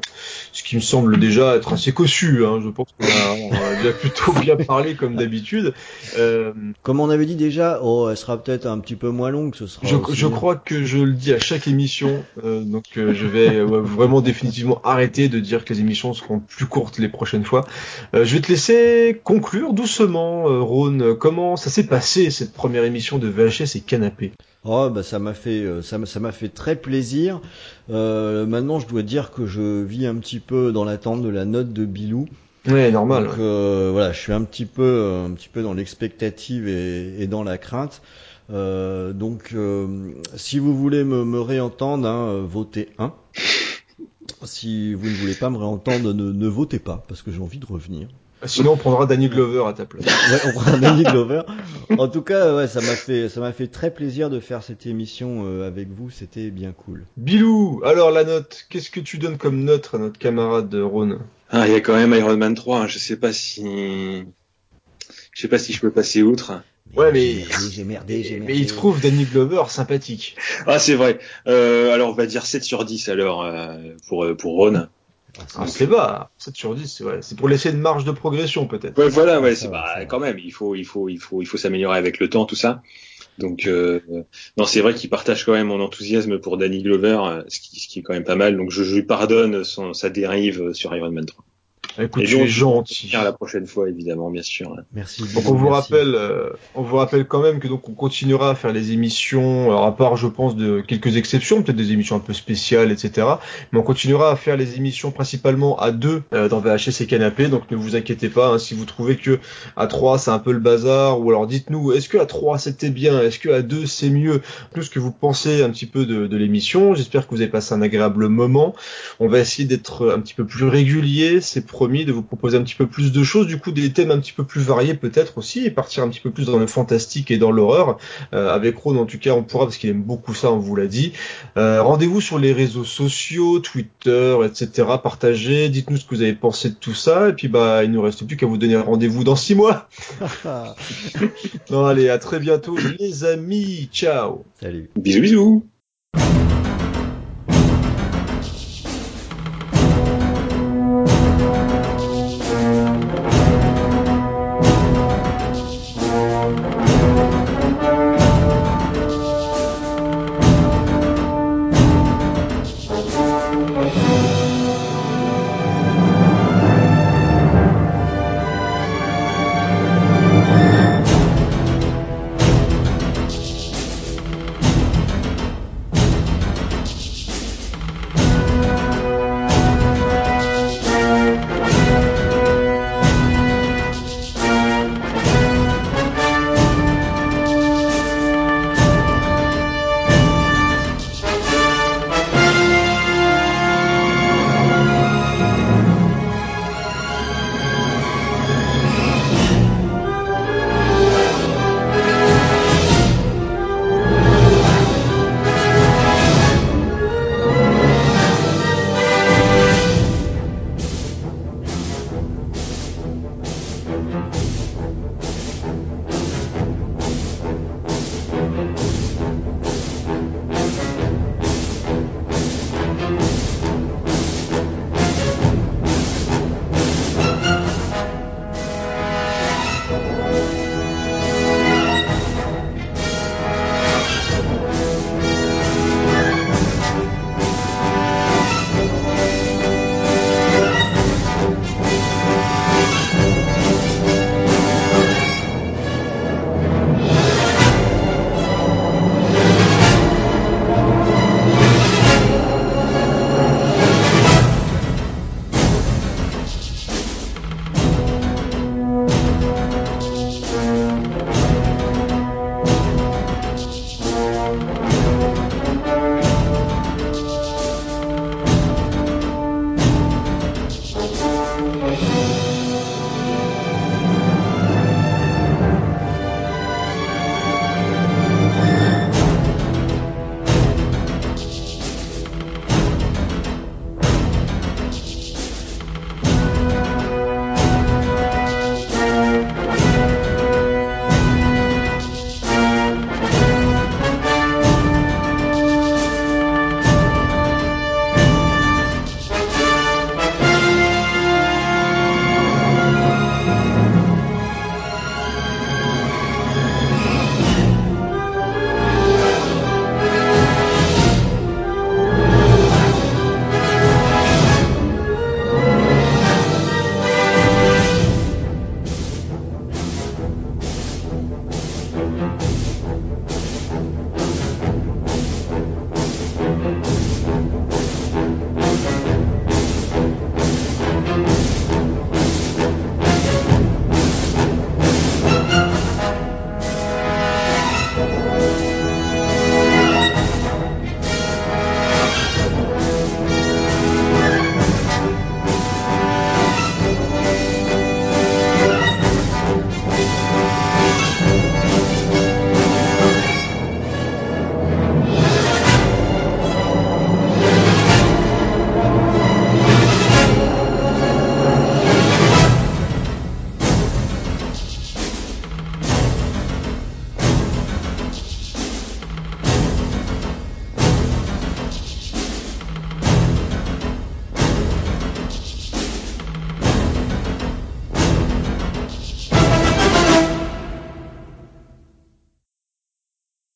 ce qui me semble déjà être assez cossu, hein. Je pense qu'on a, on a déjà plutôt bien parlé, comme d'habitude. Euh... Comme on avait dit déjà, oh, elle sera peut-être un petit peu moins longue, ce sera. Je, je crois que je le dis à chaque émission, euh, donc euh, je vais, vraiment définitivement arrêter de dire que les émissions seront plus courtes les prochaines fois. Euh, je vais te laisser conclure doucement, euh, Rhône. Comment ça s'est passé cette première émission de VHS et Canapé? Oh bah ça m'a fait euh, ça ça m'a fait très plaisir. Euh, maintenant je dois dire que je vis un petit peu dans l'attente de la note de Bilou. Ouais, normal. Donc euh, voilà, je suis un petit peu un petit peu dans l'expectative et, et, dans la crainte. Euh, donc si vous voulez me, me réentendre, hein, votez 1. Si vous ne voulez pas me réentendre, ne, ne votez pas, parce que j'ai envie de revenir. Sinon, on prendra Danny Glover à ta place. ouais, on prendra Danny Glover. En tout cas, ouais, ça m'a fait, ça m'a fait très plaisir de faire cette émission euh, avec vous. C'était bien cool. Bilou, alors la note, qu'est-ce que tu donnes comme note à notre camarade Ron? Ah, il y a quand même Iron Man 3. Hein. Je sais pas si, je sais pas si je peux passer outre. Ouais, mais j'ai merdé, j'ai merdé. Mais il trouve Danny Glover sympathique. Ah, c'est vrai. Euh, alors, on va dire 7 sur 10 alors euh, pour euh, pour Ron. Ah, c'est bas, 7 sur 10, c'est ouais. C'est pour laisser une marge de progression peut-être. Ouais, voilà, ouais, c'est bah, quand même, il faut il faut il faut il faut s'améliorer avec le temps tout ça. Donc euh, non, c'est vrai qu'il partage quand même mon enthousiasme pour Danny Glover, ce qui, ce qui est quand même pas mal. Donc je, je lui pardonne son, sa dérive sur Iron Man 3. Écoute, tu es gentil. La prochaine fois, évidemment, bien sûr. Merci. Donc on vous rappelle, euh, on vous rappelle quand même que donc on continuera à faire les émissions, alors à part, je pense, de quelques exceptions, peut-être des émissions un peu spéciales, etc. Mais on continuera à faire les émissions principalement à deux euh, dans VHS et Canapé. Donc ne vous inquiétez pas, hein, si vous trouvez que à trois c'est un peu le bazar, ou alors dites-nous, est-ce que à trois c'était bien, est-ce que à deux c'est mieux, tout ce que vous pensez un petit peu de, de l'émission. J'espère que vous avez passé un agréable moment. On va essayer d'être un petit peu plus régulier. C'est promis de vous proposer un petit peu plus de choses, du coup des thèmes un petit peu plus variés peut-être aussi, et partir un petit peu plus dans le fantastique et dans l'horreur. Euh, avec Ron en tout cas on pourra parce qu'il aime beaucoup ça, on vous l'a dit. Euh, Rendez-vous sur les réseaux sociaux, Twitter, etc. Partagez, dites-nous ce que vous avez pensé de tout ça, et puis bah il nous reste plus qu'à vous donner rendez-vous dans six mois. non allez, à très bientôt les amis, ciao. Salut. Bisous bisous.